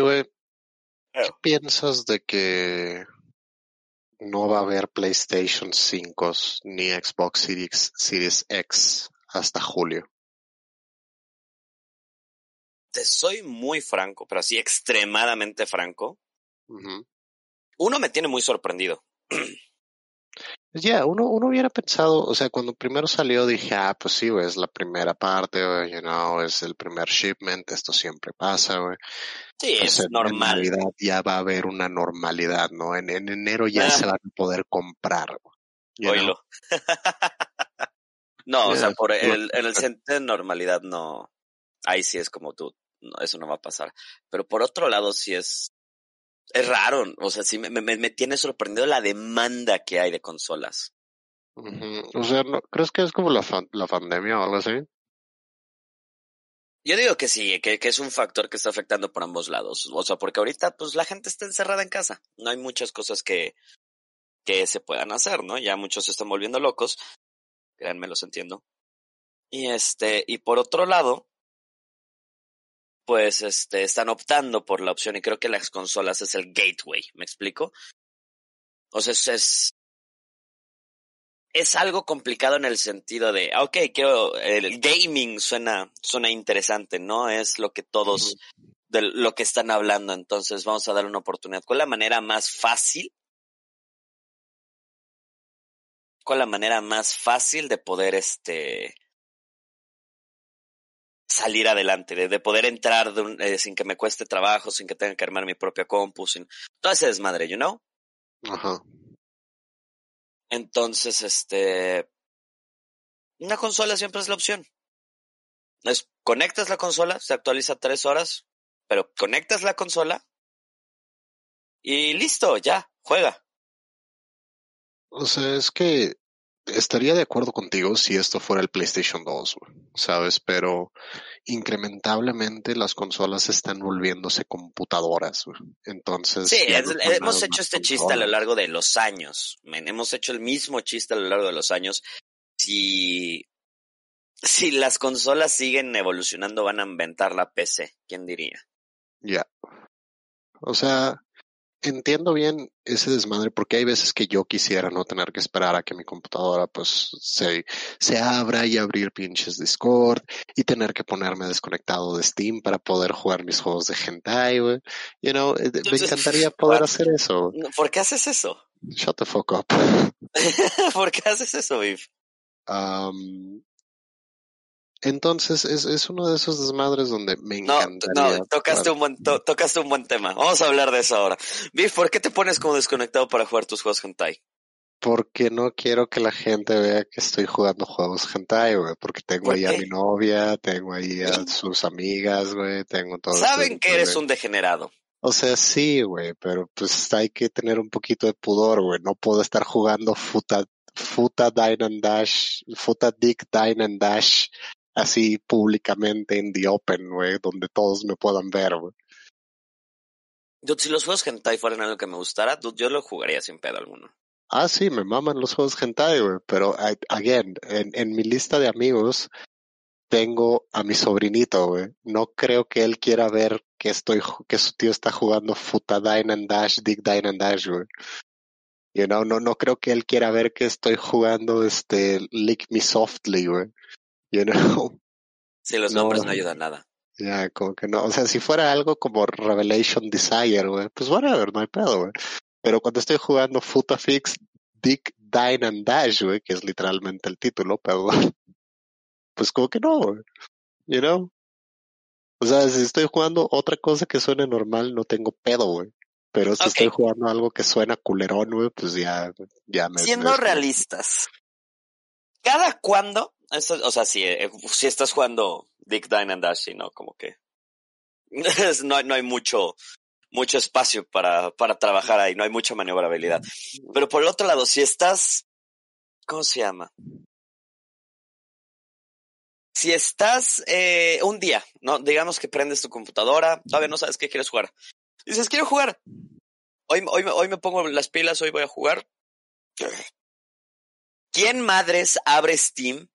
güey, ¿qué piensas de que no va a haber PlayStation 5 ni Xbox Series, Series X hasta julio? Te soy muy franco, pero así extremadamente franco. Uno me tiene muy sorprendido. Ya, uno, uno hubiera pensado, o sea, cuando primero salió dije, ah, pues sí, güey, es la primera parte, güey, you know, es el primer shipment, esto siempre pasa, güey. Sí, es normal. En Navidad ya va a haber una normalidad, ¿no? En, en enero ya se van a poder comprar, Oílo. no, o sea, por el, en el sentido de normalidad no, ahí sí es como tú, no, eso no va a pasar. Pero por otro lado sí es es raro, o sea, sí me, me, me tiene sorprendido la demanda que hay de consolas. O sea, ¿no, ¿crees que es como la, la pandemia o algo así? Yo digo que sí, que, que, es un factor que está afectando por ambos lados. O sea, porque ahorita pues la gente está encerrada en casa. No hay muchas cosas que, que se puedan hacer, ¿no? Ya muchos se están volviendo locos. Créanme, los entiendo. Y este, y por otro lado, pues este, están optando por la opción y creo que las consolas es el gateway, ¿me explico? O sea, es, es, algo complicado en el sentido de, ah, ok, quiero, el gaming suena, suena interesante, ¿no? Es lo que todos, de lo que están hablando, entonces vamos a dar una oportunidad. ¿Cuál es la manera más fácil? ¿Cuál es la manera más fácil de poder, este, salir adelante, de, poder entrar eh, sin que me cueste trabajo, sin que tenga que armar mi propia compu, sin todo ese desmadre, you know? Ajá. Entonces, este, una consola siempre es la opción. Es, conectas la consola, se actualiza tres horas, pero conectas la consola y listo, ya, juega. O sea, es que estaría de acuerdo contigo si esto fuera el PlayStation 2, ¿sabes? Pero incrementablemente las consolas están volviéndose computadoras. Entonces. Sí, hemos hecho este chiste a lo largo de los años. hemos hecho el mismo chiste a lo largo de los años. Si, si las consolas siguen evolucionando, van a inventar la PC. ¿Quién diría? Ya. O sea, entiendo bien ese desmadre porque hay veces que yo quisiera no tener que esperar a que mi computadora pues se, se abra y abrir pinches Discord y tener que ponerme desconectado de Steam para poder jugar mis juegos de hentai, güey. You know, eh, me encantaría poder hacer eso. ¿Por qué haces eso? Shut the fuck up. ¿Por qué haces eso, Viv? Um, entonces es, es uno de esos desmadres donde me encantaría. No, no, tocaste un buen, tocaste un buen tema. Vamos a hablar de eso ahora. Biff, ¿por qué te pones como desconectado para jugar tus juegos hentai? Porque no quiero que la gente vea que estoy jugando juegos hentai, güey. Porque tengo ahí a mi novia, tengo ahí a sus amigas, güey, tengo todo. Saben que eres un degenerado. O sea, sí, güey, pero pues hay que tener un poquito de pudor, güey. No puedo estar jugando Futa, Futa Dine and Dash, Futa Dick Dine and Dash así públicamente en the open, güey, donde todos me puedan ver, güey. si los juegos hentai fueran algo que me gustara, yo lo jugaría sin pedo alguno. Ah, sí, me maman los juegos hentai, güey, pero, again, en, en mi lista de amigos tengo a mi sobrinito, güey. No creo que él quiera ver que estoy, que su tío está jugando Futa Dine and Dash, Dick Dine and Dash, güey. You know, no, no creo que él quiera ver que estoy jugando este Lick Me Softly, güey. You know? Sí, los nombres no, ayudan nada. Ya, como que no. O sea, si fuera algo como Revelation Desire, güey, pues whatever, no hay pedo, güey. Pero cuando estoy jugando Futafix Dick, Dine and Dash, güey, que es literalmente el título, pero pues como que no, güey. You know? O sea, si estoy jugando otra cosa que suene normal, no tengo pedo, güey. Pero si estoy jugando algo que suena culerón, güey, pues ya, ya me... Siendo realistas, ¿cada cuándo o sea, si, eh, si estás jugando Dick Dine and Dash, ¿no? Como que no, no hay mucho, mucho espacio para, para trabajar ahí, no hay mucha maniobrabilidad. Pero por el otro lado, si estás, ¿cómo se llama? Si estás eh, un día, ¿no? Digamos que prendes tu computadora, todavía no sabes qué quieres jugar. Dices, quiero jugar. Hoy, hoy, hoy me pongo las pilas, hoy voy a jugar. ¿Quién madres abre Steam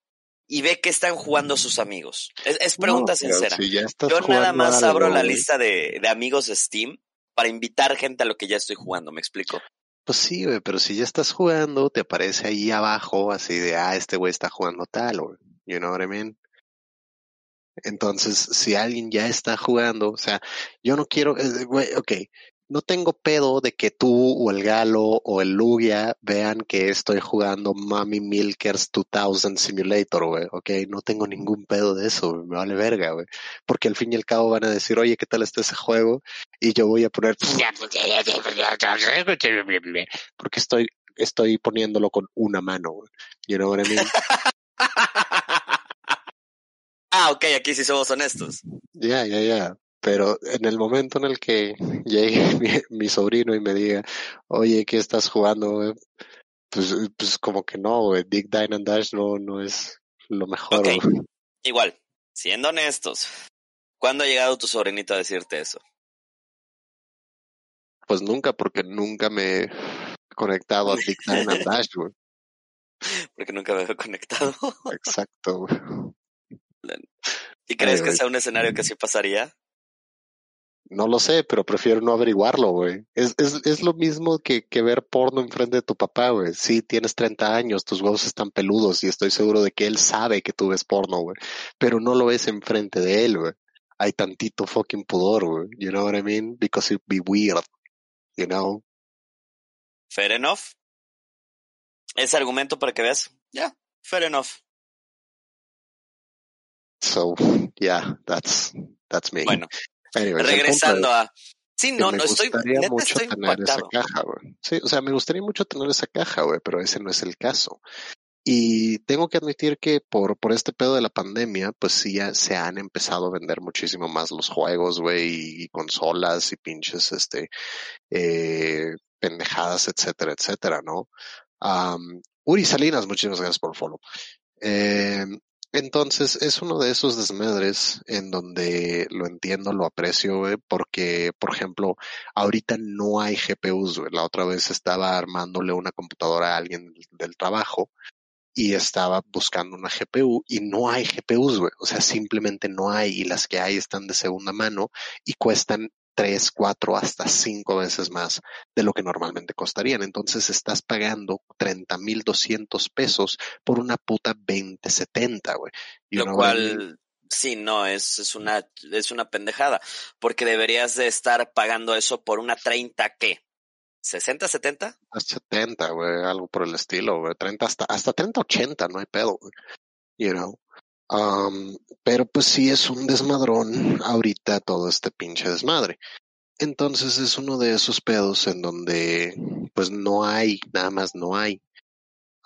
y ve que están jugando sus amigos. Es, pregunta sincera. Yo nada más abro la lista de, de amigos de Steam para invitar gente a lo que ya estoy jugando, ¿me explico? Pues sí, güey, pero si ya estás jugando, te aparece ahí abajo así de, ah, este güey está jugando tal, güey. You know what I mean? Entonces, si alguien ya está jugando, o sea, yo no quiero, eh, güey, ok, no tengo pedo de que tú o el Galo o el Lugia vean que estoy jugando Mami Milkers 2000 Simulator, güey, ok, no tengo ningún pedo de eso, me vale verga, güey, porque al fin y al cabo van a decir, oye, ¿qué tal está ese juego? Y yo voy a poner, porque estoy, estoy poniéndolo con una mano, güey, you know what I mean? ah, ok, aquí sí somos honestos. Ya, ya, ya pero en el momento en el que llegue mi, sobrino y me diga, oye, ¿qué estás jugando? Pues, pues como que no, güey. Big Dine and Dash no, no es lo mejor. Igual, siendo honestos, ¿cuándo ha llegado tu sobrinito a decirte eso? Pues nunca, porque nunca me he conectado a Big Dine and Dash, güey. Porque nunca me he conectado. Exacto, güey. ¿Y crees que sea un escenario que sí pasaría? No lo sé, pero prefiero no averiguarlo, güey. Es, es, es lo mismo que, que ver porno enfrente de tu papá, güey. Sí, tienes 30 años, tus huevos están peludos y estoy seguro de que él sabe que tú ves porno, güey. Pero no lo ves enfrente de él, güey. Hay tantito fucking pudor, güey. You know what I mean? Because it'd be weird. You know? Fair enough. Ese argumento para que veas. Yeah, fair enough. So, yeah, that's, that's me. Bueno, Regresando a... Sí, no, no estoy. Me gustaría mucho tener esa caja, güey. Sí, o sea, me gustaría mucho tener esa caja, güey, pero ese no es el caso. Y tengo que admitir que por, por este pedo de la pandemia, pues sí ya se han empezado a vender muchísimo más los juegos, güey, y consolas y pinches, este, eh, pendejadas, etcétera, etcétera, ¿no? Uri Salinas, muchísimas gracias por el follow. Eh, entonces es uno de esos desmadres en donde lo entiendo, lo aprecio, porque, por ejemplo, ahorita no hay GPUs. La otra vez estaba armándole una computadora a alguien del trabajo y estaba buscando una GPU y no hay GPUs, güey. O sea, simplemente no hay y las que hay están de segunda mano y cuestan tres, cuatro, hasta cinco veces más de lo que normalmente costarían. Entonces estás pagando treinta mil doscientos pesos por una puta 2070, güey. Lo cual, sí, no, es, es una, es una pendejada. Porque deberías de estar pagando eso por una 30 ¿qué? ¿60, 70? 70, güey, algo por el estilo, güey. 30 hasta, hasta 30, 80, no hay pedo, güey. You know. Pero pues sí es un desmadrón ahorita todo este pinche desmadre. Entonces es uno de esos pedos en donde pues no hay, nada más no hay.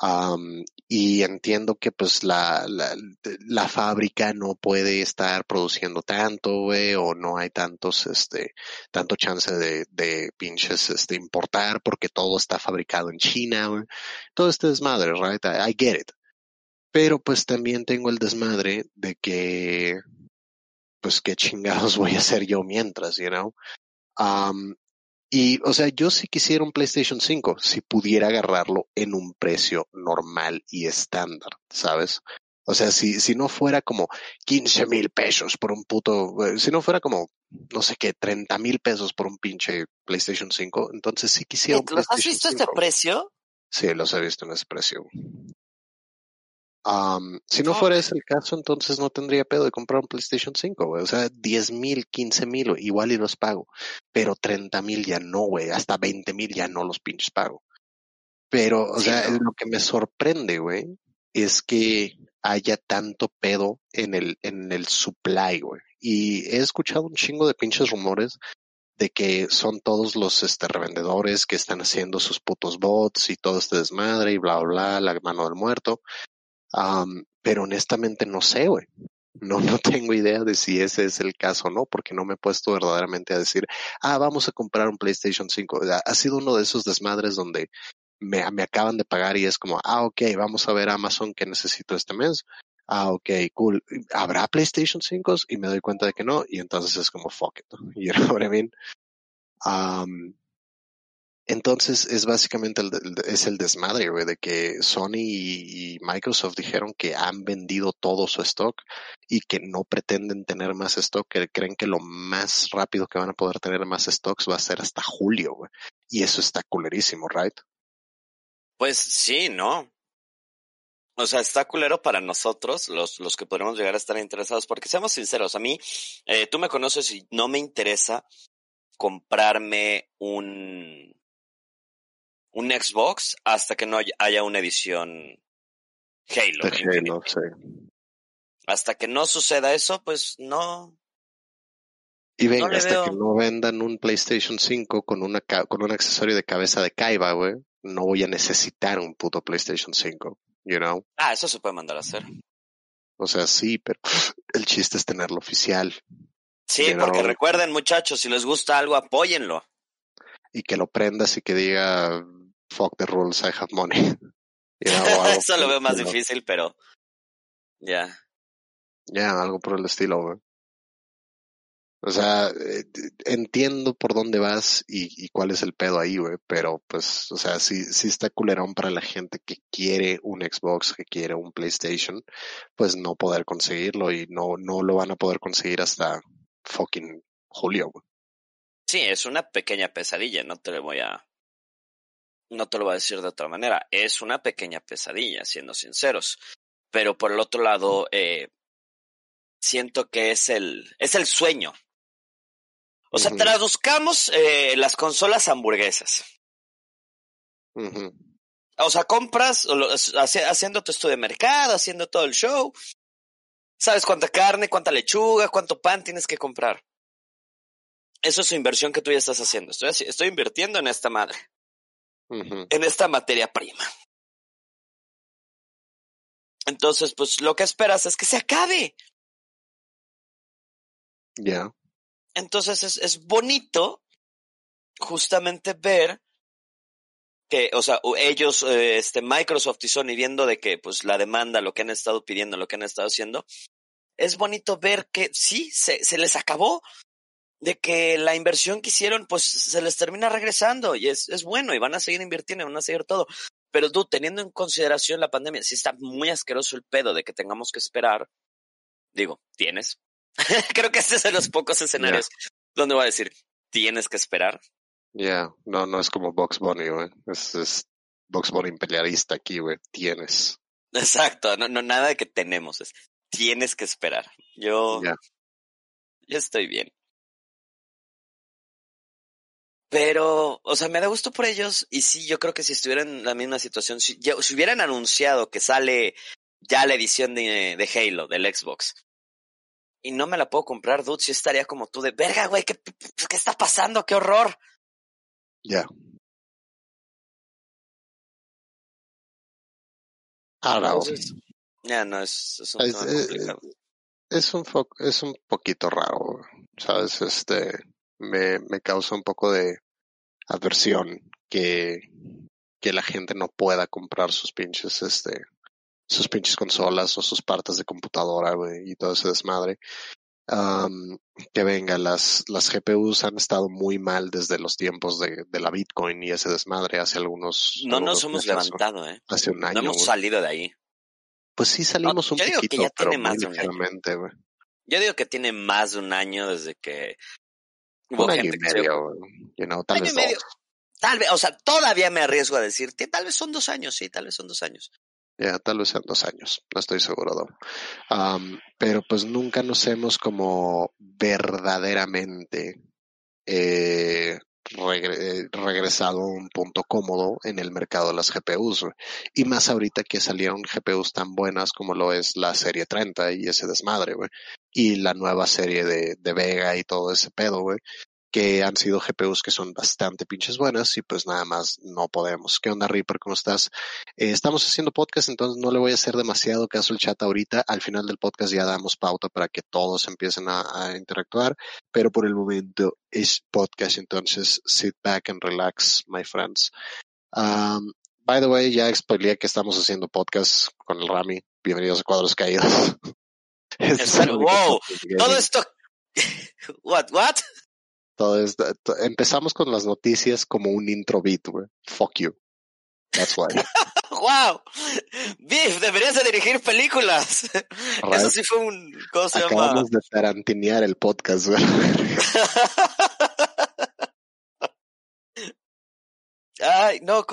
Um, y entiendo que pues la, la, la, fábrica no puede estar produciendo tanto, güey, o no hay tantos, este, tanto chance de, de pinches, este, importar porque todo está fabricado en China. Todo este desmadre, right? I get it. Pero pues también tengo el desmadre de que, pues qué chingados voy a hacer yo mientras, you know. Um, y, o sea, yo si quisiera un PlayStation 5, si pudiera agarrarlo en un precio normal y estándar, ¿sabes? O sea, si, si no fuera como 15 mil pesos por un puto, eh, si no fuera como, no sé qué, 30 mil pesos por un pinche PlayStation 5, entonces sí quisiera un ¿Los has visto este precio? Sí, los he visto en ese precio si no fuera ese el caso, entonces no tendría pedo de comprar un PlayStation 5, güey. O sea, 10 mil, 15 mil, igual y los pago. Pero 30 mil ya no, güey. Hasta 20 mil ya no los pinches pago. Pero, o sea, lo que me sorprende, güey, es que haya tanto pedo en el, en el supply, güey. Y he escuchado un chingo de pinches rumores de que son todos los este, revendedores que están haciendo sus putos bots y todo este desmadre y bla, bla, bla, la mano del muerto pero honestamente no sé, güey. No, no tengo idea de si ese es el caso o no, porque no me he puesto verdaderamente a decir, ah, vamos a comprar un PlayStation 5. Ha sido uno de esos desmadres donde me, me acaban de pagar y es como, ah, ok, vamos a ver Amazon que necesito este mes. Ah, ok, cool. ¿Habrá PlayStation 5? Y me doy cuenta de que no, y entonces es como, fuck it. You know what I mean? Entonces es básicamente el, es el desmadre, güey, de que Sony y, Microsoft dijeron que han vendido todo su stock y que no pretenden tener más stock, que creen que lo más rápido que van a poder tener más stocks va a ser hasta julio, güey. Y eso está culerísimo, ¿right? Pues sí, ¿no? O sea, está culero para nosotros, los, los que podemos llegar a estar interesados, porque seamos sinceros, a mí, eh, tú me conoces y no me interesa comprarme un, un Xbox hasta que no haya una edición Halo. Halo sí. Hasta que no suceda eso, pues no. Y venga, hasta que no vendan un PlayStation 5 con, una, con un accesorio de cabeza de Kaiba, güey, no voy a necesitar un puto PlayStation 5, you know? Ah, eso se puede mandar a hacer. O sea, sí, pero el chiste es tenerlo oficial. Sí, porque recuerden, muchachos, si les gusta algo, apóyenlo. Y que lo prendas y que diga fuck the rules, I have money. Eso lo veo más difícil, pero ya. Ya, algo por el estilo, güey. O sea, eh, entiendo por dónde vas y, y, cuál es el pedo ahí, güey, pero pues, o sea, sí, sí está culerón para la gente que quiere un Xbox, que quiere un PlayStation, pues no poder conseguirlo y no, no lo van a poder conseguir hasta fucking julio, güey. Sí, es una pequeña pesadilla, no te lo voy a, no te lo voy a decir de otra manera, es una pequeña pesadilla, siendo sinceros. Pero por el otro lado, eh, siento que es el, es el sueño. O sea, traduzcamos eh, las consolas hamburguesas. O sea, compras, haciendo tu estudio de mercado, haciendo todo el show. Sabes cuánta carne, cuánta lechuga, cuánto pan tienes que comprar. Eso es su inversión que tú ya estás haciendo. Estoy, estoy invirtiendo en esta madre en esta materia prima. Entonces, pues lo que esperas es que se acabe. Ya. Entonces es, es bonito justamente ver que, o sea, ellos, eh, este, Microsoft y Sony viendo de que, pues, la demanda, lo que han estado pidiendo, lo que han estado haciendo, es bonito ver que sí, se, se les acabó de que la inversión que hicieron, pues se les termina regresando y es, es bueno y van a seguir invirtiendo, van a seguir todo. Pero tú, teniendo en consideración la pandemia, sí está muy asqueroso el pedo de que tengamos que esperar. Digo, tienes. Creo que este es de los pocos escenarios donde voy a decir, tienes que esperar. Ya, no, no es como Box Bunny, güey. Es, es Box Bunny imperialista aquí, güey. Tienes. Exacto, no, no, nada de que tenemos, es tienes que esperar. Yo, ya yo estoy bien. Pero, o sea, me da gusto por ellos y sí, yo creo que si estuvieran en la misma situación, si, si hubieran anunciado que sale ya la edición de, de, Halo, del Xbox, y no me la puedo comprar, dude, si estaría como tú de, verga, güey, ¿qué, ¿qué está pasando? ¡Qué horror! Ya. Ahora, ya no, es, es un es, complicado. Es un, es un poquito raro, ¿sabes? Este me, me causa un poco de aversión que, que la gente no pueda comprar sus pinches, este, sus pinches consolas o sus partes de computadora, y todo ese desmadre. que venga, las, las GPUs han estado muy mal desde los tiempos de, de la Bitcoin y ese desmadre hace algunos. No nos hemos levantado, ¿eh? Hace un año. No hemos salido de ahí. Pues sí salimos un poquito, pero muy ligeramente, güey. Yo digo que tiene más de un año desde que un año y medio, tal vez Tal vez, o sea, todavía me arriesgo a decir que tal vez son dos años, sí, tal vez son dos años. Ya, tal vez sean dos años, no estoy seguro. pero pues nunca nos hemos como verdaderamente eh, regresado a un punto cómodo en el mercado de las GPUs. Y más ahorita que salieron GPUs tan buenas como lo es la serie 30 y ese desmadre, güey. Y la nueva serie de, Vega y todo ese pedo, güey que han sido GPUs que son bastante pinches buenas y pues nada más no podemos. ¿Qué onda Reaper? ¿Cómo estás? Eh, estamos haciendo podcast, entonces no le voy a hacer demasiado caso al chat ahorita. Al final del podcast ya damos pauta para que todos empiecen a, interactuar, pero por el momento es podcast, entonces sit back and relax, my friends. Um, by the way, ya expliqué que estamos haciendo podcast con el Rami. Bienvenidos a Cuadros Caídos. wow, todo esto... what, what? Entonces, empezamos con las noticias como un intro beat, güey. Fuck you. That's why. ¡Wow! Biff, deberías de dirigir películas. Eso sí fue un... ¿Cómo se Acabamos de tarantinear el podcast, güey. Ay, no,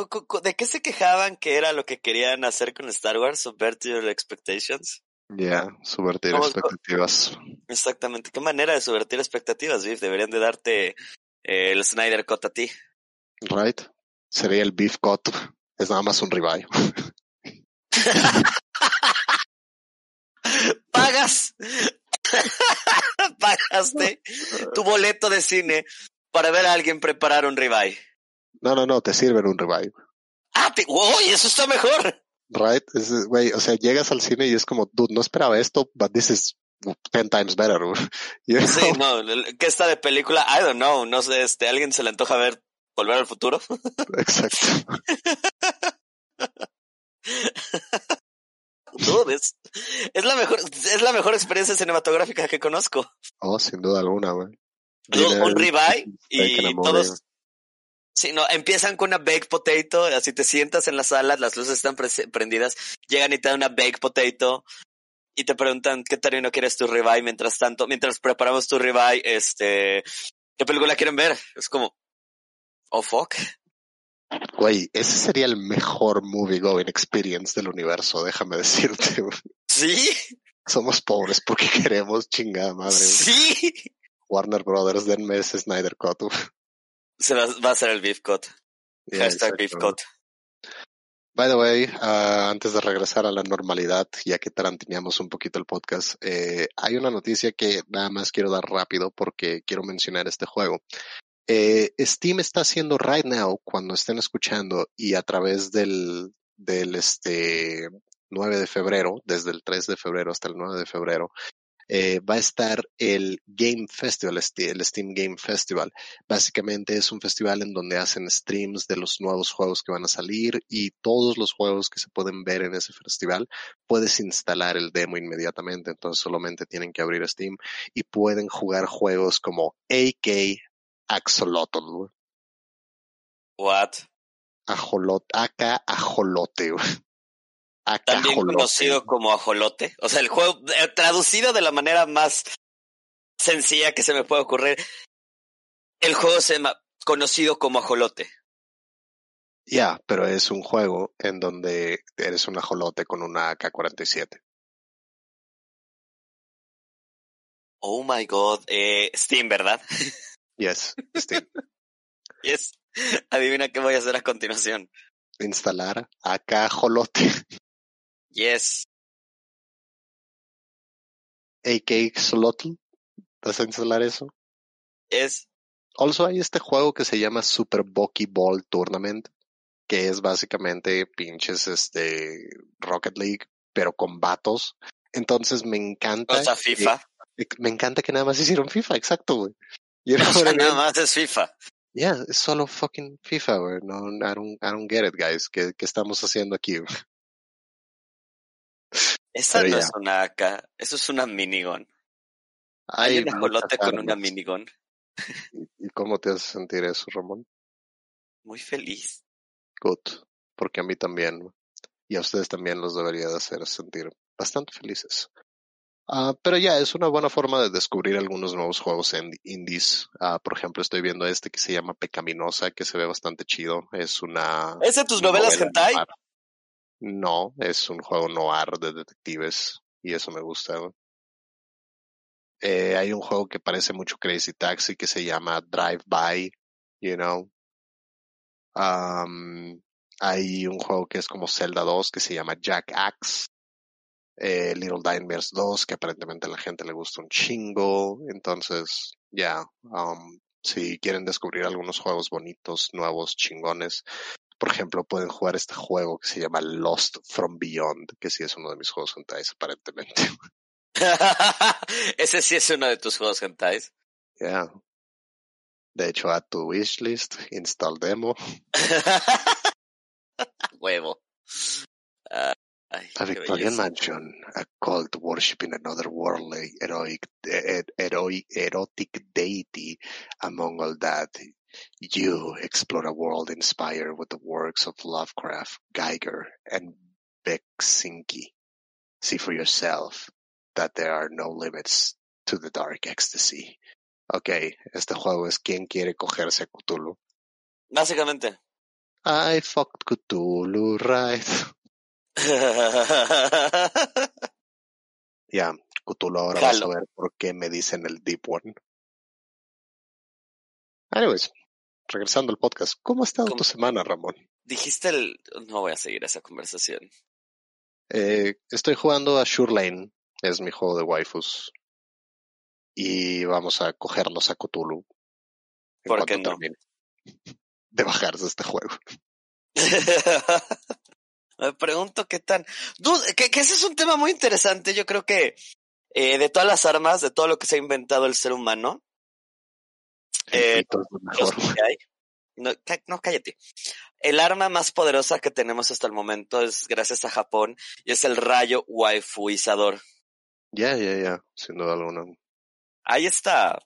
¿de qué se quejaban que era lo que querían hacer con Star Wars? Subvert your expectations. Ya, yeah, subvertir expectativas. Exactamente. ¿Qué manera de subvertir expectativas, Biff? Deberían de darte eh, el Snyder Cut a ti. Right. Sería el Beef Cut. Es nada más un ribeye. Pagas. Pagaste tu boleto de cine para ver a alguien preparar un ribeye. No, no, no, te sirven un ribeye. Ah, te... ¡Uy, eso está mejor! Right, güey, o sea, llegas al cine y es como, dude, no esperaba esto, but this is ten times better. Sí, no, ¿qué está de película? I don't know, no sé, este, ¿alguien se le antoja ver Volver al Futuro? Exacto. Dude, es, es, la mejor, es la mejor experiencia cinematográfica que conozco. Oh, sin duda alguna, güey. Un ribeye y todos, Sí, no, empiezan con una baked potato, así te sientas en la sala, las luces están prendidas, llegan y te dan una baked potato y te preguntan qué no quieres tu ribeye mientras tanto, mientras preparamos tu ribeye, este, ¿qué película quieren ver? Es como, oh fuck. Güey, ese sería el mejor movie going experience del universo, déjame decirte. Sí. Somos pobres porque queremos chingada madre. Sí. Warner Brothers, denme ese Snyder Cut. Se va, va a ser el beef cut. Hashtag beef cut. By the way, uh, antes de regresar a la normalidad, ya que tarantineamos un poquito el podcast, eh, hay una noticia que nada más quiero dar rápido porque quiero mencionar este juego. Eh, Steam está haciendo right now, cuando estén escuchando y a través del, del este 9 de febrero, desde el 3 de febrero hasta el 9 de febrero, eh, va a estar el Game Festival, el Steam Game Festival. Básicamente es un festival en donde hacen streams de los nuevos juegos que van a salir y todos los juegos que se pueden ver en ese festival, puedes instalar el demo inmediatamente. Entonces solamente tienen que abrir Steam y pueden jugar juegos como AK Axolotl. What? Ajolot, AK Ajolote. También conocido como ajolote. O sea, el juego eh, traducido de la manera más sencilla que se me puede ocurrir. El juego se llama conocido como ajolote. Ya, pero es un juego en donde eres un ajolote con una AK-47. Oh my god, eh, Steam, ¿verdad? Yes, Steam. yes. Adivina qué voy a hacer a continuación. Instalar AK ajolote. Yes. AK Slotl. ¿Vas a instalar eso? Es. Also hay este juego que se llama Super Bucky Ball Tournament, que es básicamente pinches este Rocket League, pero con vatos. Entonces me encanta. O sea, FIFA. me encanta que nada más hicieron FIFA, exacto, güey. nada más es FIFA. Yeah, es solo fucking FIFA, güey. No, I don't, I don't get it, guys. ¿Qué, qué estamos haciendo aquí? Esa no es una AK, eso es una minigun. Hay, un ajolote con una minigun. ¿Y cómo te hace sentir eso, Ramón? Muy feliz. Good, porque a mí también. Y a ustedes también los debería de hacer sentir bastante felices. Uh, pero ya, es una buena forma de descubrir algunos nuevos juegos en indies. Uh, por ejemplo, estoy viendo este que se llama Pecaminosa, que se ve bastante chido. Es una... ¿Es de tus novelas hentai? No, es un juego noir de detectives y eso me gusta. Eh, hay un juego que parece mucho Crazy Taxi que se llama Drive By, you know. Um, hay un juego que es como Zelda 2 que se llama Jack Axe. Eh, Little Nightmares 2 que aparentemente a la gente le gusta un chingo. Entonces, ya, um, si quieren descubrir algunos juegos bonitos, nuevos, chingones, por ejemplo, pueden jugar este juego que se llama Lost from Beyond, que sí es uno de mis juegos hentais, aparentemente. Ese sí es uno de tus juegos hentais. Yeah. De hecho, a tu wishlist, install demo. Huevo. Ah, Ay, A Victorian mansion, a cult worshipping another worldly, heroic, eh, heroic, erotic deity. Among all that, you explore a world inspired with the works of Lovecraft, Geiger, and Beksinski. See for yourself that there are no limits to the dark ecstasy. Ok, este juego es ¿Quién quiere cogerse a Cthulhu? Básicamente. I fucked Cthulhu, right? Ya, Cthulhu ahora vas a ver por qué me dicen el Deep One. Anyways, regresando al podcast, ¿cómo ha estado ¿Cómo? tu semana, Ramón? Dijiste el... No voy a seguir esa conversación. Eh, estoy jugando a Sure Lane, es mi juego de waifus. Y vamos a cogernos a Cthulhu. en ¿Por qué no? termine De bajarse este juego. Me pregunto qué tan... Dude, que, que ese es un tema muy interesante. Yo creo que eh, de todas las armas, de todo lo que se ha inventado el ser humano, Eh, los que hay. No, no, cállate. El arma más poderosa que tenemos hasta el momento es gracias a Japón y es el rayo waifuizador. Ya, ya, ya, sin duda alguna. Ahí está.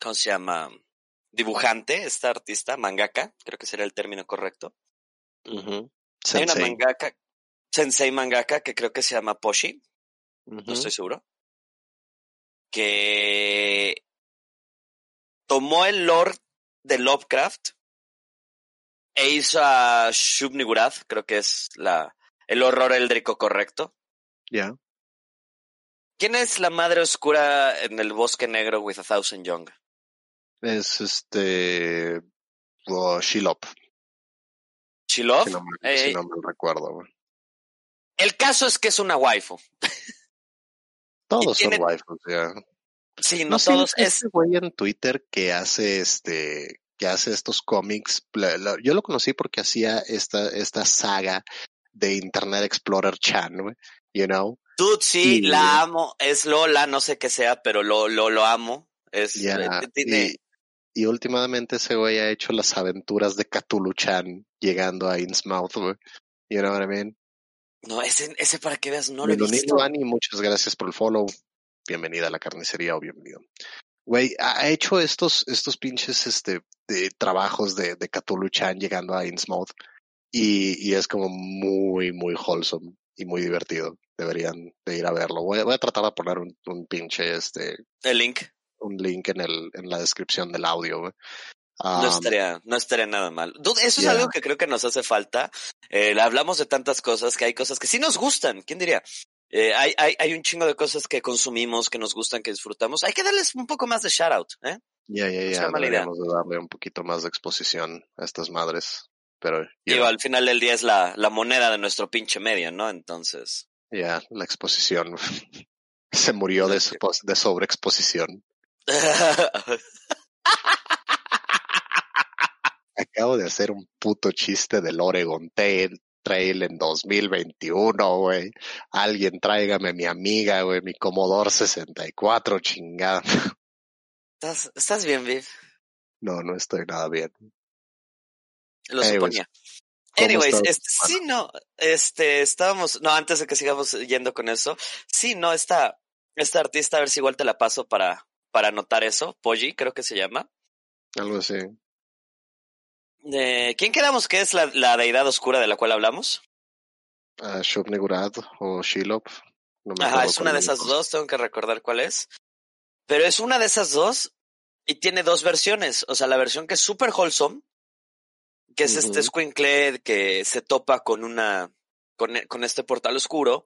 ¿Cómo se llama? Dibujante, esta artista, mangaka, creo que sería el término correcto. Ujú. Hay una mangaka, sensei mangaka, que creo que se llama Poshi, no estoy seguro, que tomó el lore de Lovecraft e hizo a Shub Niggurath, creo que es la, el horror éldrico correcto. Ya. ¿Quién es la madre oscura en el bosque negro with a thousand young? Es este. oh, Shilop, Chilov. si no, me, Eh, si no me recuerdo. El caso es que es una waifu. Todos tienen- son waifus, ya. Sí, no, No todos. Es, este güey en Twitter que hace este, que hace estos cómics. yo lo conocí porque hacía esta, esta saga de Internet Explorer Chan, güey. You know? Dude, sí, Y- la amo. Es Lola, no sé qué sea, pero lo, lo, lo amo. Es, Ya. eh, tiene, Y, y últimamente ese güey ha hecho las aventuras de Cthulhu Chan llegando a Innsmouth, güey. You know what I mean? No, ese, ese para que veas, no lo he visto. Ani, muchas gracias por el follow. Bienvenida a la carnicería o bienvenido. Güey, ha hecho estos, estos pinches este, de trabajos de, de Cthulhu Chan llegando a Innsmouth y, y es como muy, muy wholesome y muy divertido. Deberían de ir a verlo. Voy, a- voy a tratar de poner un, un pinche, este, El link. un link en el, en la descripción del audio, güey. No estaría, no estaría nada mal. Dude, eso es algo que creo que nos hace falta. Eh, hablamos de tantas cosas que hay cosas que sí nos gustan. ¿Quién diría? Eh, hay, hay, hay un chingo de cosas que consumimos, que nos gustan, que disfrutamos. Hay que darles un poco más de shout out, ¿eh? Ya, ya, ya. Deberíamos de darle un poquito más de exposición a estas madres. Pero, Digo, al final del día es la, la moneda de nuestro pinche medio, ¿no? Entonces. ya, la exposición se murió de, de sobreexposición. Acabo de hacer un puto chiste del Oregon Trail, Trail en 2021, güey. Alguien tráigame mi amiga, güey, mi Commodore 64, chingada. ¿Estás, ¿Estás bien, Viv? No, no estoy nada bien. Lo Anyways, suponía. ¿cómo Anyways, este, sí, no, este, estábamos, no, antes de que sigamos yendo con eso, sí, no, esta, esta artista, a ver si igual te la paso para, para anotar eso, Poggi, creo que se llama. Algo así. Eh, ¿Quién quedamos que es la, la deidad oscura de la cual hablamos? Uh, Shub-Niggurath o Shilop. No me Ajá, es una de esas dos, tengo que recordar cuál es. Pero es una de esas dos y tiene dos versiones. O sea, la versión que es super wholesome, que es este Ujú. Squinkle que se topa con una, con, con este portal oscuro,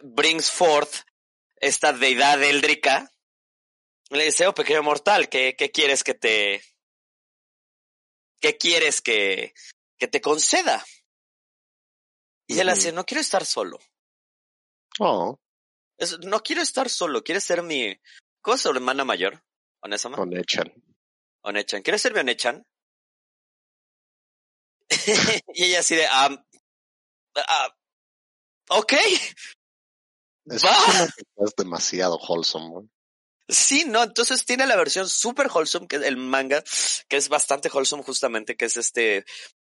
brings forth esta deidad éldrica. Le dice, oh pequeño mortal, ¿qué, qué quieres que te, qué quieres que, que te conceda? Y él hace, no quiero estar solo. Oh, Es- no quiero estar solo, quieres ser mi... ¿Cómo es su hermana mayor? ¿Onesama? Onechan. Onechan. ¿Quieres ser mi Onechan? y ella así de... ah, ah, ok, Es, Va. es demasiado wholesome, güey. Sí, no, entonces tiene la versión super wholesome, que es el manga, que es bastante wholesome justamente, que es este...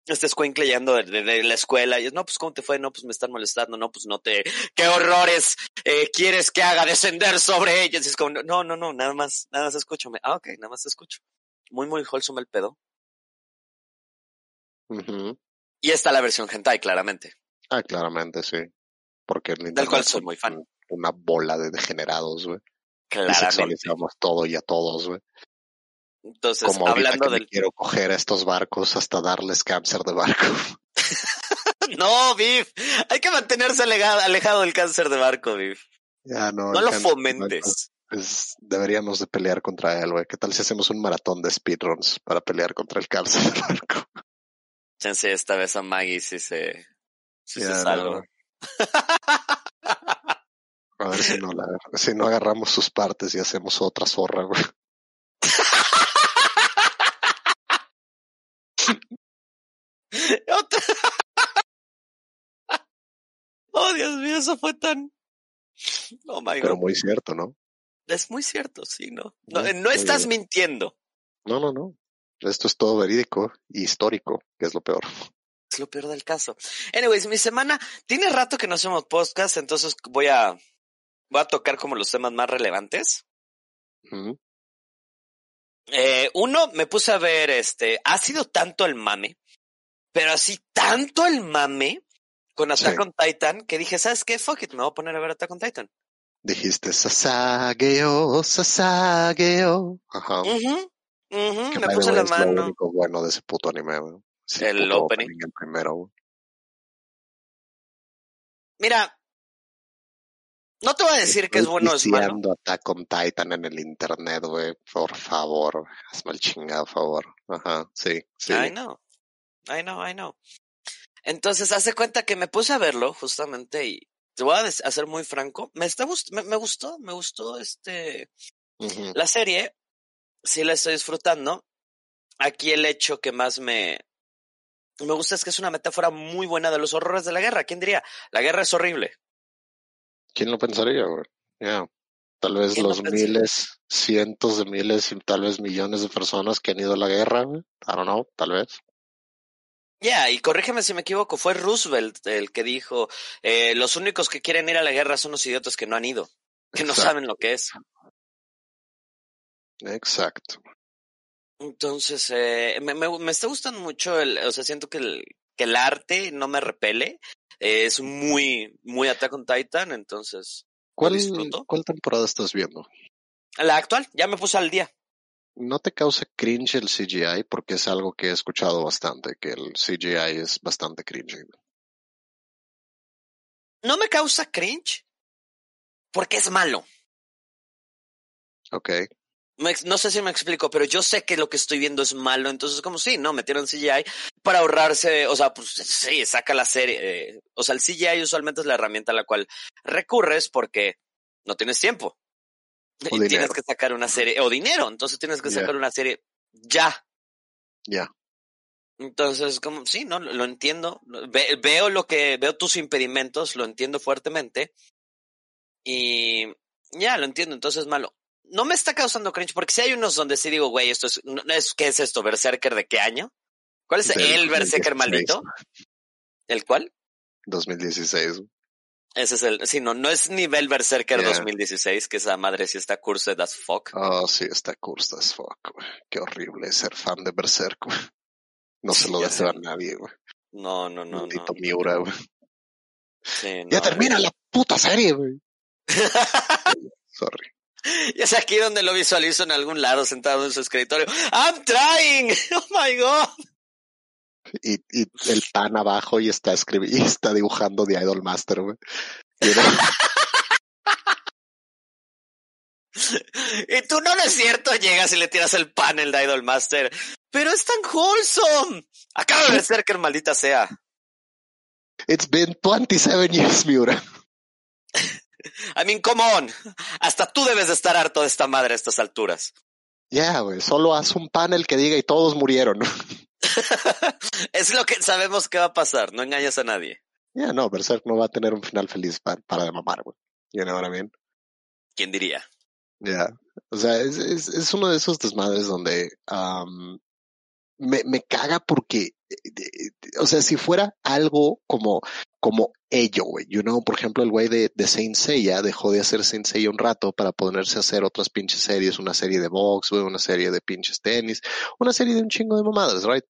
este escuincle llegando de, de, de, la escuela y es, no, pues, ¿cómo te fue? No, pues me están molestando, no, pues no te, ¿qué horrores eh, quieres que haga descender sobre ellos? Y es como, no, no, no, nada más, nada más escúchame. Ah, ok, nada más escucho. Muy, muy wholesome el pedo. Uh -huh. Y está la versión hentai, claramente. Ah, claramente, sí. Porque el Del cual soy muy fan. Una bola de degenerados, güey. Claramente. Todo y a todos, güey. Entonces, Como hablando que del... quiero coger a estos barcos hasta darles cáncer de barco. no, Viv. Hay que mantenerse alejado, alejado del cáncer de barco, Viv. Ya, no. No lo fomentes. Pues deberíamos de pelear contra él, güey. ¿Qué tal si hacemos un maratón de speedruns para pelear contra el cáncer de barco? Chance esta vez a Maggie sí se, Ya, se salva. no. A ver si no, la, si no agarramos sus partes y hacemos otra zorra, güey. Otra- oh, Dios mío, eso fue tan... Oh, my Pero God. muy cierto, ¿no? Es muy cierto, sí, ¿no? No, no estás bien. mintiendo. No, no, no. Esto es todo verídico y histórico, que es lo peor. Es lo peor del caso. Anyways, mi semana, tiene rato que no hacemos podcast, entonces voy a, voy a tocar como los temas más relevantes. Eh, uno, me puse a ver, este, ha sido tanto el mame, pero así tanto el mame con Attack Sí. on Titan que dije, ¿sabes qué? Fuck it, me voy a poner a ver Attack on Titan. Dijiste Sasageo, Sasageo. Ajá. Ujú, Que me puse la es lo mano. único bueno de ese puto anime, El puto opening. El primero. Mira, no te voy a decir que es bueno o es malo. Attack on Titan en el internet, güey. Por favor, hazme el chingado favor. Ajá, sí, sí. I know, I know, I know. Entonces, hace cuenta que me puse a verlo justamente y te voy a ser muy franco. Me está gust me, me gustó, me gustó este la serie. Sí la estoy disfrutando. Aquí el hecho que más me me gusta es que es una metáfora muy buena de los horrores de la guerra. ¿Quién diría? La guerra es horrible. ¿Quién lo pensaría, güey? Ya. Tal vez ¿Quién lo los miles, cientos de miles y tal vez millones de personas que han ido a la guerra, güey. I don't know, tal vez. Ya, y corrígeme si me equivoco, fue Roosevelt el que dijo, eh, los únicos que quieren ir a la guerra son los idiotas que no han ido, que no saben lo que es. Exacto. Entonces, eh, me, me, me está gustando mucho, el, o sea, siento que el, que el arte no me repele, eh, es muy, muy Attack on Titan, entonces, ¿Cuál. ¿Cuál temporada estás viendo? la actual, ya me puse al día. ¿No te causa cringe el CGI? Porque es algo que he escuchado bastante, que el CGI es bastante cringe. No me causa cringe, porque es malo. Ok. No sé si me explico, pero yo sé que lo que estoy viendo es malo, entonces como sí, no, metieron CGI para ahorrarse, o sea, pues sí, saca la serie, eh, o sea, el CGI usualmente es la herramienta a la cual recurres porque no tienes tiempo. O Y tienes que sacar una serie, o dinero, entonces tienes que sacar una serie ya. Ya. Entonces, como, sí, no, lo, lo entiendo, Ve- veo lo que, veo tus impedimentos, lo entiendo fuertemente, y ya, lo entiendo, entonces es malo. No me está causando cringe, porque si hay unos donde sí digo, güey, esto es, no, no es, ¿qué es esto? ¿Berserker de qué año? ¿Cuál es el Berserker 2016. maldito? ¿El cuál? 2016. Ese es el, sí, no, no es nivel Berserker Yeah. 2016, que esa madre sí está cursed as fuck. Oh, sí, está cursed as fuck, güey. Qué horrible ser fan de Berserk, güey. No se lo deseo a nadie, güey. No, no, no, no. Maldito Miura, güey. Sí, Ya no, termina la puta serie, güey. Sorry. Ya sé aquí donde lo visualizo en algún lado sentado en su escritorio. I'm trying. Oh my god. Y, y el pan abajo y está escribiendo, y está dibujando The Idol Master, güey. Y tú no, no es cierto, llegas y le tiras el panel de Idol Master. Pero es tan wholesome. Acaba de ser que maldita sea. It's been 27 years, Miura. I mean, come on. Hasta tú debes de estar harto de esta madre a estas alturas. Ya, güey, solo haz un panel que diga y todos murieron. es lo que sabemos que va a pasar. No engañas a nadie. Ya, no, Berserk no va a tener un final feliz pa- para de mamar, güey. You know what I mean? ¿Quién diría? Ya. O sea, es, es, es uno de esos desmadres donde am, me, me caga porque o sea, si fuera algo como, como ello, güey, you know, por ejemplo, el güey de, de Saint Seiya dejó de hacer Saint Seiya un rato para ponerse a hacer otras pinches series, una serie de box, güey, una serie de pinches tenis, una serie de un chingo de mamadas, right?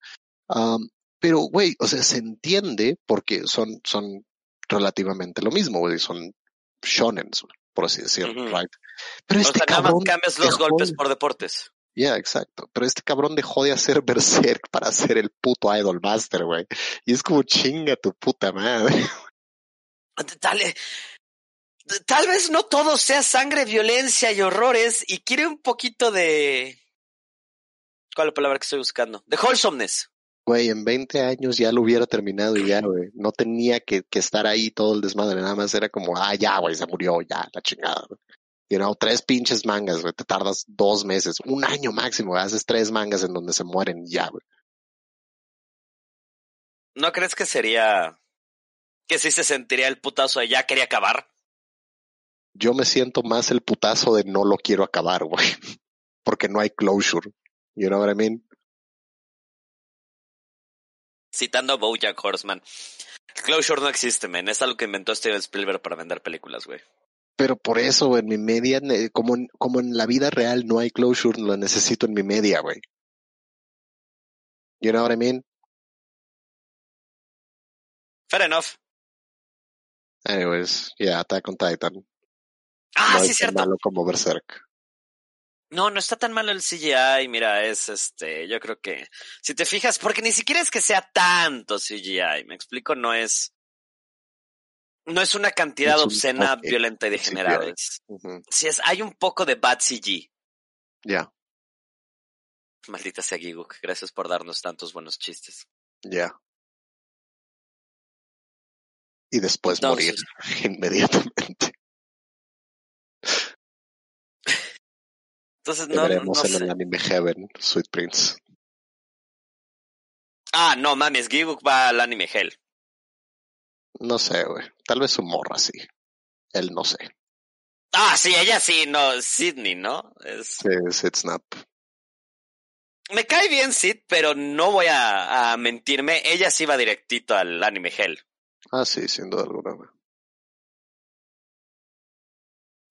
Um, pero, güey, o sea, se entiende porque son, son relativamente lo mismo, güey, son shonens, por así decirlo, right? Pero este o sea, cabrón, nada más cambias los golpes por deportes. Ya, yeah, exacto. Pero este cabrón dejó de hacer Berserk para hacer el puto Idol Master, güey. Y es como chinga tu puta madre. Tal, tal vez no todo sea sangre, violencia y horrores y quiere un poquito de... ¿Cuál es la palabra que estoy buscando? De wholesomeness. Güey, en 20 años ya lo hubiera terminado y ya, güey. No tenía que, que, estar ahí todo el desmadre. Nada más era como, ah, ya, güey, se murió, ya, la chingada. Güey you know, tres pinches mangas, güey, te tardas dos meses, un año máximo, haces tres mangas en donde se mueren ya, güey. ¿No crees que sería que sí se sentiría el putazo de ya quería acabar? Yo me siento más el putazo de no lo quiero acabar, güey, porque no hay closure. You know what I mean? Citando a Bojack Horseman. Closure no existe, men. Es algo que inventó Steven Spielberg para vender películas, güey pero por eso en mi media, como en, como en la vida real no hay closure, lo necesito en mi media, güey. You know what I mean? Fair enough. Anyways, yeah, Attack on Titan. Ah, no sí, cierto. malo como Berserk. No, no está tan malo el CGI, mira, es este, yo creo que, si te fijas, porque ni siquiera es que sea tanto CGI, me explico, no es, no es una cantidad obscena, violenta y degenerada. Sí, es, hay un poco de bad CG. Ya. Maldita sea Giguk, gracias por darnos tantos buenos chistes. Ya. Y después morir inmediatamente. Entonces no, veremos en el anime Heaven, Sweet Prince. Ah, no mames, Giguk va al anime Hell. No sé, güey. Tal vez su morra sí. Él no sé. Ah, sí, ella sí, no, Sidney, ¿no? Es... Sí, Sid Snap. Me cae bien Sid, pero no voy a, a, mentirme. Ella sí va directito al anime Hell. Ah, sí, sin duda alguna, güey.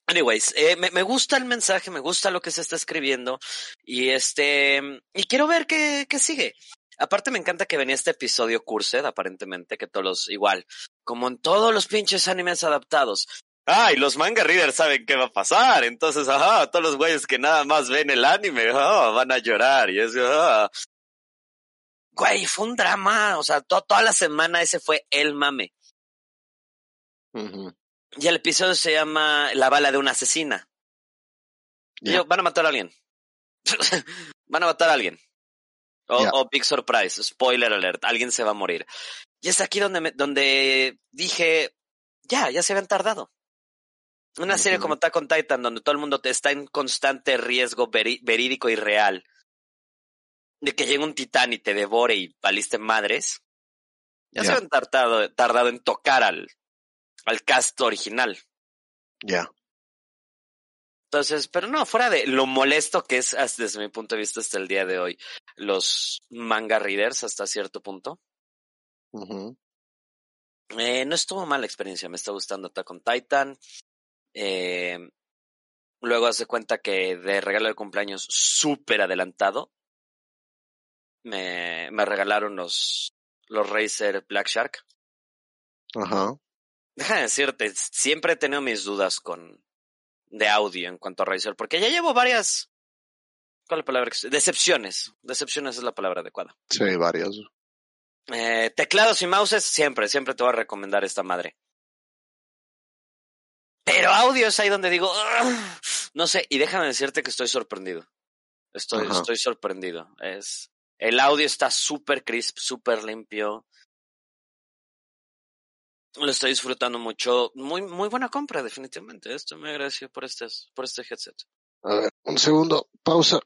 Anyways, eh, me, me, gusta el mensaje, me gusta lo que se está escribiendo y este y quiero ver qué, qué sigue. Aparte me encanta que venía este episodio Cursed, aparentemente, que todos los, igual, como en todos los pinches animes adaptados. Ay, los manga readers saben qué va a pasar. Entonces, ajá, todos los güeyes que nada más ven el anime, van a llorar. Y es, Güey, fue un drama. O sea, toda la semana ese fue el mame. Y el episodio se llama La bala de una asesina. Y yo, van a matar a alguien. van a matar a alguien. O, Big Surprise, spoiler alert, alguien se va a morir. Y es aquí donde, me, donde dije, ya, ya se habían tardado. Una serie como Attack on Titan, donde todo el mundo está en constante riesgo verídico y real de que llegue un titán y te devore y valiste madres. Ya se habían tardado, tardado en tocar al, al cast original. Ya. Entonces, pero no, fuera de lo molesto que es desde mi punto de vista hasta el día de hoy, los manga readers hasta cierto punto. Eh, no estuvo mala experiencia, me está gustando Attack on Titan. Eh, luego hace cuenta que de regalo de cumpleaños súper adelantado, me, me regalaron los, los Razer Black Shark. Ajá. Deja de decirte, siempre he tenido mis dudas con, de audio en cuanto a Razer, porque ya llevo varias, ¿cuál es la palabra? Decepciones. Decepciones es la palabra adecuada. Sí, varias. Eh, teclados y mouses, siempre, siempre te voy a recomendar esta madre. Pero audio es ahí donde digo, no sé, y déjame decirte que estoy sorprendido. Estoy, estoy sorprendido. Es, el audio está súper crisp, súper limpio lo estoy disfrutando mucho. Muy, muy buena compra, definitivamente. Esto me agradezco por este, por este headset. A ver, un segundo, pausa.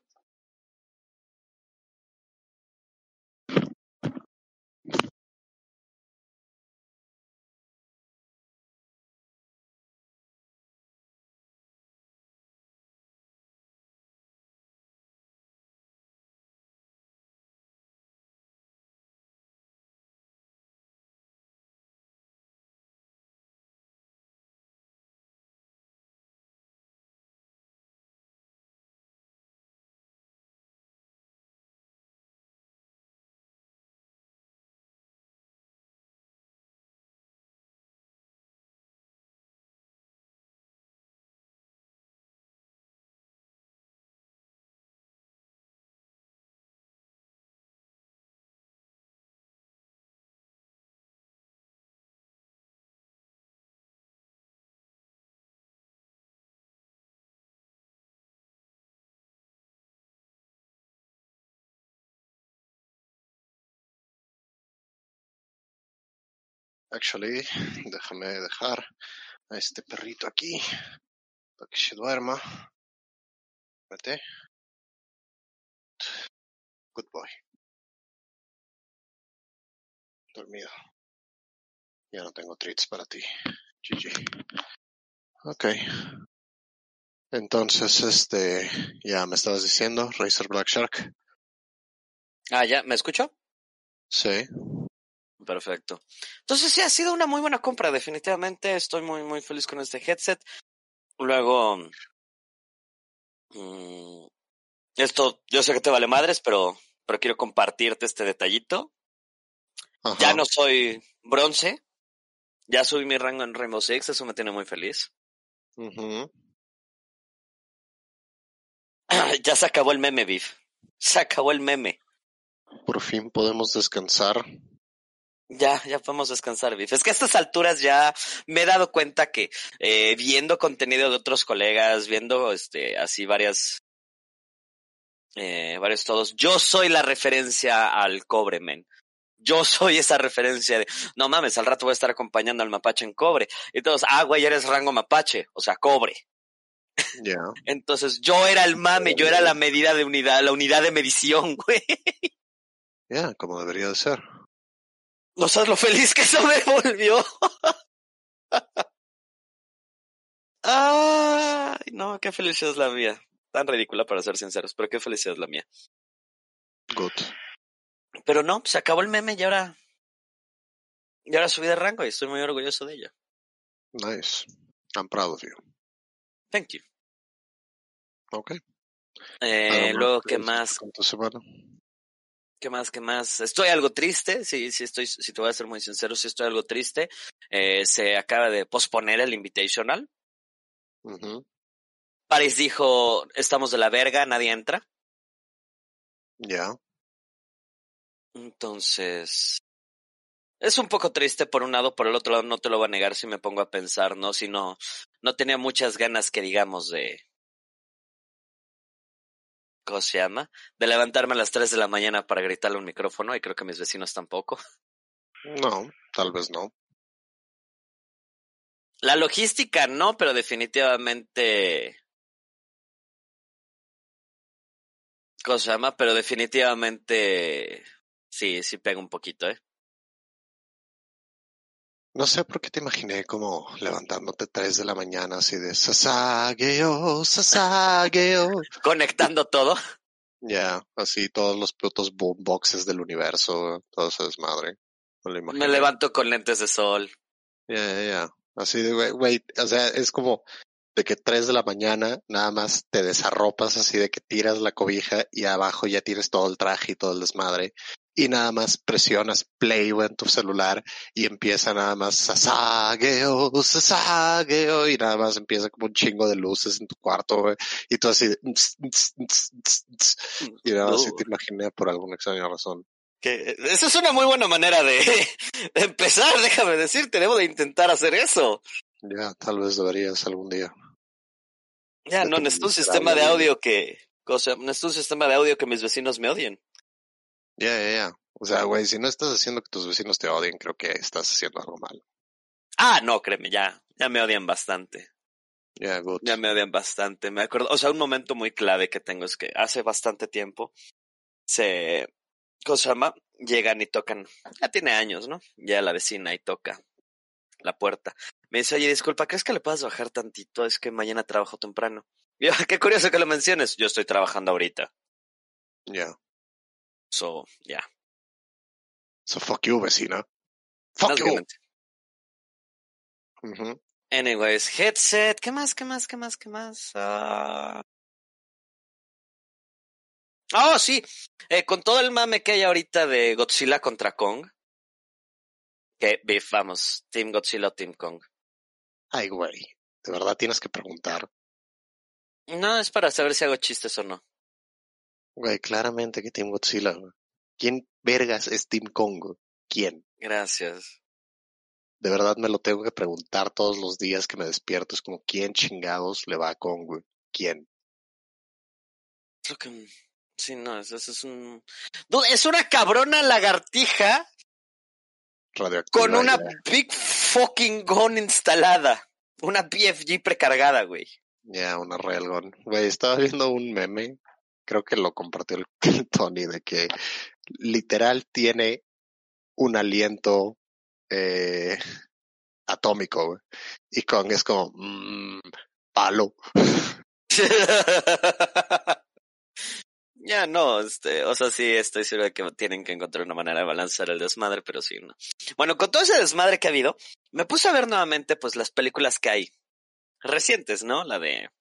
Actually, déjame dejar a este perrito aquí para que se duerma. Vete. Good boy. Dormido. Ya no tengo treats para ti. GG. Ok. Entonces, este, ya me estabas diciendo, Razer Black Shark. Ah, ya, ¿me escucho? Sí. Perfecto. Entonces sí, ha sido una muy buena compra, definitivamente. Estoy muy, muy feliz con este headset. Luego, mm, esto, yo sé que te vale madres, pero, pero quiero compartirte este detallito. Ajá. Ya no soy bronce. Ya subí mi rango en Rainbow Six, eso me tiene muy feliz. Ya se acabó el meme, Beef. Se acabó el meme. Por fin podemos descansar. Ya, ya podemos descansar, Biff. Es que a estas alturas ya me he dado cuenta que eh, viendo contenido de otros colegas, viendo este así varias eh, varios todos, yo soy la referencia al cobre, men. Yo soy esa referencia de, no mames, al rato voy a estar acompañando al mapache en cobre. Y todos, ah, güey, eres rango mapache, o sea, cobre. Ya. Entonces yo era el mame, yo era la medida de unidad, la unidad de medición, güey. Ya, como debería de ser. No sabes lo feliz que eso me volvió. Ay, no, qué felicidad es la mía. Tan ridícula para ser sinceros, pero qué felicidad es la mía. Good. Pero no, se acabó el meme y ahora. Y ahora subí de rango y estoy muy orgulloso de ello. Nice. I'm proud of you. Thank you. Ok. Eh, ¿Algo luego, que ¿qué más? tu semana? ¿Qué más? ¿Qué más? Estoy algo triste, sí, sí estoy, si te voy a ser muy sincero, sí estoy algo triste. Eh, se acaba de posponer el Invitational. Ujú. Paris dijo, estamos de la verga, nadie entra. Ya. Entonces, es un poco triste por un lado, por el otro lado no te lo voy a negar si me pongo a pensar, ¿no? Si no, no tenía muchas ganas que digamos de... ¿Cómo se llama? De levantarme a las 3 de la mañana para gritarle un micrófono y creo que mis vecinos tampoco. No, tal vez no. La logística no, pero definitivamente... ¿Cómo se llama? Pero definitivamente... Sí, sí pega un poquito, ¿eh? No sé por qué te imaginé como levantándote 3 de la mañana así de Sasageo, Sasageo. Conectando todo. Ya, así todos los putos boomboxes del universo, todo ese desmadre. Me lo imaginé. Me levanto con lentes de sol. Ya, ya, ya. Así de, güey, güey, o sea, es como de que 3 de la mañana nada más te desarropas así de que tiras la cobija y abajo ya tienes todo el traje y todo el desmadre y nada más presionas play en tu celular y empieza nada más sasageo, sasageo y nada más empieza como un chingo de luces en tu cuarto güey, y tú así ts, ts, ts, y nada más No. te imaginé por alguna extraña razón. Que esa es una muy buena manera de, de empezar, déjame decirte, debo de intentar hacer eso. Ya, tal vez deberías algún día. Ya, no, necesito un sistema de audio que, o sea, necesito un sistema de audio que mis vecinos me odien. Ya, ya, ya. O sea, güey, si no estás haciendo que tus vecinos te odien, creo que estás haciendo algo mal. Ah, no, créeme, ya, ya me odian bastante. Ya, good. Ya me odian bastante. Me acuerdo, o sea, un momento muy clave que tengo es que hace bastante tiempo se, ¿cómo se llama? Llegan y tocan, ya tiene años, ¿no? Ya la vecina y toca la puerta. Me dice, oye, disculpa, ¿crees que le puedas bajar tantito? Es que mañana trabajo temprano. Y yo, qué curioso que lo menciones. Yo estoy trabajando ahorita. Ya. So, ya. So fuck you, vecina. Fuck you. Ujú. Anyways, headset. ¿Qué más? ¿Qué más? ¿Qué más? ¿Qué más? Ah. Oh, sí. Eh, con todo el mame que hay ahorita de Godzilla contra Kong. Que, beef, vamos. Team Godzilla o Team Kong. Ay, güey. De verdad tienes que preguntar. No, es para saber si hago chistes o no. Güey, claramente que Team Godzilla. güey. ¿Quién vergas es Team Kong? ¿Quién? Gracias. De verdad me lo tengo que preguntar todos los días que me despierto. Es como, ¿quién chingados le va a Kong? güey? ¿Quién? Creo que... Sí, no, eso, eso es un... Es una cabrona lagartija radioactiva. Con una ya. big fucking gun instalada. Una BFG precargada, güey. Ya, una railgun. Güey, estaba viendo un meme, creo que lo compartió el, Tony, de que literal tiene un aliento eh, atómico. Y Kong es como, mmm, palo. Ya, no, este, o sea, sí, estoy seguro de que tienen que encontrar una manera de balancear el desmadre, pero sí, no. Bueno, con todo ese desmadre que ha habido, me puse a ver nuevamente, pues, las películas que hay recientes, ¿no? La de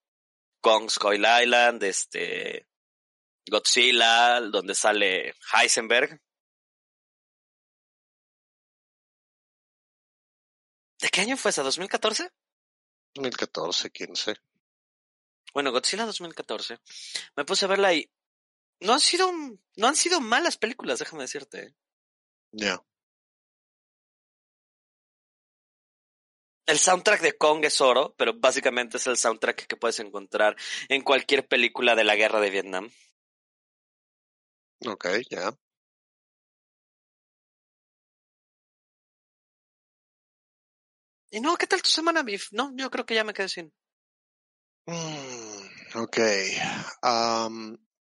Kong Skull Island, este, Godzilla, donde sale Heisenberg. ¿De qué año fue esa? ¿2014? 2014, 15. Bueno, Godzilla 2014. Me puse a verla y no han sido, no han sido malas películas, déjame decirte. Ya. El soundtrack de Kong es oro, pero básicamente es el soundtrack que puedes encontrar en cualquier película de la guerra de Vietnam. Ok, ya. Y no, ¿qué tal tu semana, Biff? No, yo creo que ya me quedé sin. Mm, ok.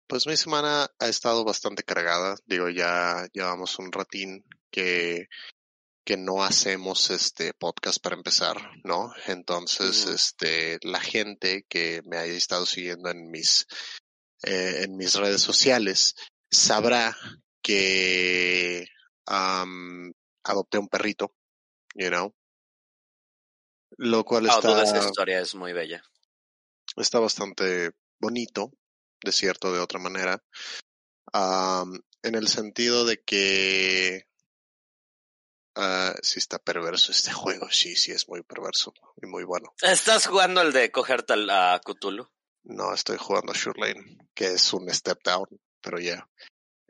Pues mi semana ha estado bastante cargada. Digo, ya llevamos un ratín que, que no hacemos este podcast para empezar, ¿no? Entonces, este, la gente que me haya estado siguiendo en mis, eh, en mis redes sociales sabrá que am, adopté un perrito, you know. Lo cual Oh, está duda, esa historia es muy bella. está bastante bonito, de cierto, de otra manera, en el sentido de que ah, sí está perverso este juego, sí, sí es muy perverso y muy bueno. ¿Estás jugando el de cogerte a Cthulhu? No estoy jugando Sure Lane, que es un step down, pero ya.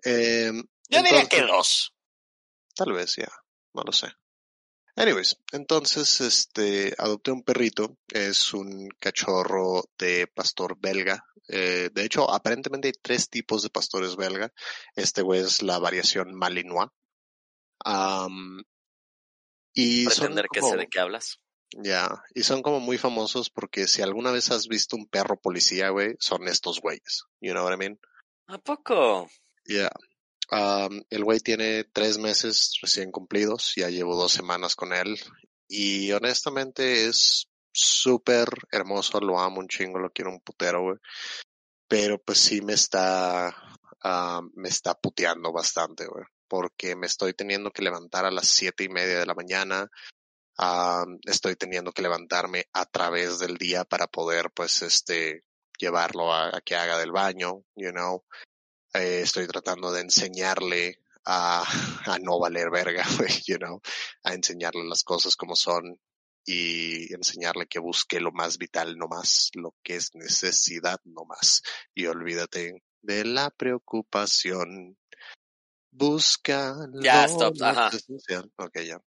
Em, Yo diría que dos. Tal vez ya, no lo sé. Anyways, entonces este adopté un perrito, es un cachorro de pastor belga. Eh, de hecho, aparentemente hay tres tipos de pastores belga. Este güey es la variación malinois. Am, y son Pretender que como- sé de qué hablas. ya, y son como muy famosos porque si alguna vez has visto un perro policía, güey, son estos güeyes. You know what I mean? ¿A poco? Yeah. Um, el güey tiene tres meses recién cumplidos, ya llevo dos semanas con él y honestamente es súper hermoso, lo amo un chingo, lo quiero un putero, güey. Pero pues sí me está, ah, me está puteando bastante, güey, porque me estoy teniendo que levantar a las siete y media de la mañana, ah, estoy teniendo que levantarme a través del día para poder, pues, este, llevarlo a, a que haga del baño, you know. Eh, estoy tratando de enseñarle a, a no valer verga, you know, a enseñarle las cosas como son y enseñarle que busque lo más vital, no más lo que es necesidad, no más. Y olvídate de la preocupación. Busca Ya, stop, ajá. Ok, ya.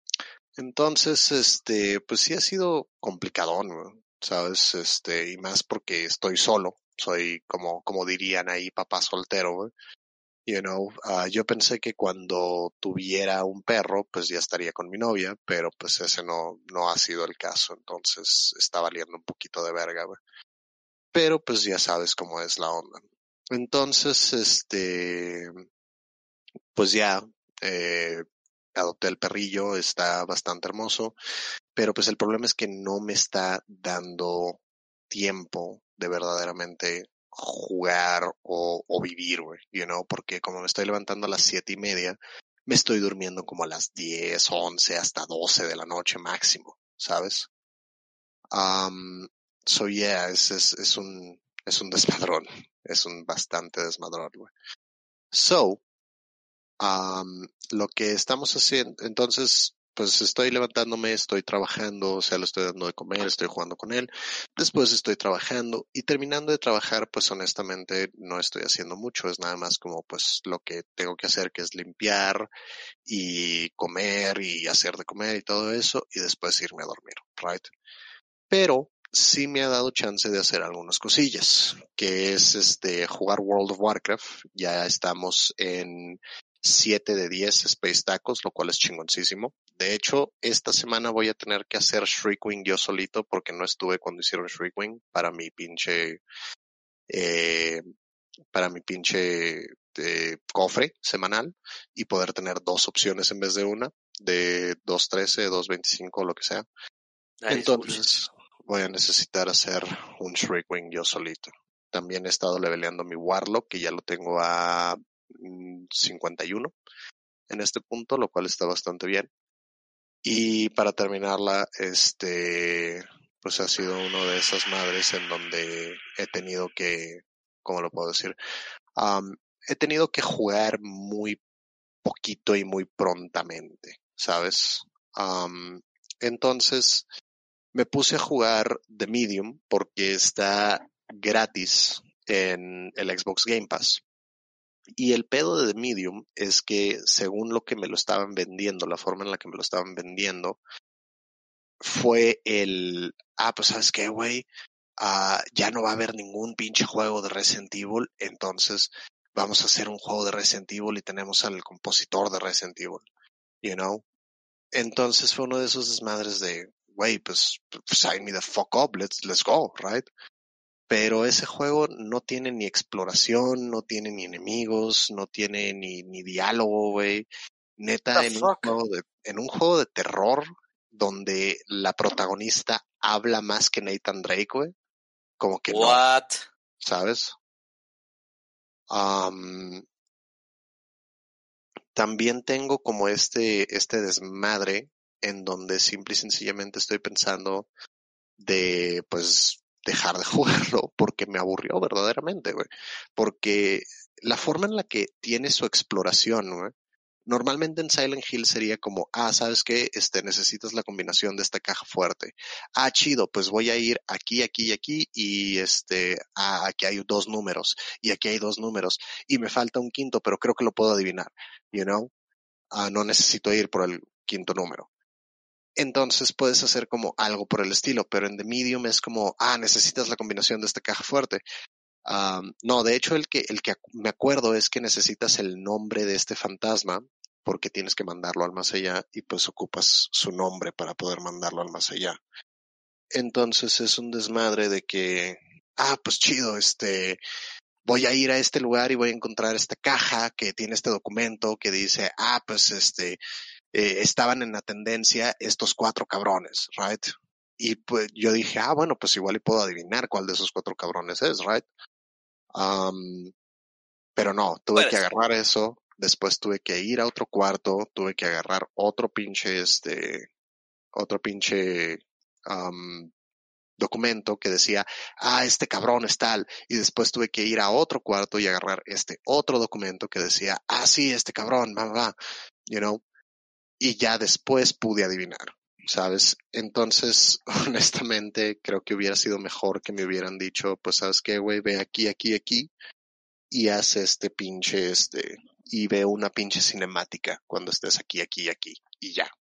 Entonces, este, pues sí ha sido complicadón, güey, ¿sabes? Este, y más porque estoy solo. Soy como, como dirían ahí, papá soltero. You know, ah, yo pensé que cuando tuviera un perro, pues ya estaría con mi novia, pero pues ese no, no ha sido el caso, entonces está valiendo un poquito de verga. Pero pues ya sabes cómo es la onda. Entonces, este, pues ya, eh, adopté el perrillo, está bastante hermoso, pero pues el problema es que no me está dando tiempo de verdaderamente jugar o, vivir, güey, you know, porque como me estoy levantando a las siete y media, me estoy durmiendo como a las diez, once, hasta doce de la noche máximo, ¿sabes? Um, so yeah, es, es, es un, es un desmadrón, es un bastante desmadrón, güey. So, um, lo que estamos haciendo, entonces, pues estoy levantándome, estoy trabajando, o sea, le estoy dando de comer, estoy jugando con él, después estoy trabajando y terminando de trabajar, pues honestamente no estoy haciendo mucho, es nada más como pues lo que tengo que hacer, que es limpiar y comer y hacer de comer y todo eso y después irme a dormir, right? Pero sí me ha dado chance de hacer algunas cosillas, que es este jugar World of Warcraft, ya estamos en 7 de 10 Space Tacos, lo cual es chingoncísimo. De hecho, esta semana voy a tener que hacer Shriekwing yo solito porque no estuve cuando hicieron Shriekwing para mi pinche, eh, para mi pinche eh, cofre semanal y poder tener dos opciones en vez de una, de 2.13, 2.25, lo que sea. Entonces voy a necesitar hacer un Shriekwing yo solito. También he estado leveleando mi Warlock, que ya lo tengo a 51 mm, en este punto, lo cual está bastante bien. Y para terminarla, este, pues ha sido uno de esas madres en donde he tenido que, ¿cómo lo puedo decir? he tenido que jugar muy poquito y muy prontamente, ¿sabes? entonces me puse a jugar The Medium porque está gratis en el Xbox Game Pass. Y el pedo de The Medium es que según lo que me lo estaban vendiendo, la forma en la que me lo estaban vendiendo, fue el, ah, pues sabes qué, güey, ah, ya no va a haber ningún pinche juego de Resident Evil, entonces vamos a hacer un juego de Resident Evil y tenemos al compositor de Resident Evil, you know? Entonces fue uno de esos desmadres de, güey, pues, sign me the fuck up, let's, let's go, right? Pero ese juego no tiene ni exploración, no tiene ni enemigos, no tiene ni, ni diálogo, güey. Neta, en un, juego de, en un juego de terror donde la protagonista habla más que Nathan Drake, güey. Como que What? no. ¿Sabes? también tengo como este, este desmadre en donde simple y sencillamente estoy pensando de, pues, dejar de jugarlo porque me aburrió verdaderamente, güey. Porque la forma en la que tiene su exploración, güey, Normalmente en Silent Hill sería como, ah, ¿sabes qué? Este, necesitas la combinación de esta caja fuerte. Ah, chido, pues voy a ir aquí, aquí y aquí y este, ah, aquí hay dos números y aquí hay dos números y me falta un quinto, pero creo que lo puedo adivinar, you know? Ah, no necesito ir por el quinto número entonces puedes hacer como algo por el estilo, pero en The Medium es como, ah, necesitas la combinación de esta caja fuerte. no, de hecho el que, el que me acuerdo es que necesitas el nombre de este fantasma porque tienes que mandarlo al más allá y pues ocupas su nombre para poder mandarlo al más allá. Entonces es un desmadre de que, ah, pues chido, este, voy a ir a este lugar y voy a encontrar esta caja que tiene este documento que dice, ah, pues este, eh, estaban en la tendencia estos cuatro cabrones, right? Y pues yo dije, ah, bueno, pues igual y puedo adivinar cuál de esos cuatro cabrones es, right? pero no, tuve que agarrar eso, después tuve que ir a otro cuarto, tuve que agarrar otro pinche, este, otro pinche documento que decía, ah, este cabrón es tal, y después tuve que ir a otro cuarto y agarrar este otro documento que decía, ah, sí, este cabrón, va, va, you know, y ya después pude adivinar, ¿sabes? Entonces, honestamente, creo que hubiera sido mejor que me hubieran dicho, pues, ¿sabes qué, güey? Ve aquí, aquí, aquí y haz este pinche, este, y ve una pinche cinemática cuando estés aquí, aquí, aquí y ya,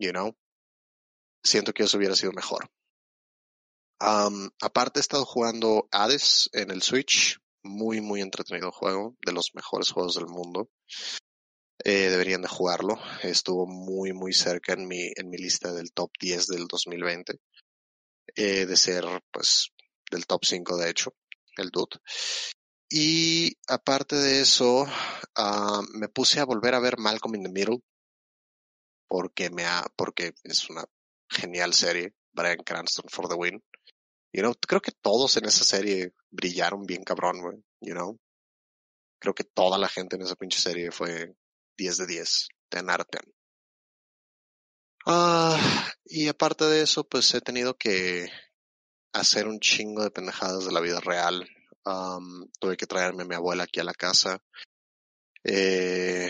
you know? Siento que eso hubiera sido mejor. aparte he estado jugando Hades en el Switch, muy, muy entretenido juego, de los mejores juegos del mundo. Eh, deberían de jugarlo. Estuvo muy, muy cerca en mi, en mi lista del top 10 del 2020. Eh, de ser, pues, del top 5 de hecho, el Dude. Y aparte de eso, uh, me puse a volver a ver Malcolm in the Middle. Porque me ha, porque es una genial serie. Brian Cranston for the win. You know, creo que todos en esa serie brillaron bien cabrón, güey. You know. Creo que toda la gente en esa pinche serie fue 10 de 10, ten arte. Ah, y aparte de eso, pues he tenido que hacer un chingo de pendejadas de la vida real. tuve que traerme a mi abuela aquí a la casa. Eh,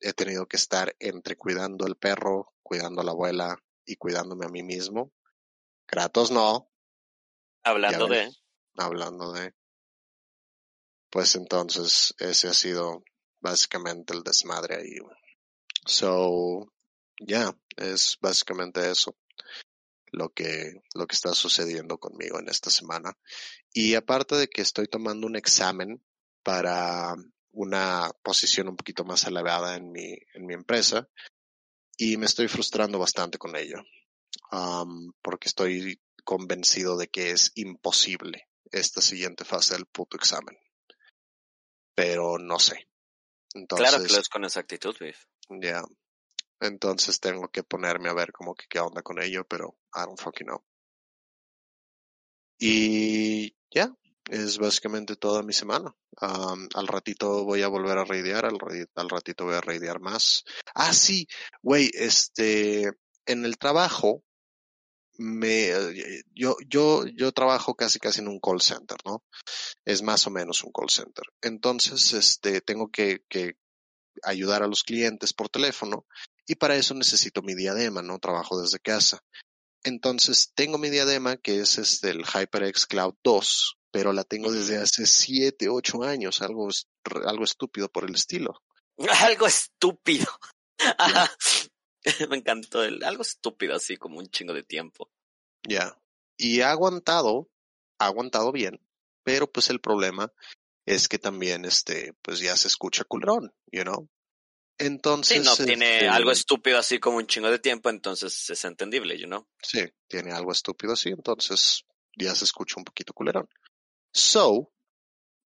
he tenido que estar entre cuidando al perro, cuidando a la abuela y cuidándome a mí mismo. Kratos no. Hablando de. Hablando de. Pues entonces ese ha sido básicamente el desmadre ahí. So, ya, es básicamente eso lo que, lo que está sucediendo conmigo en esta semana. Y aparte de que estoy tomando un examen para una posición un poquito más elevada en mi, en mi empresa, y me estoy frustrando bastante con ello, um, porque estoy convencido de que es imposible esta siguiente fase del puto examen. Pero no sé. Entonces, claro que lo es con exactitud, Biff. Ya. Entonces tengo que ponerme a ver como que qué onda con ello, pero I don't fucking know. Y ya, es básicamente toda mi semana. al ratito voy a volver a raidear, al, al ratito voy a raidear más. Ah, sí, güey, este, en el trabajo, me, yo, yo, yo trabajo casi casi en un call center, ¿no? Es más o menos un call center. Entonces, este, tengo que, que ayudar a los clientes por teléfono y para eso necesito mi diadema, ¿no? Trabajo desde casa. Entonces, tengo mi diadema que es este, el HyperX Cloud 2, pero la tengo desde hace 7, 8 años, algo, algo estúpido por el estilo. Algo estúpido. Me encantó el, algo estúpido así como un chingo de tiempo. Ya. Y ha aguantado, ha aguantado bien, pero pues el problema es que también este, pues ya se escucha culrón, you know. Entonces. Sí, no tiene este algo estúpido así como un chingo de tiempo, entonces es entendible, you know. Sí, tiene algo estúpido así, entonces ya se escucha un poquito culerón. So,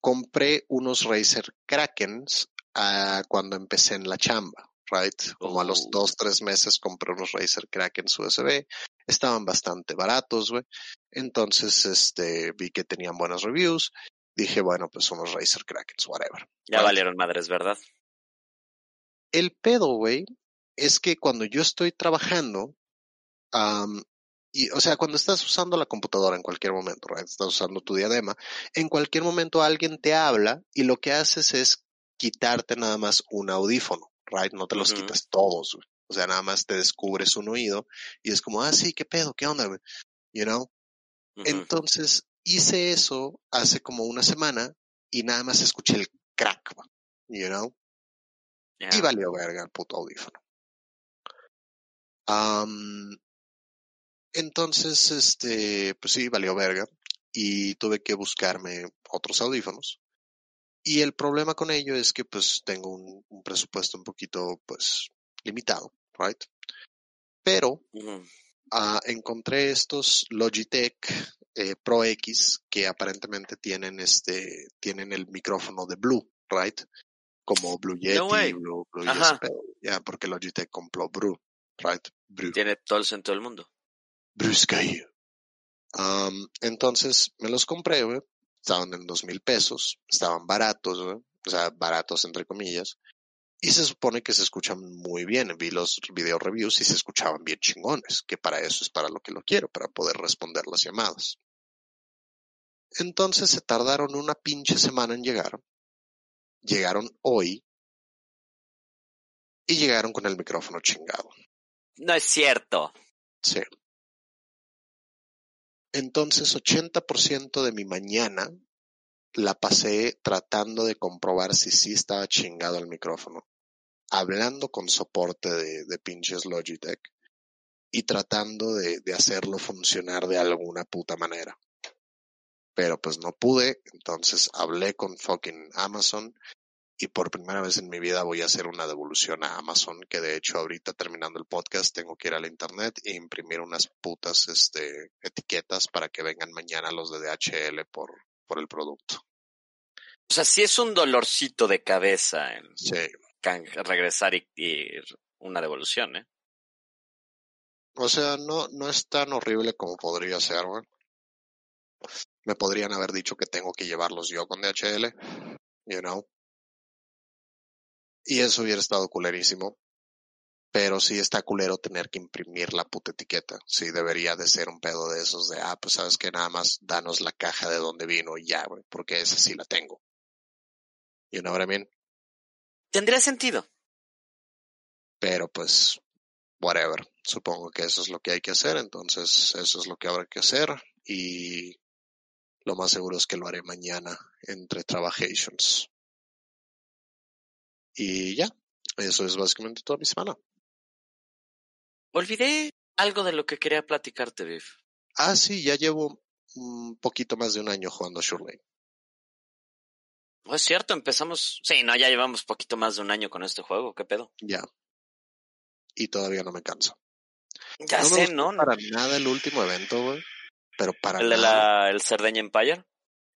compré unos Razer Krakens uh, cuando empecé en la chamba, right? Como a los oh. dos, tres meses compré unos Razer Krakens USB. Estaban bastante baratos, güey. Entonces, este, vi que tenían buenas reviews. Dije, bueno, pues unos Razer Krakens, whatever. Ya valieron madres, ¿verdad? El pedo, güey, es que cuando yo estoy trabajando, y, o sea, cuando estás usando la computadora en cualquier momento, right? estás usando tu diadema, en cualquier momento alguien te habla y lo que haces es quitarte nada más un audífono, right? No te los quitas todos, güey. O sea, nada más te descubres un oído y es como, ah, sí, qué pedo, qué onda, güey. You know? Entonces, hice eso hace como una semana y nada más escuché el crack, you know? Y valió verga el puto audífono. entonces, este, pues sí, valió verga. Y tuve que buscarme otros audífonos. Y el problema con ello es que pues tengo un, presupuesto un poquito pues limitado, right? Pero ah, encontré estos Logitech eh, Pro X que aparentemente tienen este, tienen el micrófono de Blue, right? como Blue Yeti, Blue, Blue ya, porque Logitech compró Blue, right? Tiene todo el sentido del mundo. Blue Sky. Um, entonces me los compré, güey. Estaban en dos mil pesos, estaban baratos. O sea, baratos entre comillas. Y se supone que se escuchan muy bien. Vi los video reviews y se escuchaban bien chingones, que para eso es para lo que lo quiero, para poder responder las llamadas. Entonces se tardaron una pinche semana en llegar llegaron hoy y llegaron con el micrófono chingado. No es cierto. Sí. Entonces, 80% de mi mañana la pasé tratando de comprobar si sí estaba chingado el micrófono, hablando con soporte de, de pinches Logitech y tratando de, de hacerlo funcionar de alguna puta manera. Pero pues no pude, entonces hablé con fucking Amazon y por primera vez en mi vida voy a hacer una devolución a Amazon, que de hecho ahorita terminando el podcast tengo que ir al internet e imprimir unas putas este, etiquetas para que vengan mañana los de DHL por, por el producto. O sea, sí es un dolorcito de cabeza en sí. regresar y, y, una devolución, ¿eh? O sea, no, no es tan horrible como podría ser, güey. Me podrían haber dicho que tengo que llevarlos yo con DHL, you know. Y eso hubiera estado culerísimo. Pero sí está culero tener que imprimir la puta etiqueta. Sí, debería de ser un pedo de esos de, ah, pues sabes que nada más danos la caja de donde vino y ya, güey, porque esa sí la tengo. Know what I mean? Tendría sentido. Pero pues, whatever. Supongo que eso es lo que hay que hacer, entonces eso es lo que habrá que hacer. Y lo más seguro es que lo haré mañana entre Trabajations. Y ya, eso es básicamente toda mi semana. Olvidé algo de lo que quería platicarte, Biff. Ah, sí, ya llevo un poquito más de un año jugando Shurley. No es cierto, empezamos. Sí, no, ya llevamos poquito más de un año con este juego, ¿qué pedo? Ya. y todavía no me canso. Ya no me sé, gustó ¿no? Para nada el último evento, güey. Pero para El de nada. la, el Cerdeña Empire.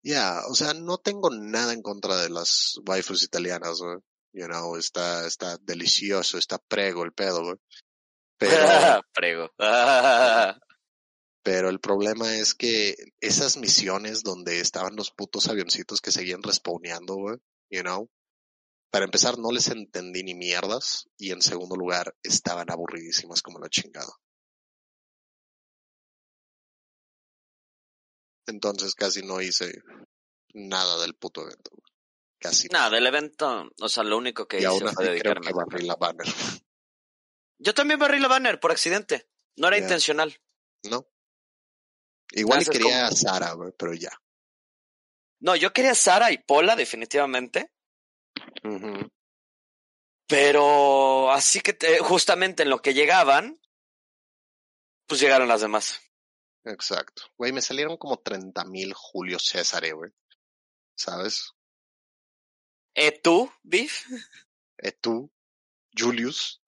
Ya, o sea, no tengo nada en contra de las waifus italianas, güey. You know, está, está delicioso, está prego el pedo, güey. Pero, Prego. pero el problema es que esas misiones donde estaban los putos avioncitos que seguían respawneando, güey, you know, para empezar no les entendí ni mierdas y en segundo lugar estaban aburridísimas como la chingada. Entonces casi no hice nada del puto evento. güey. Casi Nada, del evento, o sea, lo único que Y hice aún fue creo dedicarme. que barrí la banner. Yo también barrí la banner por accidente. No era intencional. ¿No? Igual quería como- a Sara, güey, pero ya. No, yo quería Sara y Pola, definitivamente. Pero así que te- justamente en lo que llegaban, pues llegaron las demás. Exacto. Güey, me salieron como 30 mil Julio César, güey. ¿Sabes? ¿Eh, tú, Biff? Eh, tú, Julius.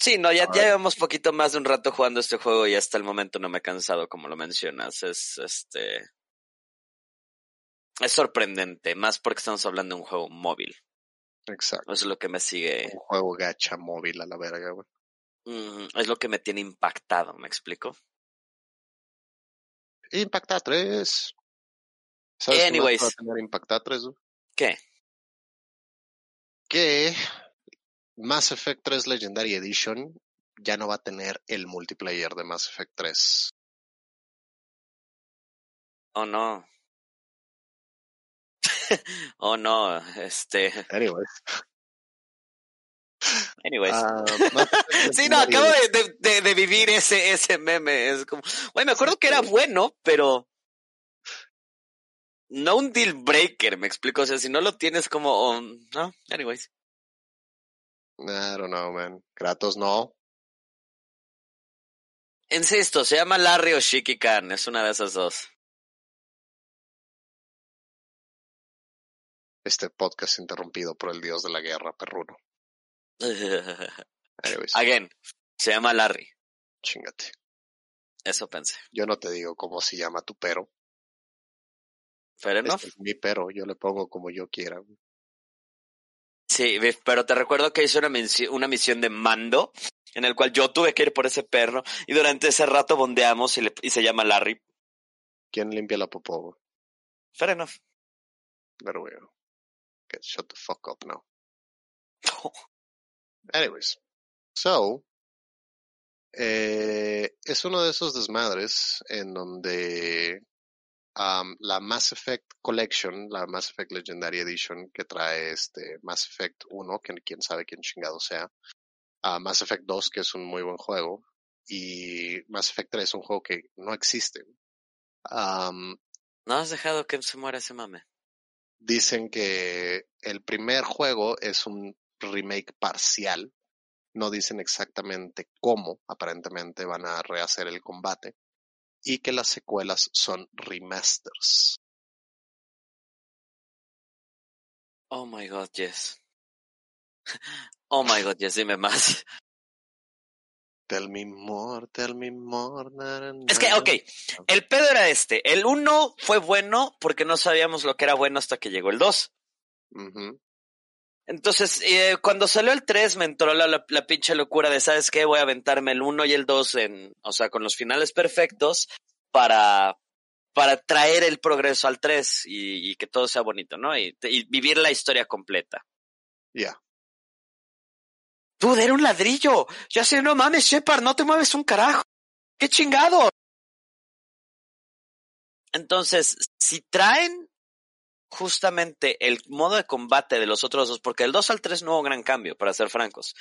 Sí, no, ya, ya llevamos poquito más de un rato jugando este juego y hasta el momento no me he cansado, como lo mencionas. Es este. Es sorprendente, más porque estamos hablando de un juego móvil. Exacto. Es lo que me sigue. Un juego gacha móvil a la verga, güey. mm, es lo que me tiene impactado, ¿me explico? Impacta 3. ¿Sabes qué más Anyways. va a tener Impacta 3, güey? ¿Qué? Que Mass Effect 3 Legendary Edition ya no va a tener el multiplayer de Mass Effect 3. Oh no. oh no, este. Anyways. Anyways. Effect Sí, no, acabo de, de, de- de vivir ese, ese meme. Es como, güey, me acuerdo que era bueno, pero no un deal breaker, me explico. O sea, si no lo tienes como, oh, no, anyways. I don't know, man. Kratos no. Insisto, se llama Larry o Shiki Khan, es una de esas dos. Este podcast interrumpido por el dios de la guerra, perruno. Anyways, Again, se llama Larry. chingate. Eso pensé. Yo no te digo cómo se llama tu pero. Fair enough. Este es mi pero, yo le pongo como yo quiera. Sí, pero te recuerdo que hice una, misi- una misión de mando en el cual yo tuve que ir por ese perro y durante ese rato bondeamos y, le- y se llama Larry. ¿Quién limpia la popó? Fair enough. Pero güey. Get shut the fuck up now. Anyways. So. eh, es uno de esos desmadres en donde um, la Mass Effect Collection, la Mass Effect Legendary Edition que trae este Mass Effect 1, que quién sabe quién chingado sea, a Mass Effect 2, que es un muy buen juego, y Mass Effect 3 es un juego que no existe. Um, No has dejado que se muera ese mame. dicen que el primer juego es un remake parcial. No dicen exactamente cómo, aparentemente van a rehacer el combate. Y que las secuelas son remasters. Oh my god, yes. Oh my god, yes, dime más. Tell me more, tell me more. na, na, Es que, ok, el pedo era este. El 1 fue bueno porque no sabíamos lo que era bueno hasta que llegó el 2. Ujú, Entonces, eh, cuando salió el 3 me entró la, la, la pinche locura de, ¿sabes qué? Voy a aventarme el 1 y el 2 en, o sea, con los finales perfectos para, para traer el progreso al 3 y, y que todo sea bonito, ¿no? Y, y vivir la historia completa. Ya. Dude, era un ladrillo. Ya sé, no mames, Shepard, no te mueves un carajo. ¡Qué chingado! Entonces, si traen justamente el modo de combate de los otros dos, porque el 2 al 3 no hubo gran cambio, para ser francos.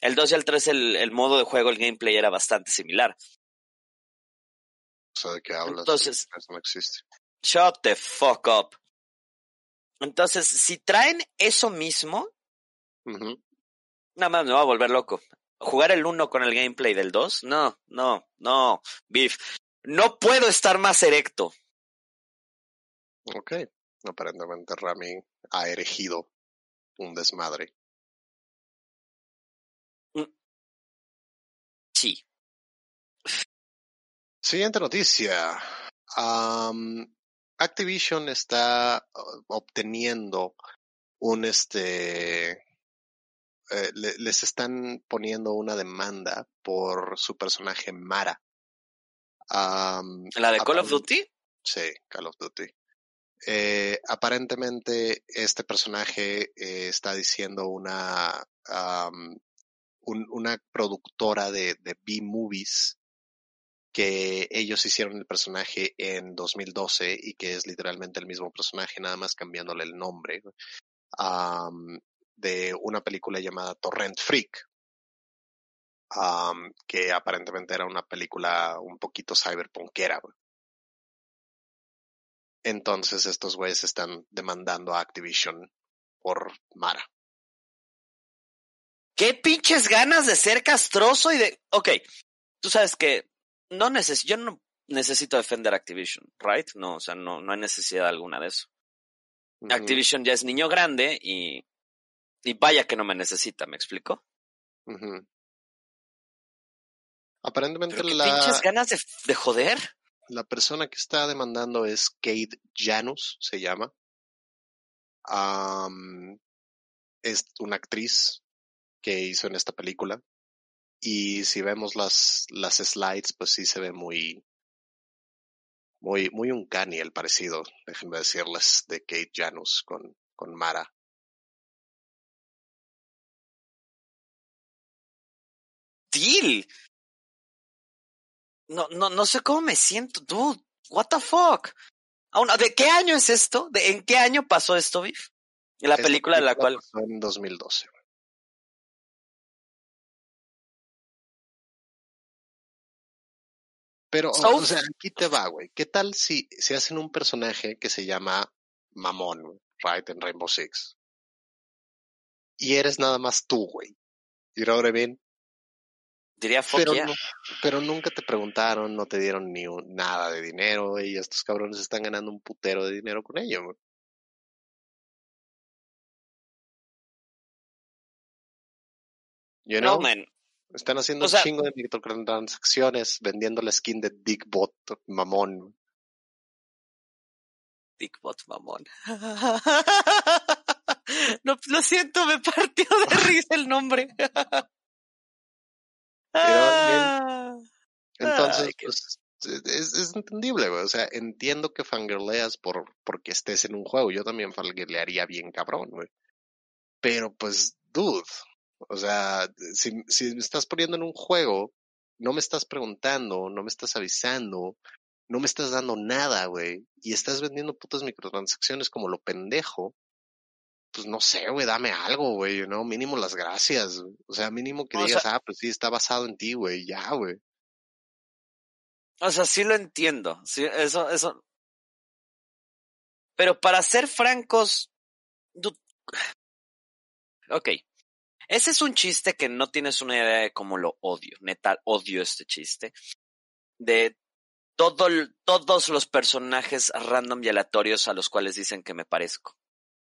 El 2 y el 3, el, el modo de juego, el gameplay era bastante similar. O sea, ¿de qué hablas? Entonces- Eso no existe. Shut the fuck up. Entonces, si traen eso mismo, nada más me va a volver loco. Jugar el 1 con el gameplay del 2, no, no, no, beef. No puedo estar más erecto. Ok. Aparentemente Rami ha erigido un desmadre. Mm. Sí. Siguiente noticia. Um, Activision está uh, obteniendo un este eh, le, les están poniendo una demanda por su personaje Mara. ¿La de Call of Duty? Sí, Call of Duty. Eh, aparentemente este personaje eh, está diciendo una una productora de, de B-movies que ellos hicieron el personaje en 2012 y que es literalmente el mismo personaje, nada más cambiándole el nombre, de una película llamada Torrent Freak, que aparentemente era una película un poquito cyberpunkera. Entonces estos güeyes están demandando a Activision por Mara. ¿Qué pinches ganas de ser castroso y de... Ok, tú sabes que no neces yo no necesito defender Activision, right? No, o sea, no, no hay necesidad alguna de eso. Activision ya es niño grande y, y vaya que no me necesita, ¿me explico? Aparentemente Pero qué la, pinches ganas de, de joder. La persona que está demandando es Kate Janus, se llama. Am, es una actriz que hizo en esta película. Y si vemos las, las slides, pues sí se ve muy, muy, muy uncanny el parecido, déjenme decirles, de Kate Janus con, con Mara. Deal. No, no, no sé cómo me siento, dude. What the fuck? ¿De qué año es esto? ¿De, ¿En qué año pasó esto, Biff? La Esta película de la cual... pasó en 2012. Pero, So- o sea, aquí te va, güey. ¿Qué tal si, si hacen un personaje que se llama Mamón, right, en Rainbow Six? Y eres nada más tú, güey. You know what I mean? Diría fuck Pero, yeah. no- pero nunca te preguntaron, no te dieron ni un- nada de dinero, y estos cabrones están ganando un putero de dinero con ello. You know? No, man. Están haciendo O sea- un chingo de microtransacciones vendiendo la skin de Dickbot, mamón. Dickbot, mamón. No, lo siento, me partió de risa el nombre. Ah. Entonces, Ay, pues, es, es entendible, güey. O sea, entiendo que fangirleas por, porque estés en un juego. Yo también fangirlearía bien cabrón, güey. Pero, pues, dude. O sea, si, si me estás poniendo en un juego, no me estás preguntando, no me estás avisando, no me estás dando nada, güey. Y estás vendiendo putas microtransacciones como lo pendejo. Pues no sé, güey, dame algo, güey, ¿no? Mínimo las gracias. O sea, mínimo que O digas, sea- ah, pues sí, está basado en ti, güey, ya, güey. O sea, sí lo entiendo. Sí, eso, eso. Pero para ser francos, du- ok. Ese es un chiste que no tienes una idea de cómo lo odio. Neta, odio este chiste. De todo, todos los personajes random y aleatorios a los cuales dicen que me parezco.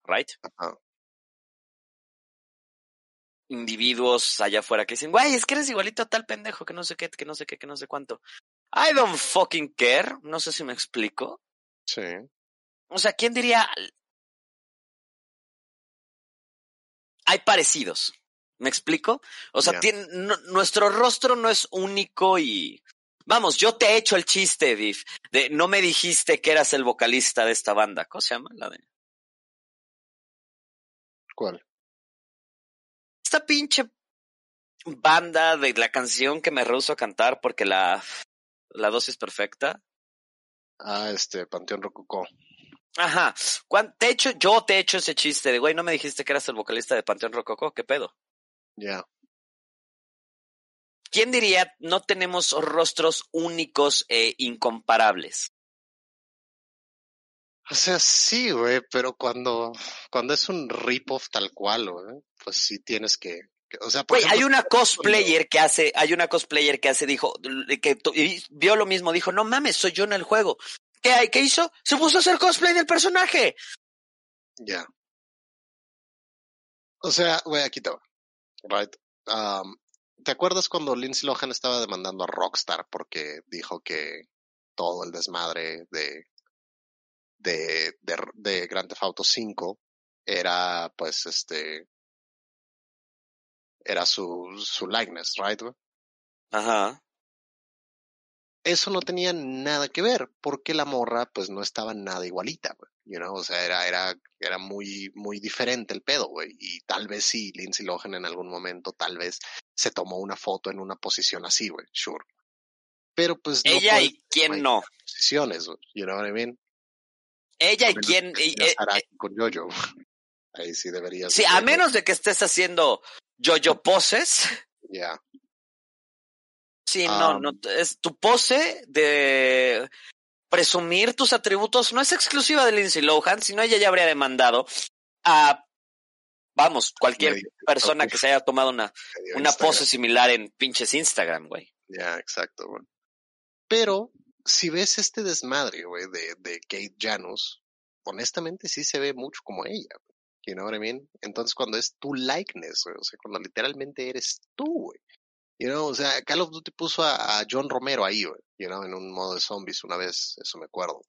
Right? Ajá. Individuos allá afuera que dicen, güey, es que eres igualito a tal pendejo, que no sé qué, que no sé qué, que no sé cuánto. I don't fucking care. No sé si me explico. Sí. O sea, ¿quién diría? Hay parecidos. ¿Me explico? O sea, Ya. tiene- no- nuestro rostro no es único y... Vamos, yo te he hecho el chiste, Viv, de no me dijiste que eras el vocalista de esta banda. ¿Cómo se llama? La de... ¿Cuál? Esta pinche banda de la canción que me rehuso a cantar porque la, la dosis perfecta. Ah, este, Panteón Rococó. Ajá. Te he hecho, yo te he hecho ese chiste de, güey, no me dijiste que eras el vocalista de Panteón Rococó. ¿Qué pedo? Ya. ¿Quién diría no tenemos rostros únicos e incomparables? O sea, sí, güey, pero cuando, cuando es un rip-off tal cual, güey, pues sí tienes que, o sea, hay una cosplayer que hace, hay una cosplayer que hace, dijo, que vio lo mismo, dijo, no mames, soy yo en el juego. ¿Qué hay? ¿Qué hizo? Se puso a hacer cosplay del personaje. Ya. O sea, güey, aquí te va. Right. Um, ¿te acuerdas cuando Lindsay Lohan estaba demandando a Rockstar porque dijo que todo el desmadre de de, de, de Grand Theft Auto 5 era pues este era su, su likeness, right? Ajá. Eso no tenía nada que ver, porque la morra pues no estaba nada igualita, güey. You know? O sea, era, era, era muy, muy diferente el pedo, güey. Y tal vez sí, Lindsay Lohan en algún momento, tal vez se tomó una foto en una posición así, güey, sure. Pero pues no Ella y quién no. Posiciones, you know what I mean? Ella y quién. Y, eh, con Jojo. Ahí sí debería Sí, a menos de que estés haciendo Jojo poses. Ya. Sí, no, no, es tu pose de presumir tus atributos no es exclusiva de Lindsay Lohan, sino ella ya habría demandado a, vamos, cualquier persona que se haya tomado una, una pose similar en pinches Instagram, güey. Ya, exacto, güey. Pero, si ves este desmadre, güey, de, de Kate Janus, honestamente sí se ve mucho como ella, You know what I mean? Entonces, cuando es tu likeness, güey, o sea, cuando literalmente eres tú, güey. You know, o sea, Call of Duty puso a, John Romero ahí, güey, you know, en un modo de zombies una vez, eso me acuerdo.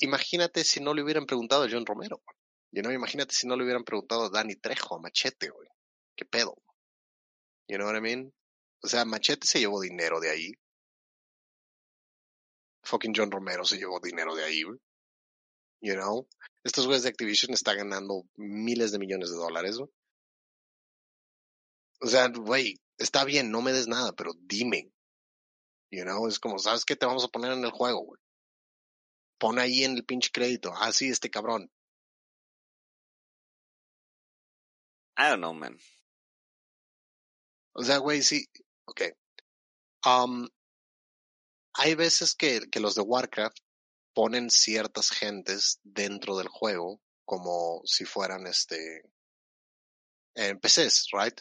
Imagínate si no le hubieran preguntado a John Romero, güey. You know, imagínate si no le hubieran preguntado a Danny Trejo, a Machete, güey. ¿Qué pedo? You know what I mean? O sea, Machete se llevó dinero de ahí. Fucking John Romero se llevó dinero de ahí, güey. You know? Estos güeyes de Activision están ganando miles de millones de dólares, güey. O sea, güey, está bien, no me des nada, pero dime. You know, es como, ¿sabes qué te vamos a poner en el juego, güey? Pon ahí en el pinche crédito. Ah, sí, este cabrón. I don't know, man. O sea, güey, sí. Ok. Um, hay veces que, que los de Warcraft ponen ciertas gentes dentro del juego como si fueran este en PCs, right?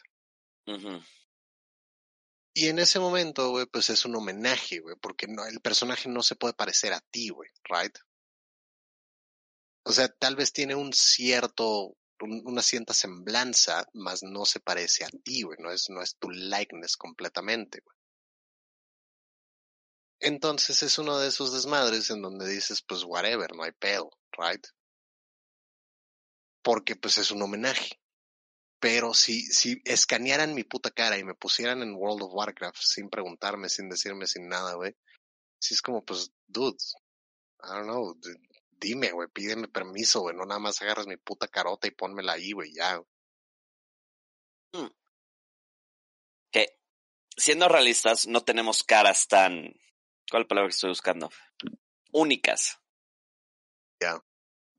Y en ese momento, güey, pues es un homenaje, güey, porque no, el personaje no se puede parecer a ti, güey, right? O sea, tal vez tiene un cierto, una cierta semblanza, mas no se parece a ti, güey, no es, no es tu likeness completamente, güey. Entonces es uno de esos desmadres en donde dices, pues whatever, no hay pedo, right? Porque pues es un homenaje. Pero si, si escanearan mi puta cara y me pusieran en World of Warcraft sin preguntarme, sin decirme, sin nada, güey. Si es como, pues, dude, I don't know, dime, güey, pídeme permiso, güey, no nada más agarras mi puta carota y pónmela ahí, güey, ya. Que, siendo realistas, no tenemos caras tan ¿Cuál palabra estoy buscando? Únicas. Ya.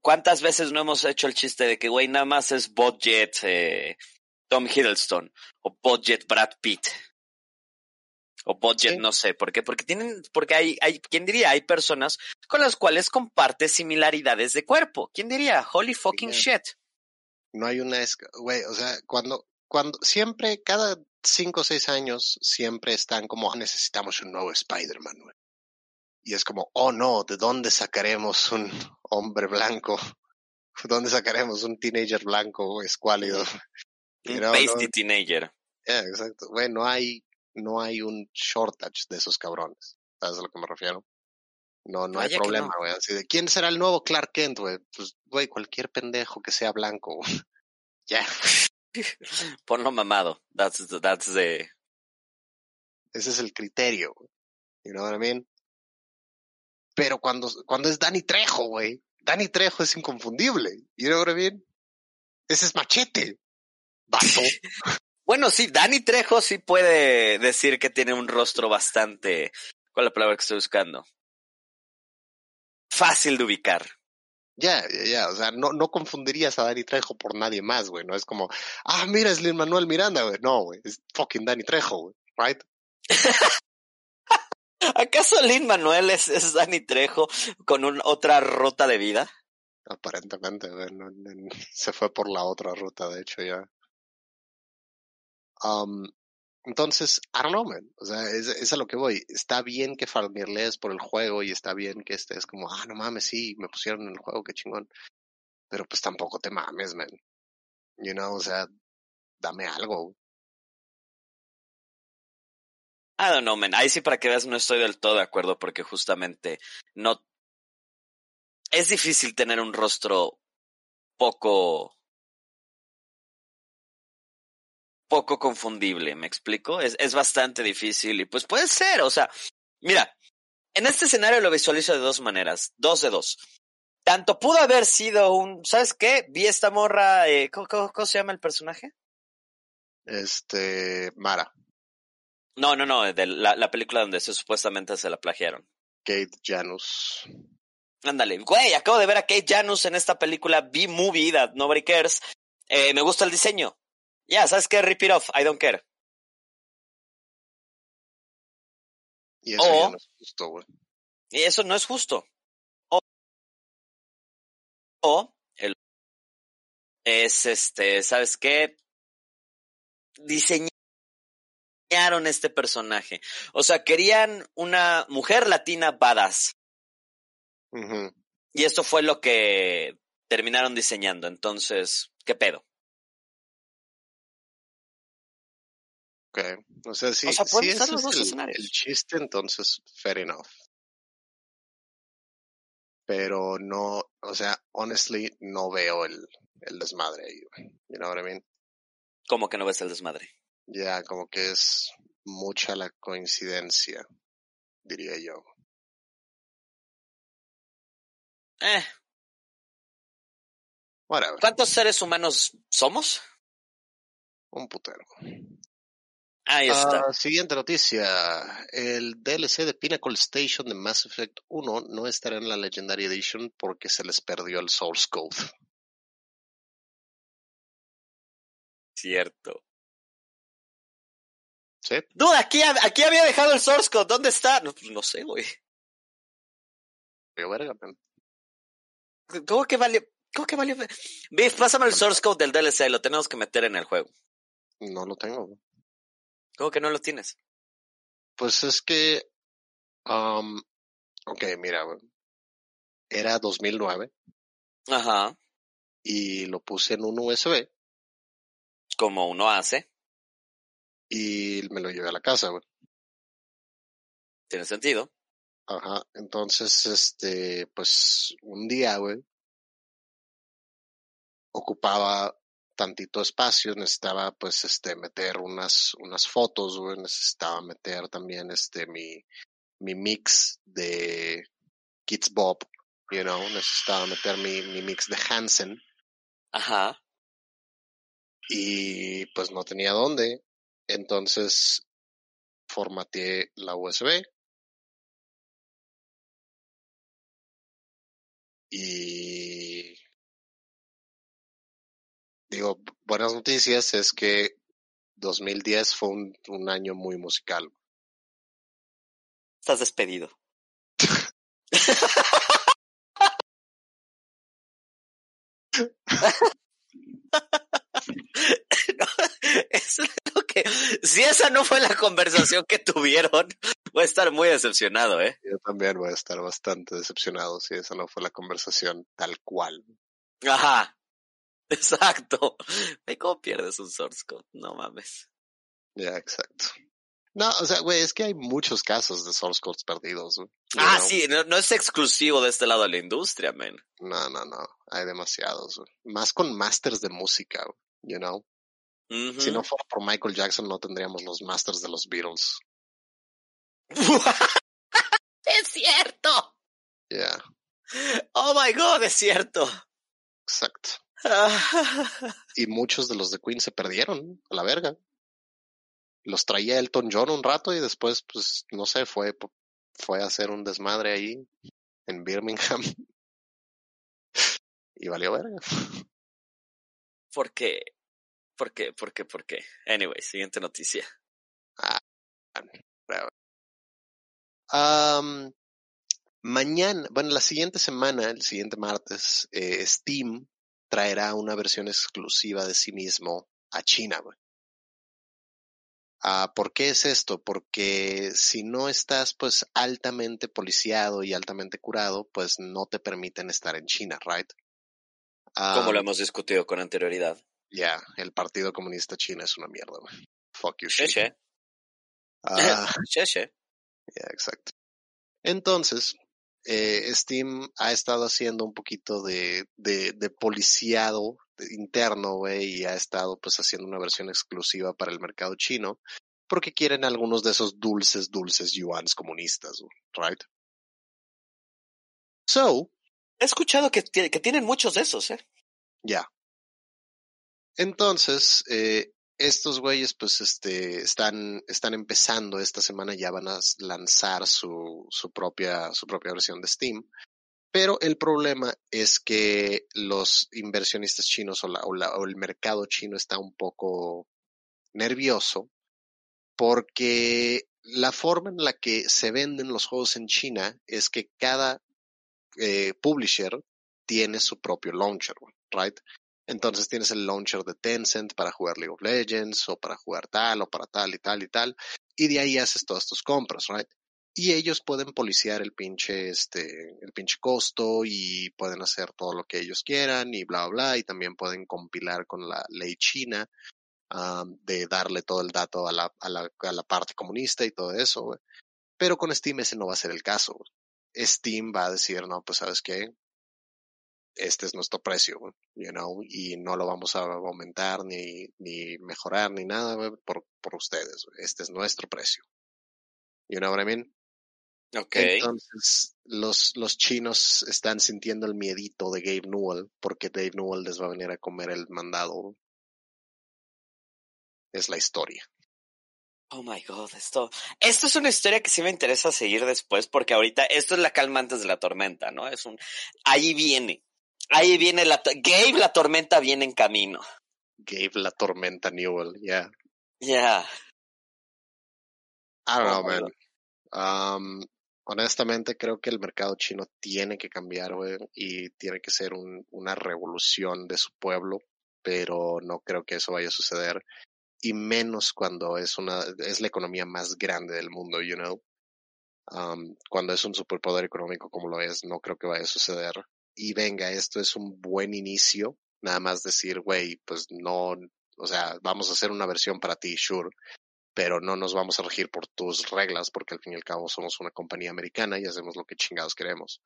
¿Cuántas veces no hemos hecho el chiste de que, güey, nada más es budget eh, Tom Hiddleston o budget Brad Pitt? O budget, no sé, ¿por qué? Porque tienen, porque hay, hay, ¿quién diría? Hay personas con las cuales comparte similaridades de cuerpo. ¿Quién diría? Holy fucking shit. No hay una, güey, o sea, cuando, cuando, siempre, cada cinco o seis años, siempre están como, necesitamos un nuevo Spider-Man, güey y es como, oh no, ¿de dónde sacaremos un hombre blanco? ¿De dónde sacaremos un teenager blanco escuálido? Un pasty teenager. Yeah, exacto. Güey, no hay, no hay un shortage de esos cabrones. ¿Sabes a lo que me refiero? No, no hay problema, güey. Así de, ¿quién será el nuevo Clark Kent, güey? Pues, güey, cualquier pendejo que sea blanco. Ya. Ponlo mamado. That's, that's the... Ese es el criterio. You know what I mean? Pero cuando, cuando es Dani Trejo, güey, Dani Trejo es inconfundible. ¿Y ahora bien? Ese es machete. Vato. bueno, sí, Dani Trejo sí puede decir que tiene un rostro bastante. ¿Cuál es la palabra que estoy buscando? Fácil de ubicar. Ya, ya, ya, o sea, no, no confundirías a Dani Trejo por nadie más, güey, no es como, ah, mira, es Lin Manuel Miranda, güey, no, güey, es fucking Dani Trejo, güey, right? ¿Acaso Lin Manuel es, es Dani Trejo con un, otra ruta de vida? Aparentemente, se fue por la otra ruta, de hecho, ya. Entonces, I don't know, man. O sea, es, es, a lo que voy. Está bien que farmirles por el juego y está bien que estés como, ah, no mames, sí, me pusieron en el juego, qué chingón. Pero pues tampoco te mames, man. You know, o sea, dame algo. I don't know, man. Ahí sí para que veas no estoy del todo de acuerdo porque justamente no... Es difícil tener un rostro poco... poco confundible, ¿me explico? Es, es bastante difícil y pues puede ser, o sea, mira, en este escenario lo visualizo de dos maneras, dos de dos. Tanto pudo haber sido un, ¿sabes qué? Vi esta morra, eh, ¿cómo, cómo, cómo se llama el personaje? Este, Mara, No, no, no, de la, la película donde se supuestamente se la plagiaron. Kate Janus. Ándale, güey, acabo de ver a Kate Janus en esta película B-Movie that nobody cares. Eh, me gusta el diseño. Ya, ¿sabes qué? Rip it off, I don't care. Y eso O- no es justo, güey. Y eso no es justo. O, o el, es este, ¿sabes qué? Diseñaron este personaje. O sea, querían una mujer latina badass. Y esto fue lo que terminaron diseñando. Entonces, ¿qué pedo? Ok. O sea, si, O sea, ese los es el, chiste, entonces, fair enough. Pero no, o sea, honestly, no veo el, el desmadre ahí. You know what I mean? ¿Cómo que no ves el desmadre? Ya, como que es mucha la coincidencia, diría yo. Eh, Whatever, ¿cuántos seres humanos somos? un putero. Ahí está. Ah, siguiente noticia. El DLC de Pinnacle Station de Mass Effect 1 no estará en la Legendary Edition porque se les perdió el source code. Cierto. ¿Sí? Dude, aquí, aquí había dejado el source code. ¿Dónde está? No, pues no sé, güey. Pero verga, man. ¿Cómo que valió? ¿Cómo que valió? Biff, pásame el source code del DLC. Lo tenemos que meter en el juego. No lo tengo. güey. ¿Cómo que no lo tienes? Pues es que, um, ok, mira, güey. era 2009 Ajá. y lo puse en un USB Como uno hace. Y me lo llevé a la casa, güey. Tiene sentido. Ajá, entonces, este, pues, un día, güey, ocupaba tantito espacio, necesitaba, pues, este, meter unas, unas fotos, güey, necesitaba meter también, este, mi, mi mix de Kids Bob, you know, necesitaba meter mi, mi mix de Hansen Ajá. y, pues, no tenía dónde, entonces, formateé la USB y digo, buenas noticias es que 2010 fue un, un año muy musical. Estás despedido. No, es que, si esa no fue la conversación que tuvieron, voy a estar muy decepcionado, ¿eh? Yo también voy a estar bastante decepcionado si esa no fue la conversación tal cual. Ajá. Exacto. Cómo pierdes un source code. No mames. Ya, exacto. No, o sea, güey, es que hay muchos casos de source codes perdidos. Ah, know? sí, no, no es exclusivo de este lado de la industria, man. No, no, no. Hay demasiados. güey. Más con masters de música, you know. Si no fuera por Michael Jackson, no tendríamos los masters de los Beatles. es cierto. Yeah, Oh my god, es cierto. exacto. Y muchos de los de Queen se perdieron a la verga. Los traía Elton John un rato y después, pues, no sé, fue, fue a hacer un desmadre ahí en Birmingham. y valió verga. ¿Por qué? ¿Por qué? ¿Por qué? ¿Por qué? Anyway, siguiente noticia. Am, mañana, bueno, la siguiente semana, el siguiente martes, eh, Steam traerá una versión exclusiva de sí mismo a China. güey. Ah, ¿Por qué es esto? Porque si no estás pues altamente policiado y altamente curado, pues no te permiten estar en China, right? Como lo hemos discutido con anterioridad. Ya, el Partido Comunista Chino es una mierda, güey. Fuck you, shit. sí. Ah, sí, sí. yeah, exacto. Entonces, eh, Steam ha estado haciendo un poquito de, de, de policiado interno, güey, y ha estado pues haciendo una versión exclusiva para el mercado chino, porque quieren algunos de esos dulces, dulces yuans comunistas, right? So, He escuchado que tienen muchos de esos, ¿eh? ya. Entonces, eh, estos güeyes pues este están están empezando esta semana ya van a lanzar su su propia su propia versión de Steam pero el problema es que los inversionistas chinos o, la, o, la, o el mercado chino está un poco nervioso porque la forma en la que se venden los juegos en China es que cada eh, publisher tiene su propio launcher, right? Entonces tienes el launcher de Tencent para jugar League of Legends o para jugar tal o para tal y tal y tal. Y de ahí haces todas tus compras, right? Y ellos pueden policiar el pinche, este, el pinche costo y pueden hacer todo lo que ellos quieran y bla, bla, y también pueden compilar con la ley china um, de darle todo el dato a la, a la, a la parte comunista y todo eso. Pero con Steam ese no va a ser el caso. Steam va a decir, no, pues sabes qué, este es nuestro precio, you know, y no lo vamos a aumentar ni, ni mejorar ni nada por, por ustedes. Este es nuestro precio. You know what I mean? Ok. Entonces, los, los chinos están sintiendo el miedito de Gabe Newell porque Dave Newell les va a venir a comer el mandado. Es la historia. Oh my god, esto, esto es una historia que sí me interesa seguir después porque ahorita esto es la calma antes de la tormenta, ¿no? Es un, ahí viene, ahí viene la, Gabe, la tormenta viene en camino. Gabe la tormenta Newell, yeah. Ya. I don't know, Oh man. Um, honestamente creo que el mercado chino tiene que cambiar, güey, y tiene que ser un, una revolución de su pueblo, pero no creo que eso vaya a suceder, y menos cuando es una, es la economía más grande del mundo, you know. Um, cuando es un superpoder económico como lo es, no creo que vaya a suceder. Y venga, esto es un buen inicio, nada más decir, güey, pues no, o sea, vamos a hacer una versión para ti, sure, pero no nos vamos a regir por tus reglas porque al fin y al cabo somos una compañía americana y hacemos lo que chingados queremos.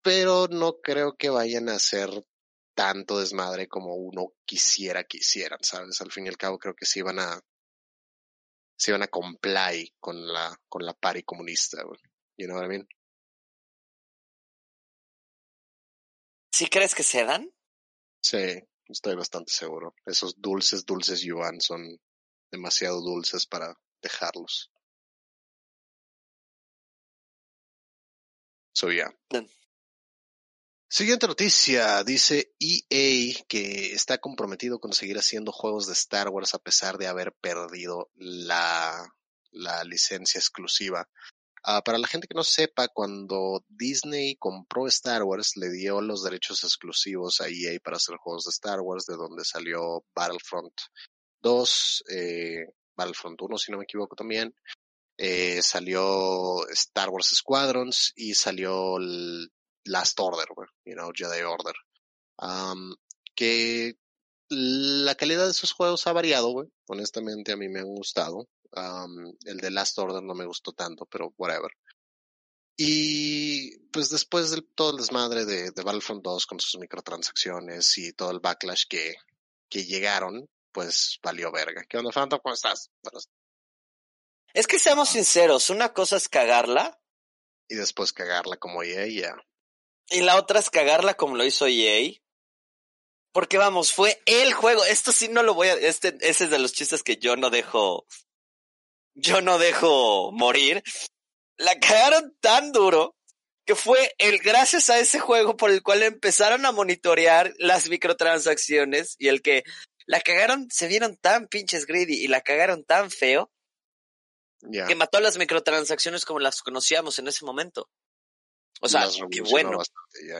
Pero no creo que vayan a hacer tanto desmadre como uno quisiera que hicieran, ¿sabes? Al fin y al cabo creo que sí van a sí van a comply con la con la party comunista. You know what I mean? ¿Sí crees que se dan? Sí, estoy bastante seguro. Esos dulces, dulces yuan son demasiado dulces para dejarlos. So, yeah. Bien. Siguiente noticia, dice EA que está comprometido con seguir haciendo juegos de Star Wars a pesar de haber perdido la, la licencia exclusiva. Ah, para la gente que no sepa, cuando Disney compró Star Wars, le dio los derechos exclusivos a EA para hacer juegos de Star Wars, de donde salió Battlefront 2, eh, Battlefront 1, si no me equivoco también. Eh, salió Star Wars Squadrons y salió Last Order, you know, Jedi Order. Que la calidad de esos juegos ha variado. Honestamente, a mí me han gustado. Um, el de Last Order no me gustó tanto, pero whatever. Y pues después de todo el desmadre de, de Battlefront 2 con sus microtransacciones y todo el backlash que, que llegaron, pues valió verga. ¿Qué onda, Phantom? ¿Cómo estás? Bueno, Es que seamos sinceros, una cosa es cagarla y después cagarla como EA, ya. y la otra es cagarla como lo hizo EA. Porque vamos, fue el juego. Esto sí no lo voy a. Este, ese es de los chistes que yo no dejo. Yo no dejo morir. La cagaron tan duro que fue el gracias a ese juego por el cual empezaron a monitorear las microtransacciones y el que la cagaron, se vieron tan pinches greedy y la cagaron tan feo que mató las microtransacciones como las conocíamos en ese momento. O sea, qué bueno.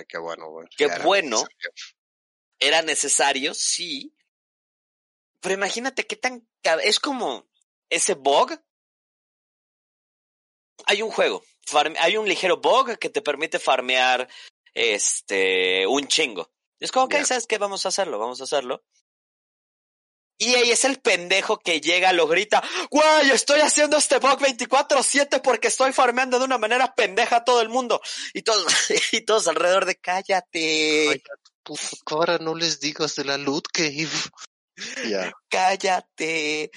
qué bueno. Qué era bueno. necesario. era necesario, sí. Pero imagínate qué tan... Es como ese bug. Hay un juego, farm- hay un ligero bug que te permite farmear este un chingo. Es como, ok, Ya. ¿sabes qué? Vamos a hacerlo, vamos a hacerlo. Y ahí es el pendejo que llega, lo grita, güey, estoy haciendo este bug 24-7 porque estoy farmeando de una manera pendeja a todo el mundo. Y todos, y todos alrededor de cállate. Ay, puta cara, no les digas de la cave. Ya. Cállate.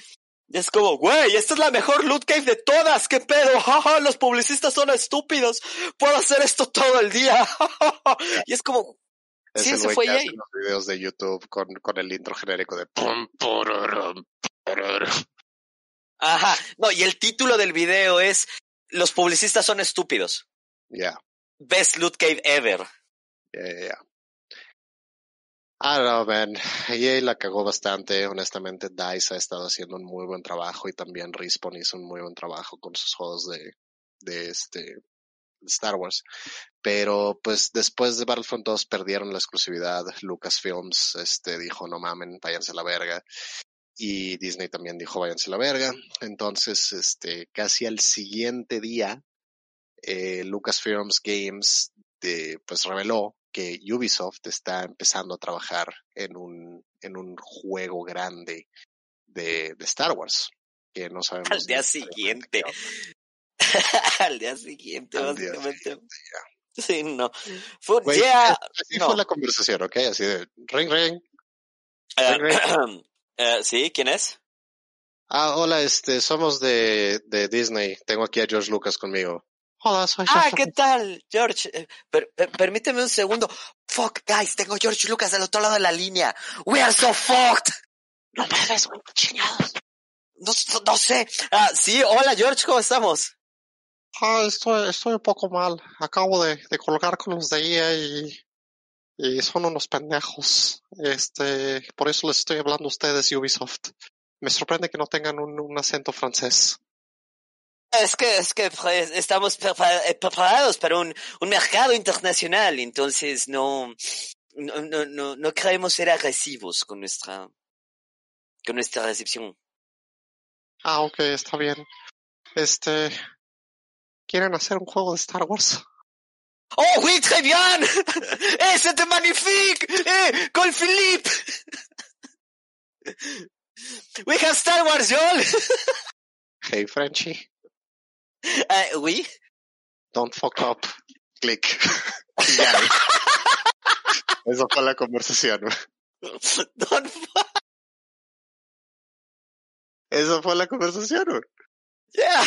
Es como, güey, esta es la mejor loot cave de todas, qué pedo, jaja, los publicistas son estúpidos, puedo hacer esto todo el día, y es como, Es Sí, el güey fue que hace los videos de YouTube con, con el intro genérico de pum, pururum, pururum. ajá, no, y el título del video es, los publicistas son estúpidos, Ya, best loot cave ever. ya, ya, ya. Don't know, man. EA la cagó bastante. Honestamente, DICE ha estado haciendo un muy buen trabajo y también Respawn hizo un muy buen trabajo con sus juegos de, de este, Star Wars. Pero pues después de Battlefront 2 perdieron la exclusividad. Lucasfilms este, dijo, no mamen, váyanse la verga. Y Disney también dijo, váyanse la verga. Entonces, este, casi al siguiente día, eh, Lucasfilms Games eh, pues reveló que Ubisoft está empezando a trabajar en un, en un juego grande de, de Star Wars. Que no sabemos. Al día siguiente. Al día siguiente, Al día básicamente. Sí, no. Fue Güey, yeah, Así no. fue la conversación, ¿ok? Así de ring ring. Eh, Ring, eh, sí, ¿quién es? Ah, hola, este, somos de, de Disney. Tengo aquí a George Lucas conmigo. Hola, soy Ah, George ¿qué tal, George? Eh, per- per- permíteme un segundo. Fuck, guys, tengo George Lucas del otro lado de la línea. We are so fucked. No mames, güey, chingados. No, no sé. Ah, sí, hola, George, ¿cómo estamos? Ah, estoy, estoy un poco mal. Acabo de, de colgar con los de EA y, y son unos pendejos. Este, por eso les estoy hablando a ustedes, Ubisoft. Me sorprende que no tengan un, un acento francés. Es que, es que pues, estamos eh, preparados para un, un mercado internacional, entonces no, no, no, no, no queremos ser agresivos con nuestra, con nuestra recepción. Ah, ok, está bien. Este, ¿quieren hacer un juego de Star Wars? Oh, oui, très bien! Eh, c'était magnifique! Eh, con Philippe! We have Star Wars, Joel! Hey, Frenchy, Eh, oui? don't fuck up. Click. Esa fue la conversación. Don't fuck, Esa fue la conversación. yeah!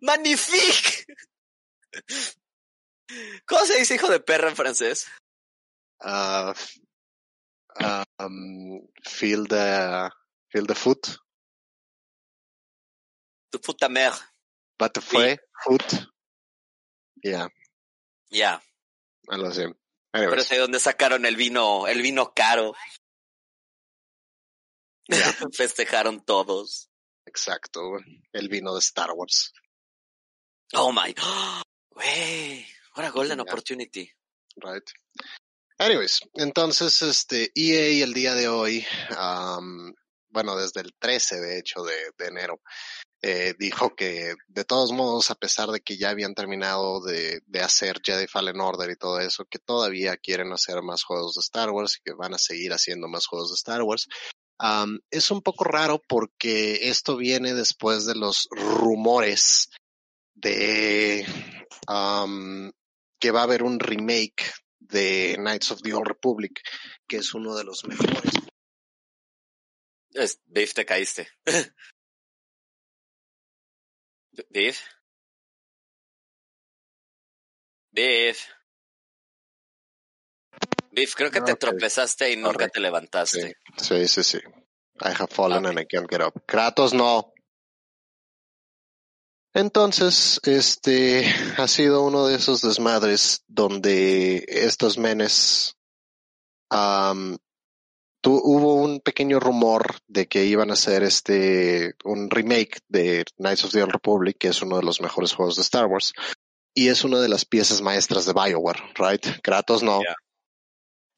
Magnifique! ¿Cómo se dice hijo de perra en francés? Ah, um, feel the, feel the foot. Tu puta mère. But fue foot. Yeah, Ya. algo así. Pero sé dónde sacaron el vino, el vino caro. Ya. Festejaron todos. exacto. El vino de Star Wars. Oh my. Wey. What a golden Ya. opportunity. Right. Anyways, entonces, este, EA el día de hoy, um, bueno, desde el 13 de hecho de, de enero, eh, dijo que de todos modos, a pesar de que ya habían terminado de, hacer Jedi Fallen Order y todo eso, que todavía quieren hacer más juegos de Star Wars y que van a seguir haciendo más juegos de Star Wars. Es un poco raro porque esto viene después de los rumores de um, que va a haber un remake de Knights of the Old Republic, que es uno de los mejores. Es, Biff, te caíste. Biff. Biff. Biff, creo que te tropezaste y nunca te levantaste. Sí, sí, sí. I have fallen Ok. and I can't get up. Kratos no. Entonces, este ha sido uno de esos desmadres donde estos menes am, tu- hubo un pequeño rumor de que iban a hacer este un remake de Knights of the Old Republic, que es uno de los mejores juegos de Star Wars, y es una de las piezas maestras de BioWare, right? Kratos no.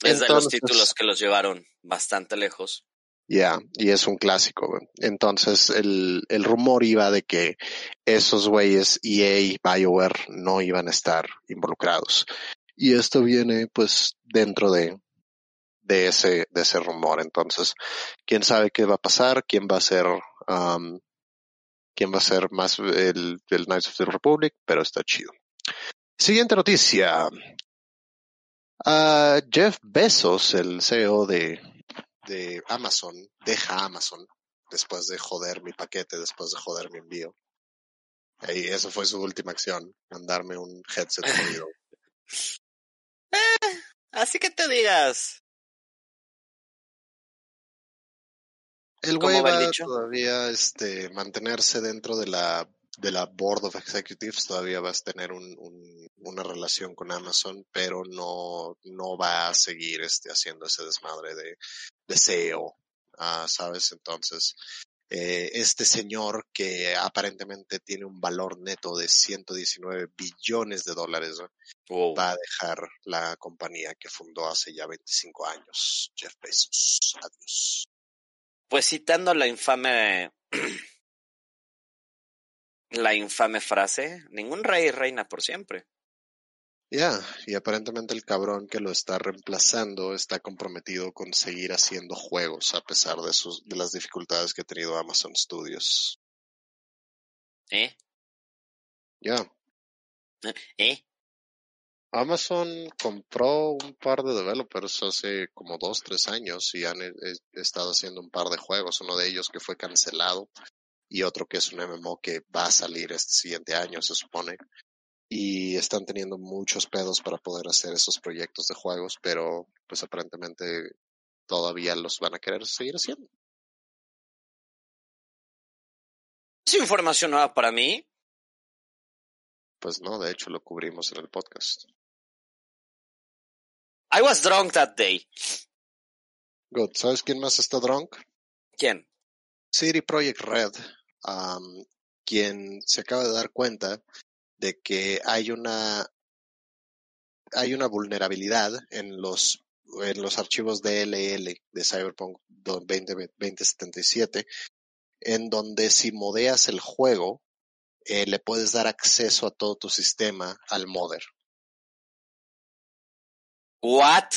Es de los títulos que los llevaron bastante lejos. Ya, y es un clásico. güey. Entonces, el, el rumor iba de que esos güeyes, EA y BioWare, no iban a estar involucrados. Y esto viene, pues, dentro de, de ese, de ese rumor. Entonces, quién sabe qué va a pasar, quién va a ser, um, quién va a ser más el, el Knights of the Republic, pero está chido. Siguiente noticia. Uh, Jeff Bezos, el CEO de, de Amazon, deja Amazon después de joder mi paquete, después de joder mi envío. Y eso fue su última acción, mandarme un headset. Eh, así que te digas. El ¿Cómo güey va el todavía este, mantenerse dentro de la, de la Board of Executives, todavía vas a tener un, un, una relación con Amazon, pero no, no va a seguir este, haciendo ese desmadre de, de CEO, ah, ¿sabes? Entonces, eh, este señor que aparentemente tiene un valor neto de 119 billones de dólares, ¿no? Va a dejar la compañía que fundó hace ya 25 años, Jeff Bezos. Adiós. Pues citando la infame la infame frase, ningún rey reina por siempre. Ya, y aparentemente el cabrón que lo está reemplazando está comprometido con seguir haciendo juegos a pesar de sus de las dificultades que ha tenido Amazon Studios. ¿Eh? Ya, ¿Eh? Amazon compró un par de developers hace como dos, tres años y han eh, estado haciendo un par de juegos, uno de ellos que fue cancelado y otro que es un MMO que va a salir este siguiente año, se supone. Y están teniendo muchos pedos para poder hacer esos proyectos de juegos, pero pues aparentemente todavía los van a querer seguir haciendo. ¿Es información nueva para mí? Pues no, de hecho lo cubrimos en el podcast. I was drunk that day. Good. ¿Sabes quién más está drunk? ¿Quién? City Project Red, um, quien se acaba de dar cuenta de que hay una hay una vulnerabilidad en los en los archivos DLL de Cyberpunk 20, 2077 en donde si modeas el juego eh, le puedes dar acceso a todo tu sistema al modder. What?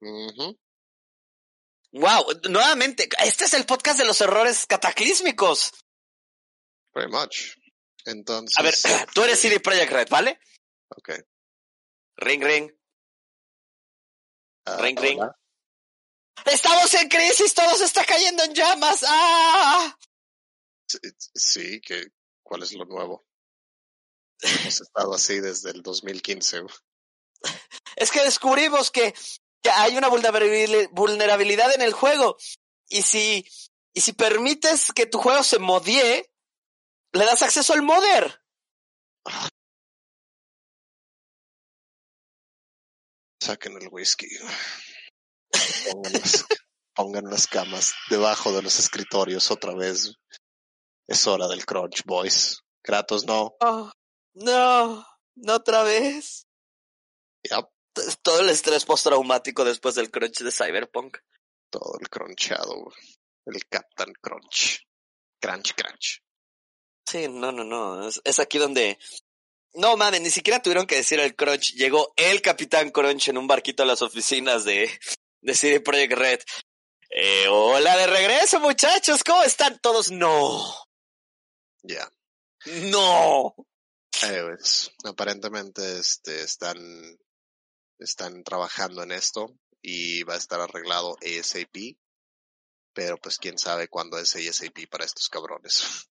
Ujú. Wow, nuevamente, este es el podcast de los errores cataclísmicos. Pretty much. Entonces, A ver, tú eres CD Projekt Red, ¿vale? ok. Ring, ring. Ah, Ring, ring. Estamos en crisis, todo se está cayendo en llamas. ¡Ah! Sí, sí, que ¿cuál es lo nuevo? Hemos estado así desde el 2015. Es que descubrimos que, que hay una vulnerabil- vulnerabilidad en el juego. Y si, y si permites que tu juego se modie, le das acceso al modder. Saquen el whisky. Pongan las, pongan las camas debajo de los escritorios otra vez. Es hora del crunch, boys. Kratos, no. Oh, no, no otra vez. Todo el estrés postraumático después del crunch de Cyberpunk. todo el crunchado. El Captain Crunch. Crunch, crunch. Sí, no, no, no. Es, es aquí donde. No mames, ni siquiera tuvieron que decir el crunch. Llegó el Capitán Crunch en un barquito a las oficinas de, de CD Projekt Red. Eh, hola de regreso, muchachos. ¿Cómo están todos? No. Ya. No. Anyways, aparentemente este, están, están trabajando en esto y va a estar arreglado ASAP. Pero pues quién sabe cuándo es ASAP para estos cabrones.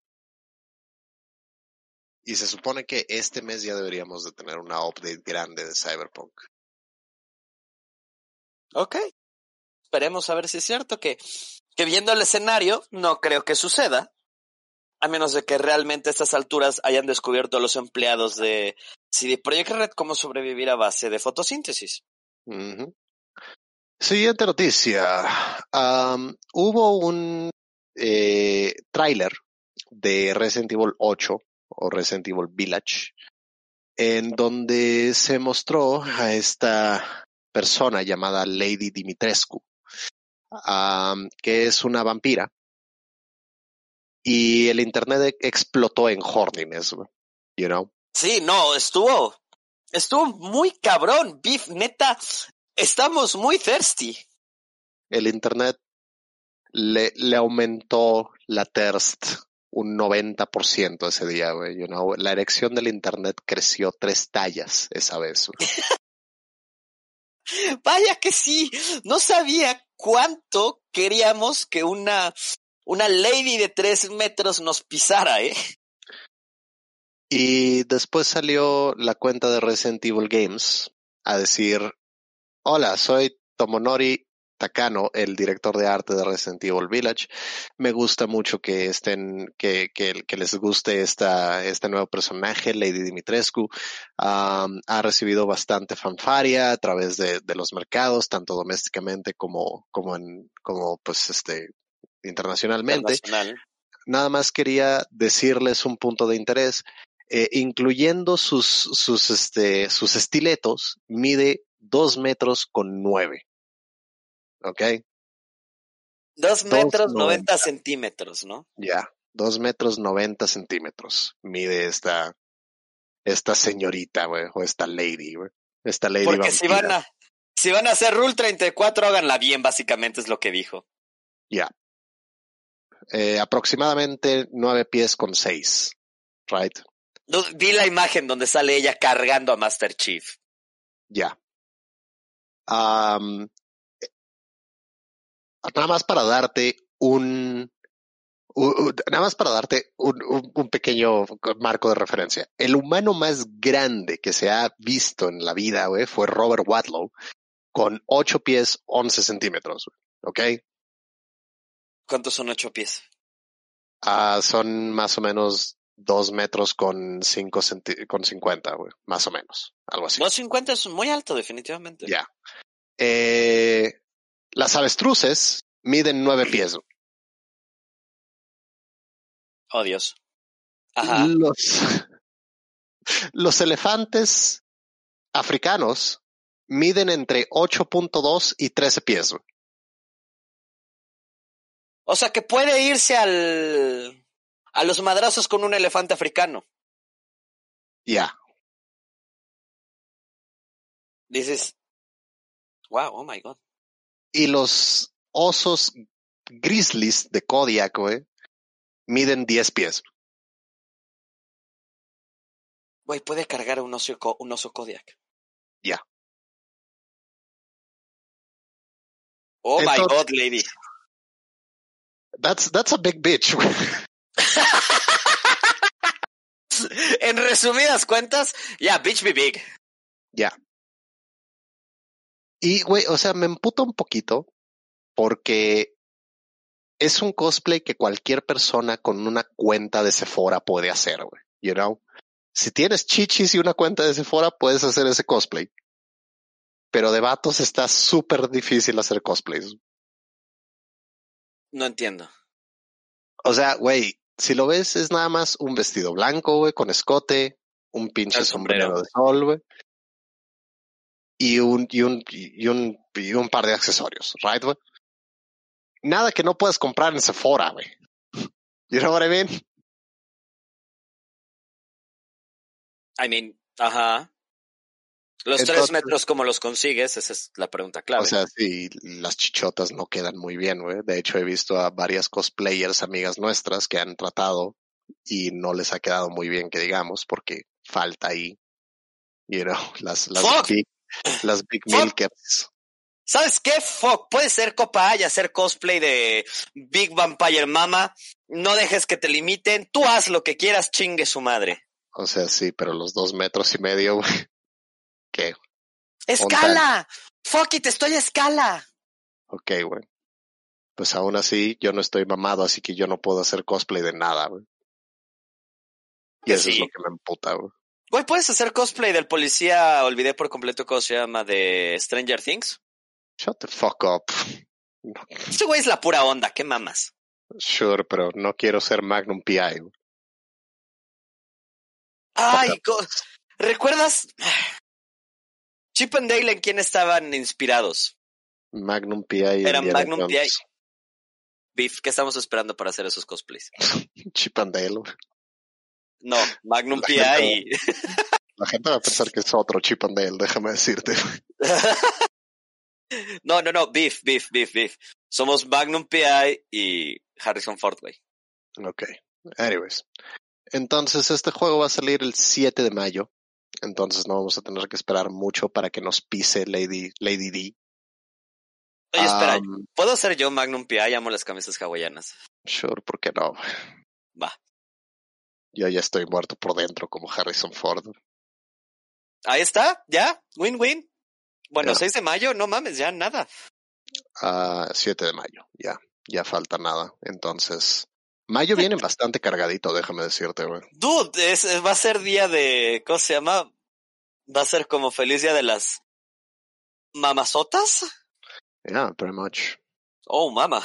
Y se supone que este mes ya deberíamos de tener una update grande de Cyberpunk. Ok. Esperemos a ver si es cierto que, que viendo el escenario, no creo que suceda. A menos de que realmente a estas alturas hayan descubierto los empleados de CD Projekt Red cómo sobrevivir a base de fotosíntesis. Ujú. Siguiente noticia. Am, hubo un eh, tráiler de Resident Evil 8 o Resident Evil Village en donde se mostró a esta persona llamada Lady Dimitrescu, que es una vampira. Y el internet explotó en horniness, you know. Sí, no, estuvo, estuvo muy cabrón, Beef, neta, estamos muy thirsty. el internet le, le aumentó la thirst un 90% ese día, güey. You know? La erección del internet creció tres tallas esa vez. Vaya que sí, no sabía cuánto queríamos que una, una lady de tres metros nos pisara, ¿eh? Y después salió la cuenta de Resident Evil Games a decir, hola, soy Tomonori Takano, el director de arte de Resident Evil Village. Me gusta mucho que estén, que, que, que les guste esta, este nuevo personaje, Lady Dimitrescu. Ha recibido bastante fanfaria a través de, de los mercados, tanto domésticamente como, como en, como pues este, internacionalmente. Internacional. Nada más quería decirles un punto de interés. Eh, incluyendo sus, sus, este, sus estiletos, mide dos metros con nueve. ¿Ok? Dos metros, noventa. 90 centímetros, ¿no? Ya, dos metros noventa centímetros mide esta, esta señorita, güey, o esta lady, güey. Esta lady Porque si van a, si van a hacer Rule 34, háganla bien, básicamente es lo que dijo. Ya. Eh, aproximadamente nueve pies con seis, right? No, Vi la imagen donde sale ella cargando a Master Chief. Ya. Eh, nada más para darte un, nada más para darte un, un- un pequeño marco de referencia. El humano más grande que se ha visto en la vida, güey, fue Robert Wadlow, con ocho pies, once centímetros, güey, ¿ok? ¿Cuántos son ocho pies? Ah, son más o menos dos metros con cinco con cincuenta, güey, más o menos, algo así. No, 50 es muy alto, definitivamente. Ya. Eh, las avestruces miden nueve pies. Oh, Dios. Ajá. Los, los elefantes africanos miden entre 8.2 y 13 pies. O sea que puede irse al, a los madrazos con un elefante africano. Ya. Dices, wow, oh my god. Y los osos grizzlies de Kodiak, güey, miden 10 pies. Güey, puede cargar un oso, un oso Kodiak. Ya. Oh my god, lady. That's, that's a big bitch. en resumidas cuentas, ya, bitch be big. Ya. Y, güey, o sea, me emputa un poquito porque es un cosplay que cualquier persona con una cuenta de Sephora puede hacer, güey. You know? Si tienes chichis y una cuenta de Sephora, puedes hacer ese cosplay. Pero de vatos está súper difícil hacer cosplays. No entiendo. O sea, güey, si lo ves, es nada más un vestido blanco, güey, con escote, un pinche sombrero. sombrero de sol, güey. Y un, y un, y un, y un par de accesorios, right, güey? Nada que no puedas comprar en Sephora, güey. You know what I mean? I mean, ajá. Los tres metros, ¿cómo los consigues? Esa es la pregunta clave. O sea, sí, las chichotas no quedan muy bien, güey. De hecho, he visto a varias cosplayers, amigas nuestras, que han tratado y no les ha quedado muy bien, que digamos, porque falta ahí, you know, las, las Fuck. big, las big Fuck. milkers. ¿Sabes qué? Fuck, puedes ser copa A y hacer cosplay de Big Vampire Mama. No dejes que te limiten. Tú haz lo que quieras, chingue su madre. O sea, sí, pero los dos metros y medio, güey. ¿Qué? ¡Escala! Fuck it, estoy a escala. Ok, güey. Pues aún así, yo no estoy mamado, así que yo no puedo hacer cosplay de nada, güey. Y Pues eso es lo que me emputa, güey. Güey, ¿puedes hacer cosplay del policía? Olvidé por completo cómo se llama, de Stranger Things. Shut the fuck up. Este güey es la pura onda, ¿qué mamas? Sure, pero no quiero ser Magnum PI, güey. Ay, ¿recuerdas? Chip and Dale en quién estaban inspirados? Magnum PI. y Era Indiana Magnum PI. Beef, ¿qué estamos esperando para hacer esos cosplays? Chip and Dale. No, Magnum PI y... La gente va a pensar que es otro Chip and Dale, déjame decirte. No, no, no, Beef, Beef, Beef, Beef. Somos Magnum PI y Harrison Ford, güey. Ok. Anyways. Entonces, este juego va a salir el 7 de mayo. Entonces no vamos a tener que esperar mucho para que nos pise Lady, Lady D. Oye, espera, Um, ¿puedo ser yo Magnum PI? Amo las camisas hawaianas. Sure, ¿por qué no? Va. Yo ya estoy muerto por dentro como Harrison Ford. Ahí está, ya, win-win. Bueno, Ya. 6 de mayo, no mames, ya nada. Ah, 7 de mayo, ya. Ya falta nada. Entonces, mayo viene bastante cargadito, déjame decirte, güey. Dude, es, es- va a ser día de, ¿cómo se llama? Va a ser como feliz día de las mamazotas. Yeah, pretty much. Oh, mama.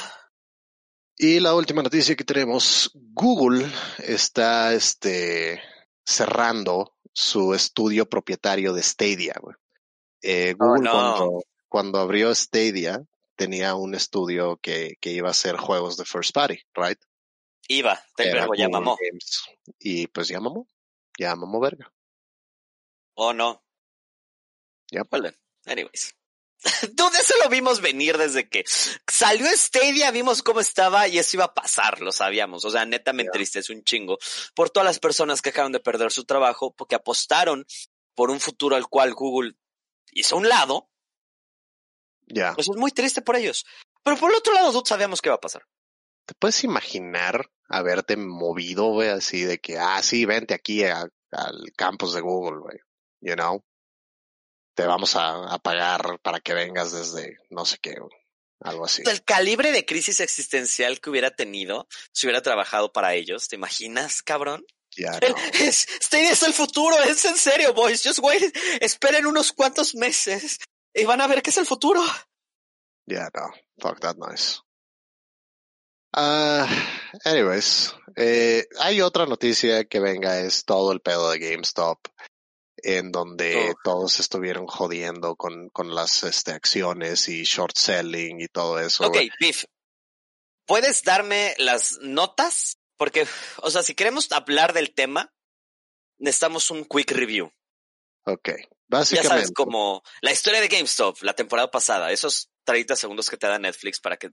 Y la última noticia que tenemos, Google está este cerrando su estudio propietario de Stadia. güey. Eh, Oh, Google no. cuando, cuando abrió Stadia tenía un estudio que, que iba a hacer juegos de first party, right? Iba, te ya mamó. Games. Y pues ya mamó, ya mamó verga. Oh, no. Well, then, anyways. Dude, eso lo vimos venir desde que salió Stadia, vimos cómo estaba y eso iba a pasar, lo sabíamos. O sea, neta me Ya. entristece un chingo por todas las personas que acaban de perder su trabajo porque apostaron por un futuro al cual Google hizo un lado. Ya. Pues es muy triste por ellos. Pero por el otro lado, dude, sabíamos qué iba a pasar. ¿Te puedes imaginar haberte movido, güey, así de que, ah, sí, vente aquí a- al campus de Google, güey, you know? Te vamos a, a pagar para que vengas desde no sé qué, algo así. El calibre de crisis existencial que hubiera tenido si hubiera trabajado para ellos, ¿te imaginas, cabrón? Ya no, Es, Stadia es el futuro, es en serio, boys. Just wait, esperen unos cuantos meses y van a ver qué es el futuro. ya no, fuck that noise. Ah, anyways, eh, hay otra noticia que venga, es todo el pedo de GameStop, en donde Oh. todos estuvieron jodiendo con, con las este, acciones y short selling y todo eso. Ok. Biff, ¿puedes darme las notas? Porque, o sea, si queremos hablar del tema, necesitamos un quick review. Ok, Ya básicamente. sabes, como la historia de GameStop, la temporada pasada, esos 30 segundos que te da Netflix para que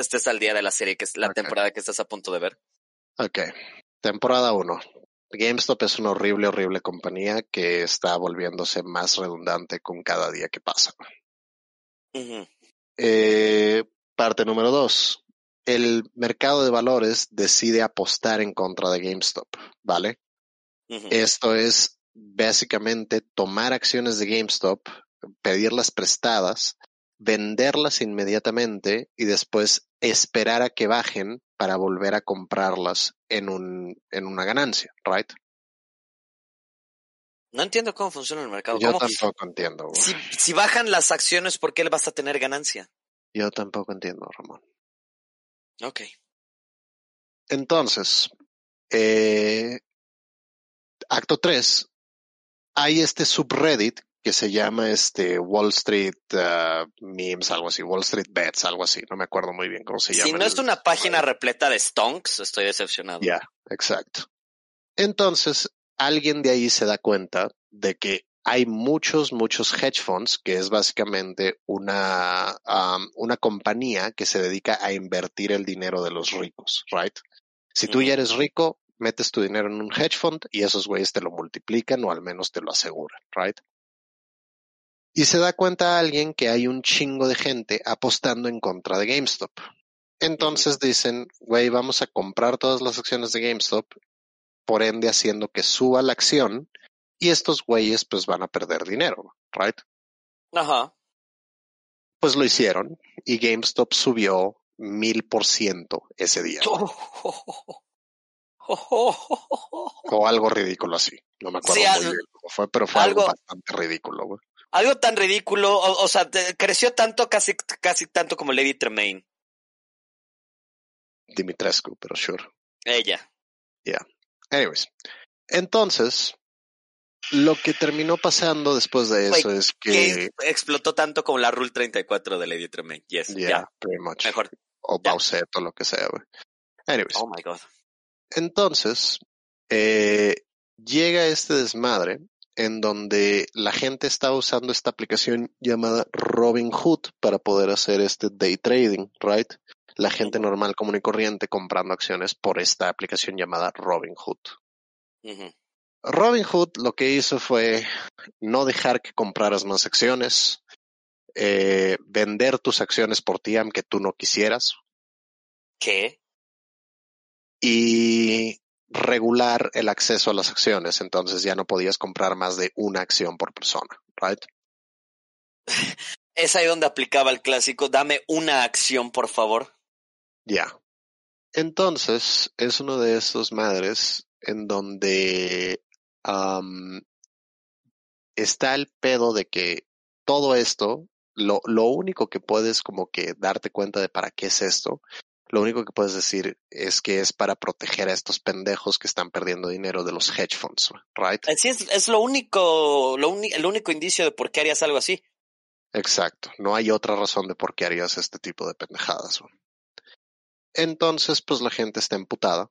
estés al día de la serie, que es la temporada que estás a punto de ver. Ok, temporada 1. GameStop es una horrible, horrible compañía que está volviéndose más redundante con cada día que pasa. Eh, parte número 2. El mercado de valores decide apostar en contra de GameStop, ¿vale? Esto es básicamente tomar acciones de GameStop, pedirlas prestadas, venderlas inmediatamente y después esperar a que bajen para volver a comprarlas en un en una ganancia, right? No entiendo cómo funciona el mercado. Yo ¿Cómo- tampoco entiendo. si, si bajan las acciones, ¿por qué le vas a tener ganancia? Yo tampoco entiendo, Ramón. Ok. Entonces, eh, acto 3, hay este subreddit que se llama este Wall Street uh, Memes, algo así, Wall Street Bets, algo así, no me acuerdo muy bien cómo se llama. Si no es una página repleta de stonks, estoy decepcionado. Ya, exacto. Entonces, alguien de ahí se da cuenta de que hay muchos, muchos hedge funds, que es básicamente una, um, una compañía que se dedica a invertir el dinero de los ricos, right? Si tú ya eres rico, metes tu dinero en un hedge fund y esos güeyes te lo multiplican o al menos te lo aseguran, right? Y se da cuenta alguien que hay un chingo de gente apostando en contra de GameStop. Entonces dicen, güey, vamos a comprar todas las acciones de GameStop, por ende haciendo que suba la acción y estos güeyes pues van a perder dinero, right? Ajá. Pues lo hicieron y GameStop subió mil por ciento ese día. O algo ridículo así. No me acuerdo Sí, muy bien cómo fue, pero fue algo, algo- bastante ridículo, güey. Algo tan ridículo, o, o sea, te- creció tanto, casi, casi tanto como Lady Tremaine. Dimitrescu, pero sure. Ella. Anyways, entonces, lo que terminó pasando después de eso es Que que, explotó tanto como la Rule 34 de Lady Tremaine. Yes, yeah, pretty much. mejor. O ya. Bowsette o lo que sea, güey. Anyways, Oh my god. entonces, eh, llega este desmadre en donde la gente está usando esta aplicación llamada Robinhood para poder hacer este day trading, right? La gente normal, común y corriente comprando acciones por esta aplicación llamada Robinhood. Robinhood lo que hizo fue no dejar que compraras más acciones, eh, vender tus acciones por ti aunque tú no quisieras. ¿Qué? Y regular el acceso a las acciones, entonces ya no podías comprar más de una acción por persona, right? Es ahí donde aplicaba el clásico, dame una acción, por favor. Ya. Entonces, es uno de esos madres en donde está el pedo de que todo esto, lo, lo único que puedes como que darte cuenta de para qué es esto, lo único que puedes decir es que es para proteger a estos pendejos que están perdiendo dinero de los hedge funds, right? Así es, es lo único, lo el único indicio de por qué harías algo así. Exacto, no hay otra razón de por qué harías este tipo de pendejadas. Entonces, pues la gente está emputada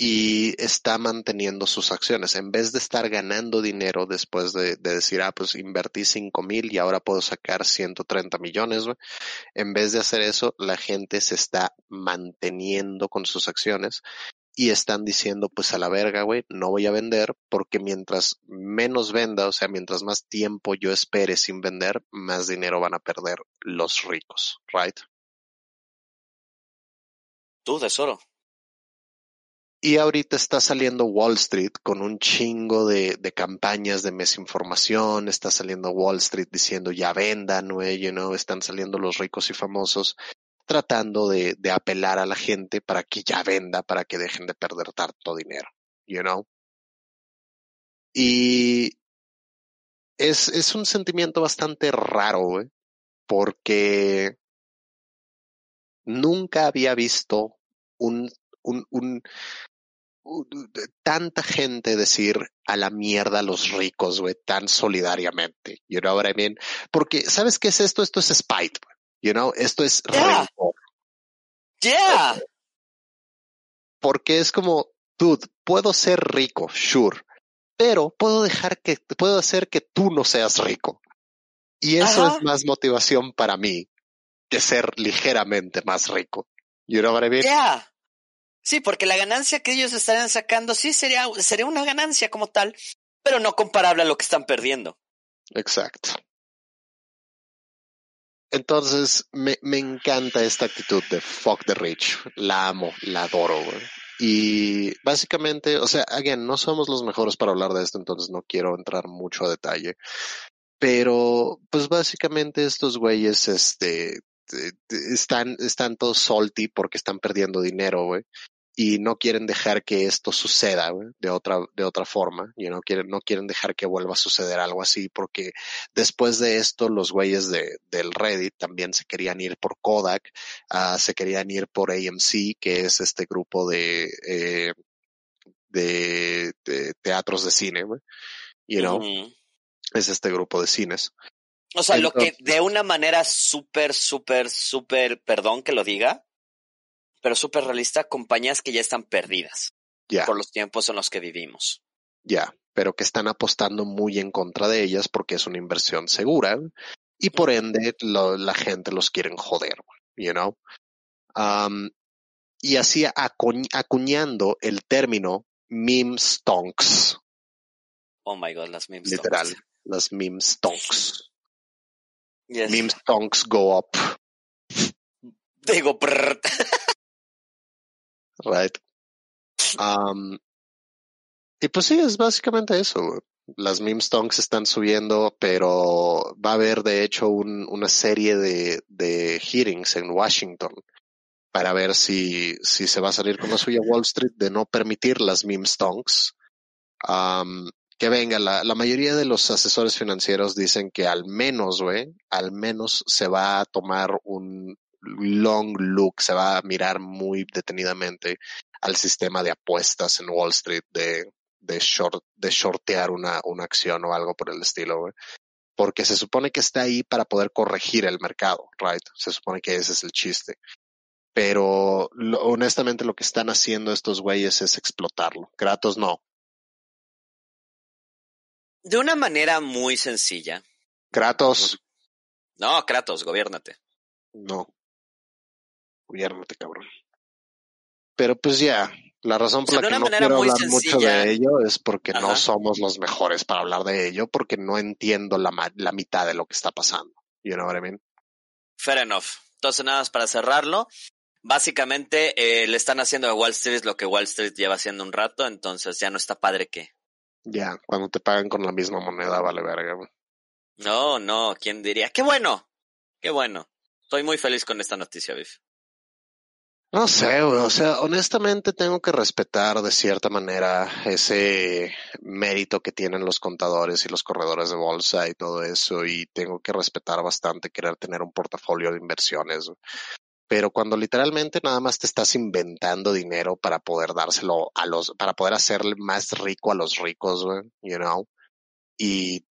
y está manteniendo sus acciones. En vez de estar ganando dinero después de, decir, ah, pues invertí cinco mil y ahora puedo sacar 130 millones, en vez de hacer eso, la gente se está manteniendo con sus acciones y están diciendo, pues a la verga, güey, no voy a vender porque mientras menos venda, o sea, mientras más tiempo yo espere sin vender, más dinero van a perder los ricos, right? Tú, tesoro. Y ahorita está saliendo Wall Street con un chingo de, campañas de desinformación, está saliendo Wall Street diciendo ya vendan, you know, están saliendo los ricos y famosos tratando de, apelar a la gente para que ya venda, para que dejen de perder tanto dinero, you know. Y es, un sentimiento bastante raro, porque nunca había visto un, un, un, tanta gente decir a la mierda a los ricos, güey, tan solidariamente. You know what I mean? Porque, ¿sabes qué es esto? Esto es spite, you know, esto es yeah. Yeah. Porque es como, dude, puedo ser rico, sure, pero puedo dejar que, puedo hacer que tú no seas rico. Y eso es más motivación para mí que ser ligeramente más rico. You know what I mean? Yeah. Sí, porque la ganancia que ellos estarían sacando sí sería, sería una ganancia como tal, pero no comparable a lo que están perdiendo. Exacto. Entonces, me, me encanta esta actitud de fuck the rich. La amo, la adoro, güey. Y básicamente, o sea, again, no somos los mejores para hablar de esto, entonces no quiero entrar mucho a detalle. Pero, pues básicamente estos güeyes, este, están, están todos salty porque están perdiendo dinero, güey y no quieren dejar que esto suceda de otra de otra forma y no quieren no quieren dejar que vuelva a suceder algo así porque después de esto los güeyes de del Reddit también se querían ir por Kodak uh, se querían ir por AMC que es este grupo de eh, de, de, teatros de cine you know. Es este grupo de cines o sea lo que de una manera súper súper súper perdón que lo diga pero súper realista, compañías que ya están perdidas por los tiempos en los que vivimos. Ya, pero que están apostando muy en contra de ellas porque es una inversión segura y por ende la gente los quieren joder, you know. y así acuñando el término meme stonks. Oh my god, las meme Literal, las meme stonks. Meme stonks go up. Digo, right? Um, y pues sí, es básicamente eso. Las meme stonks están subiendo, pero va a haber de hecho un, una serie de, de hearings en Washington para ver si, si se va a salir con la suya Wall Street de no permitir las meme stonks. Um, que venga, la, la mayoría de los asesores financieros dicen que al menos, güey, al menos se va a tomar un, long look, se va a mirar muy detenidamente al sistema de apuestas en Wall Street de, de, short, de shortear una, una acción o algo por el estilo, Porque se supone que está ahí para poder corregir el mercado, right? Se supone que ese es el chiste. Pero honestamente lo que están haciendo estos güeyes es explotarlo. Kratos no. De una manera muy sencilla. Kratos. No, Kratos, gobiernate. No. Gobiernate, cabrón. Pero pues ya, la razón por O sea, la que no quiero hablar mucho de ello es porque no somos los mejores para hablar de ello, porque no entiendo la, la mitad de lo que está pasando. You know what I mean? Fair enough. Entonces, nada más para cerrarlo. Básicamente, eh, le están haciendo a Wall Street lo que Wall Street lleva haciendo un rato, entonces ya no está padre que. Ya, cuando te pagan con la misma moneda, vale verga. güey. No, no, ¿quién diría? ¡Qué bueno! ¡Qué bueno! Estoy muy feliz con esta noticia, Biff. No sé, güey, o sea, honestamente tengo que respetar de cierta manera ese mérito que tienen los contadores y los corredores de bolsa y todo eso, y tengo que respetar bastante querer tener un portafolio de inversiones. Pero cuando literalmente nada más te estás inventando dinero para poder dárselo a los, para poder hacerle más rico a los ricos, güey, you know, y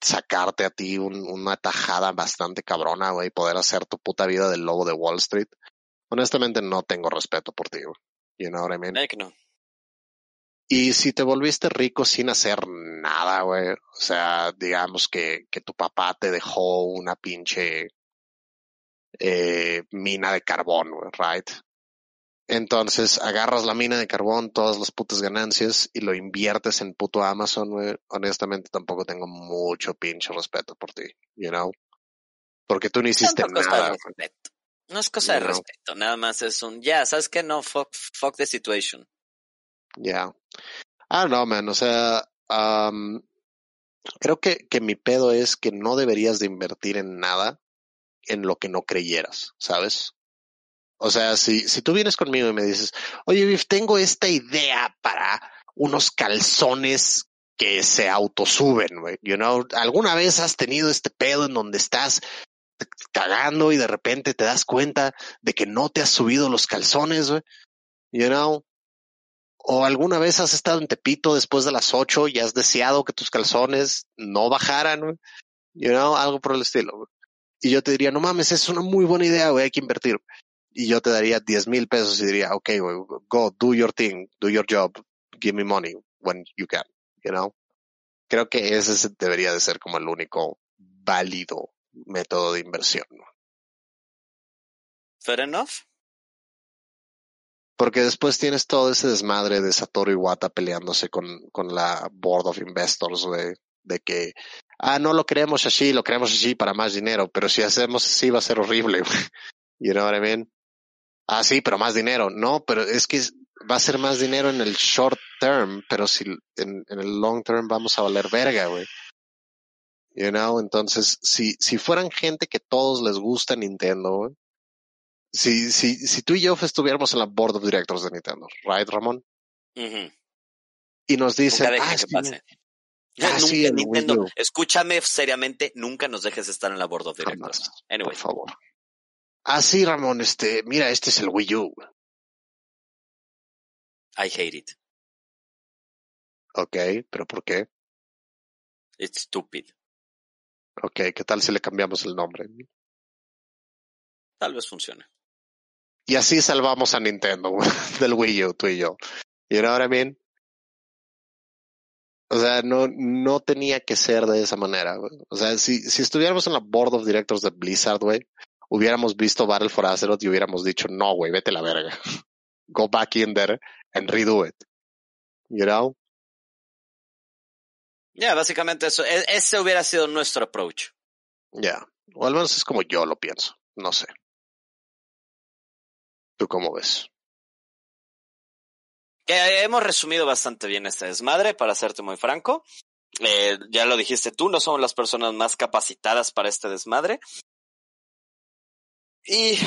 sacarte a ti un- una tajada bastante cabrona, güey, y poder hacer tu puta vida del lobo de Wall Street. Honestamente no tengo respeto por ti, güey. You know what I mean? No. Y si te volviste rico sin hacer nada, güey, o sea, digamos que, que tu papá te dejó una pinche eh, mina de carbón, right? Entonces agarras la mina de carbón, todas las putas ganancias y lo inviertes en puto Amazon, güey. Honestamente tampoco tengo mucho pinche respeto por ti, you know? Porque tú no hiciste nada. No es cosa de respeto, nada más es un, ya, ¿sabes qué? No, fuck, fuck the situation. Ya. Ah, no, man. O sea, am, creo que, que mi pedo es que no deberías de invertir en nada en lo que no creyeras, ¿sabes? O sea, si, si tú vienes conmigo y me dices, oye, Biff, tengo esta idea para unos calzones que se autosuben, güey. You know, ¿alguna vez has tenido este pedo en donde estás cagando y de repente te das cuenta de que no te has subido los calzones, güey? You know, o alguna vez has estado en Tepito después de las ocho y has deseado que tus calzones no bajaran, you know, algo por el estilo. Y yo te diría, no mames, es una muy buena idea, güey, hay que invertir. Y yo te daría 10 mil pesos y diría, ok, güey, go, do your thing, do your job, give me money when you can, you know. Creo que ese es- debería de ser como el único válido método de inversión. Fair enough. Porque después tienes todo ese desmadre de Satoru Iwata peleándose con, con la Board of Investors, güey, de que, ah, no lo queremos así, lo queremos así para más dinero, pero si hacemos así va a ser horrible. You know what I mean? Ah, sí, pero más dinero. No, pero es que va a ser más dinero en el short term, pero si en, en el long term vamos a valer verga, güey. You know, entonces, si, si fueran gente que todos les gusta Nintendo, güey, si, si, si tú y yo estuviéramos en la board of directors de Nintendo, right, Ramón? Ujú. Y nos dicen, ah, que sí, Ah, nunca, sí, Nintendo, escúchame seriamente, nunca nos dejes estar en la board of directors. Anyway, por favor. Ah, sí, Ramón, este, mira, este es el Wii U. I hate it. Ok, pero ¿por qué? It's stupid. Ok, ¿qué tal si le cambiamos el nombre? Tal vez funcione. Y así salvamos a Nintendo del Wii U, tú y yo. You know what I mean? O sea, no, no tenía que ser de esa manera. güey. O sea, si, si estuviéramos en la board of directors de Blizzard, güey, hubiéramos visto Battle for Azeroth y hubiéramos dicho, no, güey, vete a la verga. Go back in there and redo it. You know? Ya, básicamente eso. e- Ese hubiera sido nuestro approach. Ya. O al menos es como yo lo pienso. No sé. ¿Tú cómo ves? Que hemos resumido bastante bien este desmadre, para serte muy franco. Eh, ya lo dijiste tú, no somos las personas más capacitadas para este desmadre. Y.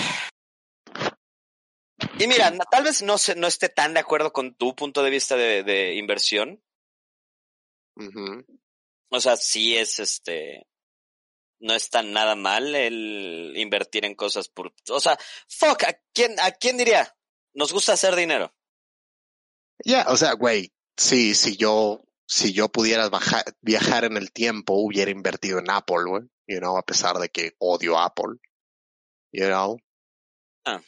Y mira, tal vez no, se, no esté tan de acuerdo con tu punto de vista de, de inversión. O sea, sí es este. No está nada mal el invertir en cosas por. O sea, fuck, ¿a quién, a quién diría? Nos gusta hacer dinero. Ya, o sea, güey, sí, si yo, si yo pudiera baja- viajar en el tiempo, hubiera invertido en Apple, güey, you know, a pesar de que odio Apple, you know. Ah.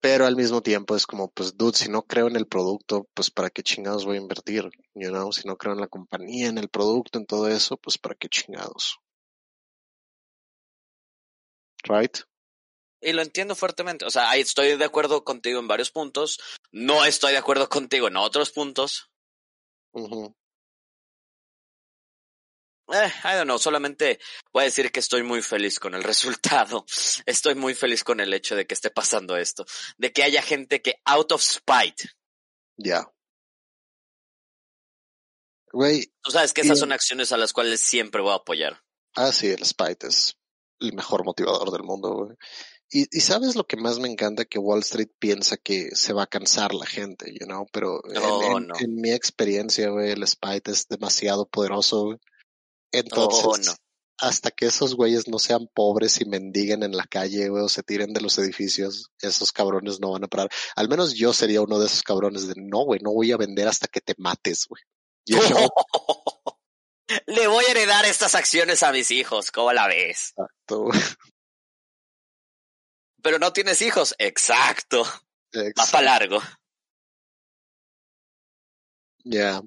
Pero al mismo tiempo es como, pues, dude, si no creo en el producto, pues, ¿para qué chingados voy a invertir? You know, si no creo en la compañía, en el producto, en todo eso, pues, ¿para qué chingados? Right? Y lo entiendo fuertemente. O sea, estoy de acuerdo contigo en varios puntos. No estoy de acuerdo contigo en otros puntos. Ujú. Eh, I don't know, solamente voy a decir que estoy muy feliz con el resultado. Estoy muy feliz con el hecho de que esté pasando esto. De que haya gente que out of spite. Ya. Güey, Tú sabes que esas Y- son acciones a las cuales siempre voy a apoyar. ah, sí, el Spite es el mejor motivador del mundo, güey. Y, y sabes lo que más me encanta que Wall Street piensa que se va a cansar la gente, you know, pero en, No, en- no. en mi experiencia, güey, el Spite es demasiado poderoso, güey. Entonces, Oh, no. hasta que esos güeyes no sean pobres y mendiguen en la calle, güey, o se tiren de los edificios, esos cabrones no van a parar. Al menos yo sería uno de esos cabrones de, no, güey, no voy a vender hasta que te mates, güey. You know? Le voy a heredar estas acciones a mis hijos, ¿cómo la ves? Exacto, Pero no tienes hijos, exacto. Exacto. para largo. Ya.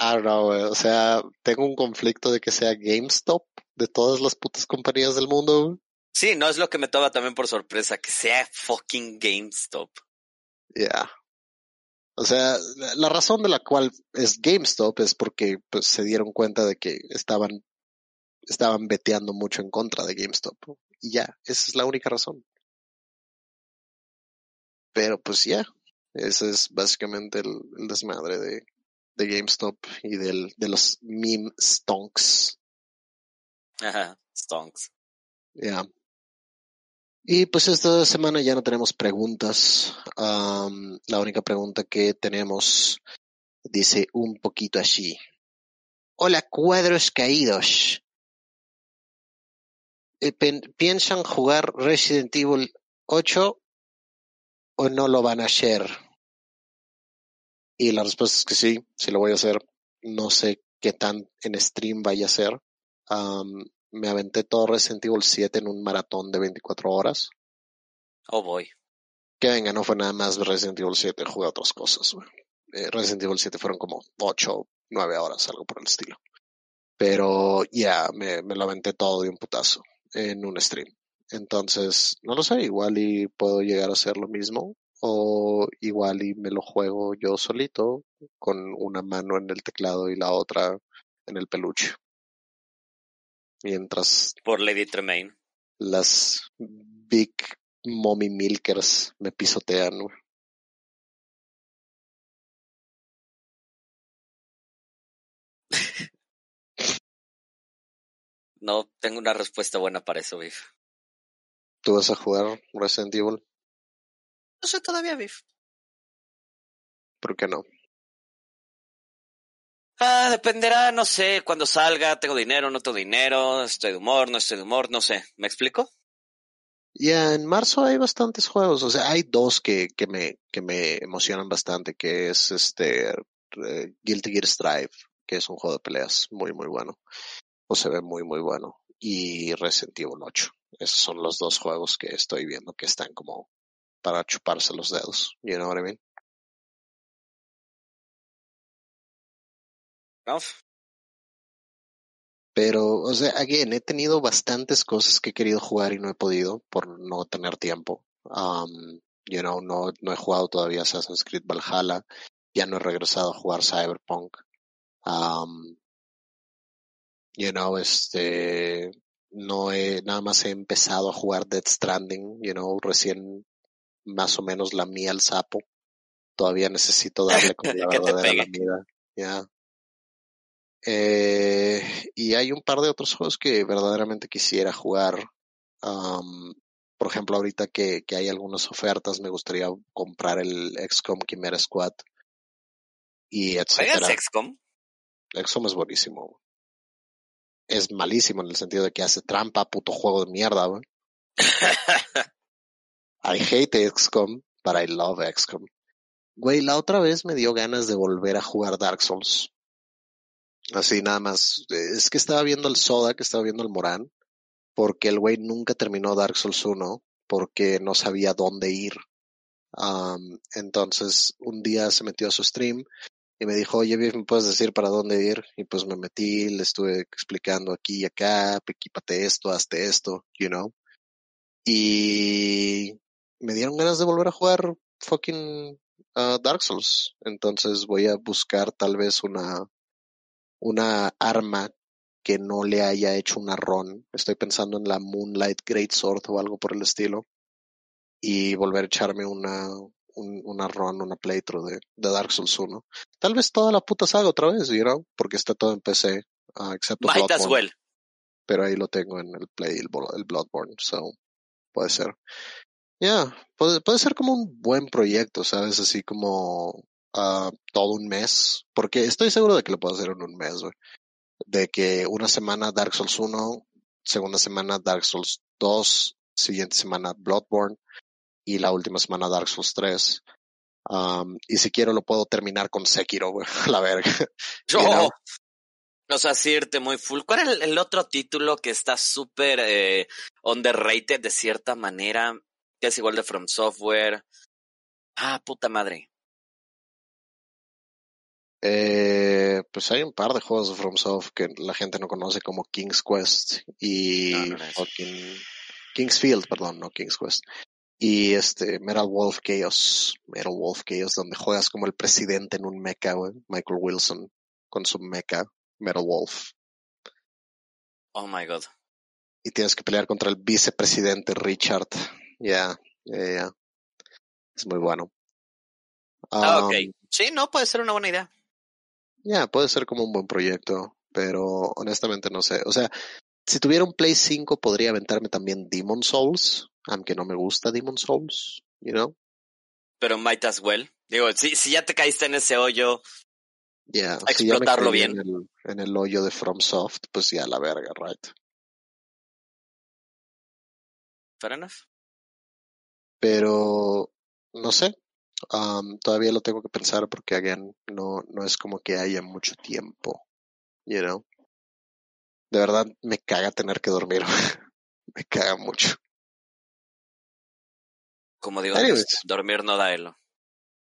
I don't know, güey. O sea, tengo un conflicto de que sea GameStop de todas las putas compañías del mundo. güey. Sí, no es lo que me toma también por sorpresa, que sea fucking GameStop. Ya. O sea, la, la razón de la cual es GameStop es porque pues, se dieron cuenta de que estaban, estaban veteando mucho en contra de GameStop. Y ya, esa es la única razón. Pero pues ya, ese es básicamente el, el desmadre de, de GameStop y del, de los meme stonks. Ajá, stonks. Ya. Y pues esta semana ya no tenemos preguntas. Am, la única pregunta que tenemos dice un poquito así. Hola cuadros caídos. Eh, ¿Piensan jugar Resident Evil 8 o no lo van a hacer? Y la respuesta es que sí, sí lo voy a hacer. No sé qué tan en stream vaya a ser. Am, me aventé todo Resident Evil 7 en un maratón de 24 horas. Oh boy. Que venga, no fue nada más Resident Evil 7, jugué otras cosas. Eh, Resident Evil 7 fueron como 8, 9 horas, algo por el estilo. Pero ya, me, me lo aventé todo de un putazo en un stream. Entonces, no lo sé, igual y puedo llegar a hacer lo mismo. O igual y me lo juego yo solito, con una mano en el teclado y la otra en el peluche. Mientras Por Lady Tremaine. las Big Mommy Milkers me pisotean. No tengo una respuesta buena para eso, Biff. ¿Tú vas a jugar Resident Evil? No sé todavía, Biff. ¿Por qué no? Ah, dependerá, no sé, cuando salga, tengo dinero, no tengo dinero, estoy de humor, no estoy de humor, no sé. ¿Me explico? Ya en marzo hay bastantes juegos, o sea, hay dos que, que me, que me emocionan bastante, que es este eh, Guilty Gear Strive, que es un juego de peleas muy muy bueno. O se ve muy muy bueno. Y Resident Evil 8. Esos son los dos juegos que estoy viendo que están como para chuparse los dedos. You know what I mean? ¿No? Pero, o sea, again, he tenido bastantes cosas que he querido jugar y no he podido por no tener tiempo. Um, you know, no, no he jugado todavía Assassin's Creed Valhalla. Ya no he regresado a jugar Cyberpunk. Um, you know, este, no he, nada más he empezado a jugar Dead Stranding, you know, recién más o menos la mía al sapo. Todavía necesito darle como la verdadera lamida. Ya. Eh, y hay un par de otros juegos que verdaderamente quisiera jugar. Am, por ejemplo, ahorita que, que hay algunas ofertas, me gustaría comprar el XCOM Chimera Squad y ¿Juegas etcétera. XCOM? XCOM es buenísimo. Es malísimo en el sentido de que hace trampa, puto juego de mierda, güey. I hate XCOM, but I love XCOM. Güey, la otra vez me dio ganas de volver a jugar Dark Souls. Así nada más. Eh, Es que estaba viendo el Soda, que estaba viendo el Morán, porque el güey nunca terminó Dark Souls 1 porque no sabía dónde ir. Entonces, un día se metió a su stream y me dijo, oye, ¿me puedes decir para dónde ir? Y pues me metí, le estuve explicando aquí y acá, equipate esto, hazte esto, you know. Y me dieron ganas de volver a jugar fucking uh, Dark Souls. Entonces voy a buscar tal vez una, una arma que no le haya hecho una run. Estoy pensando en la Moonlight Great Sword o algo por el estilo. Y volver a echarme una, un, una run, una playthrough de, de, Dark Souls 1. Tal vez toda la puta saga otra vez, you know? porque está todo en PC, uh, excepto Might as well. Pero ahí lo tengo en el Play, el, el Bloodborne, so puede ser. Ya, yeah, puede, puede ser como un buen proyecto, ¿sabes? Así como uh, todo un mes, porque estoy seguro de que lo puedo hacer en un mes, güey. De que una semana Dark Souls 1, segunda semana Dark Souls 2, siguiente semana Bloodborne y la última semana Dark Souls 3. Um, y si quiero lo puedo terminar con Sekiro, güey, la verga. Yo, you know? O sea, sí irte muy full. ¿Cuál es el, el otro título que está súper eh, underrated de cierta manera? Que es igual de From Software. Ah, puta madre. Eh, pues hay un par de juegos de FromSoft que la gente no conoce como King's Quest y no, King's Field, perdón, no King's Quest. Y este Metal Wolf Chaos, Metal Wolf Chaos, donde juegas como el presidente en un mecha, güey, Michael Wilson, con su mecha, Metal Wolf. Oh my god. Y tienes que pelear contra el vicepresidente Richard. Ya, yeah, ya, yeah, yeah. Es muy bueno. Um, ah, ok. Sí, no, puede ser una buena idea. Ya, yeah, puede ser como un buen proyecto, pero honestamente no sé. O sea, si tuviera un Play 5 podría aventarme también Demon Souls, aunque no me gusta Demon Souls, you know. Pero might as well. Digo, si, si ya te caíste en ese hoyo, yeah, explotarlo bien. En el, en el hoyo de FromSoft, pues ya la verga, right. Fair enough. Pero, no sé, Um, todavía lo tengo que pensar porque, again, no, no es como que haya mucho tiempo, you know. De verdad, me caga tener que dormir. me caga mucho. Como digo, Anyways. dormir no da elo.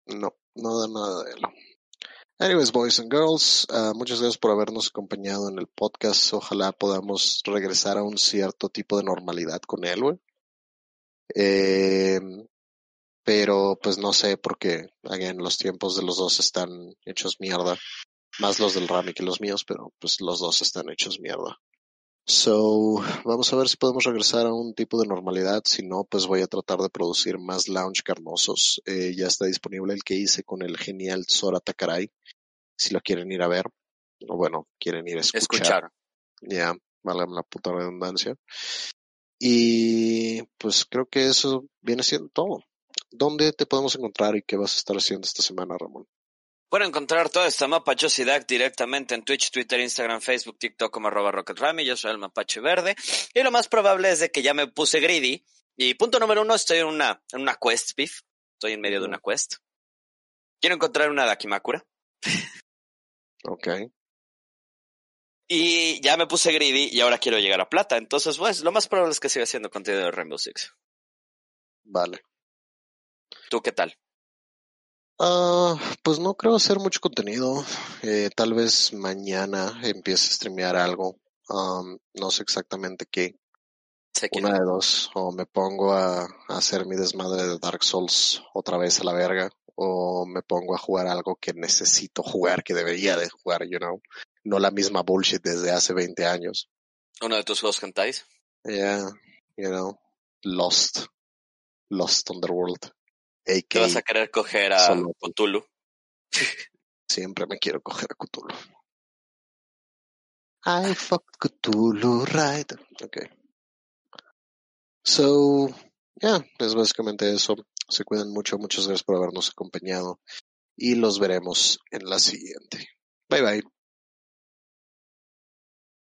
No, no da nada de elo. Anyways, boys and girls, uh, muchas gracias por habernos acompañado en el podcast. Ojalá podamos regresar a un cierto tipo de normalidad con él, güey. Eh, pero pues no sé porque again, los tiempos de los dos están hechos mierda. Más los del Rami que los míos, pero pues los dos están hechos mierda. So, vamos a ver si podemos regresar a un tipo de normalidad. Si no, pues voy a tratar de producir más lounge carnosos. Eh, ya está disponible el que hice con el genial Sora Takarai. Si lo quieren ir a ver. O bueno, quieren ir a escuchar. Escuchar. Ya, yeah, vale la puta redundancia. Y pues creo que eso viene siendo todo. ¿Dónde te podemos encontrar y qué vas a estar haciendo esta semana, Ramón? Pueden encontrar toda esta mapachosidad directamente en Twitch, Twitter, Instagram, Facebook, TikTok como arroba RocketRami. Yo soy el mapache verde. Y lo más probable es de que ya me puse greedy. Y punto número uno, estoy en una, en una quest, beef. Estoy en medio de una quest. Quiero encontrar una Dakimakura. ok. Y ya me puse greedy y ahora quiero llegar a plata. Entonces, pues, lo más probable es que siga haciendo contenido de Rainbow Six. Vale. ¿Tú qué tal? Uh, pues no creo hacer mucho contenido. Eh, tal vez mañana empiece a streamear algo. Um, no sé exactamente qué. Sé que Una no. de dos. O me pongo a, a, hacer mi desmadre de Dark Souls otra vez a la verga. O me pongo a jugar algo que necesito jugar, que debería de jugar, you know. No la misma bullshit desde hace 20 años. ¿Uno de tus juegos cantáis? Yeah, you know. Lost. Lost Underworld. AK, ¿Te vas a querer coger a Solo. Cthulhu? Siempre me quiero coger a Cthulhu. I fuck Cthulhu, right? Okay. So, yeah, es básicamente eso. Se cuidan mucho. Muchas gracias por habernos acompañado. Y los veremos en la siguiente. Bye bye.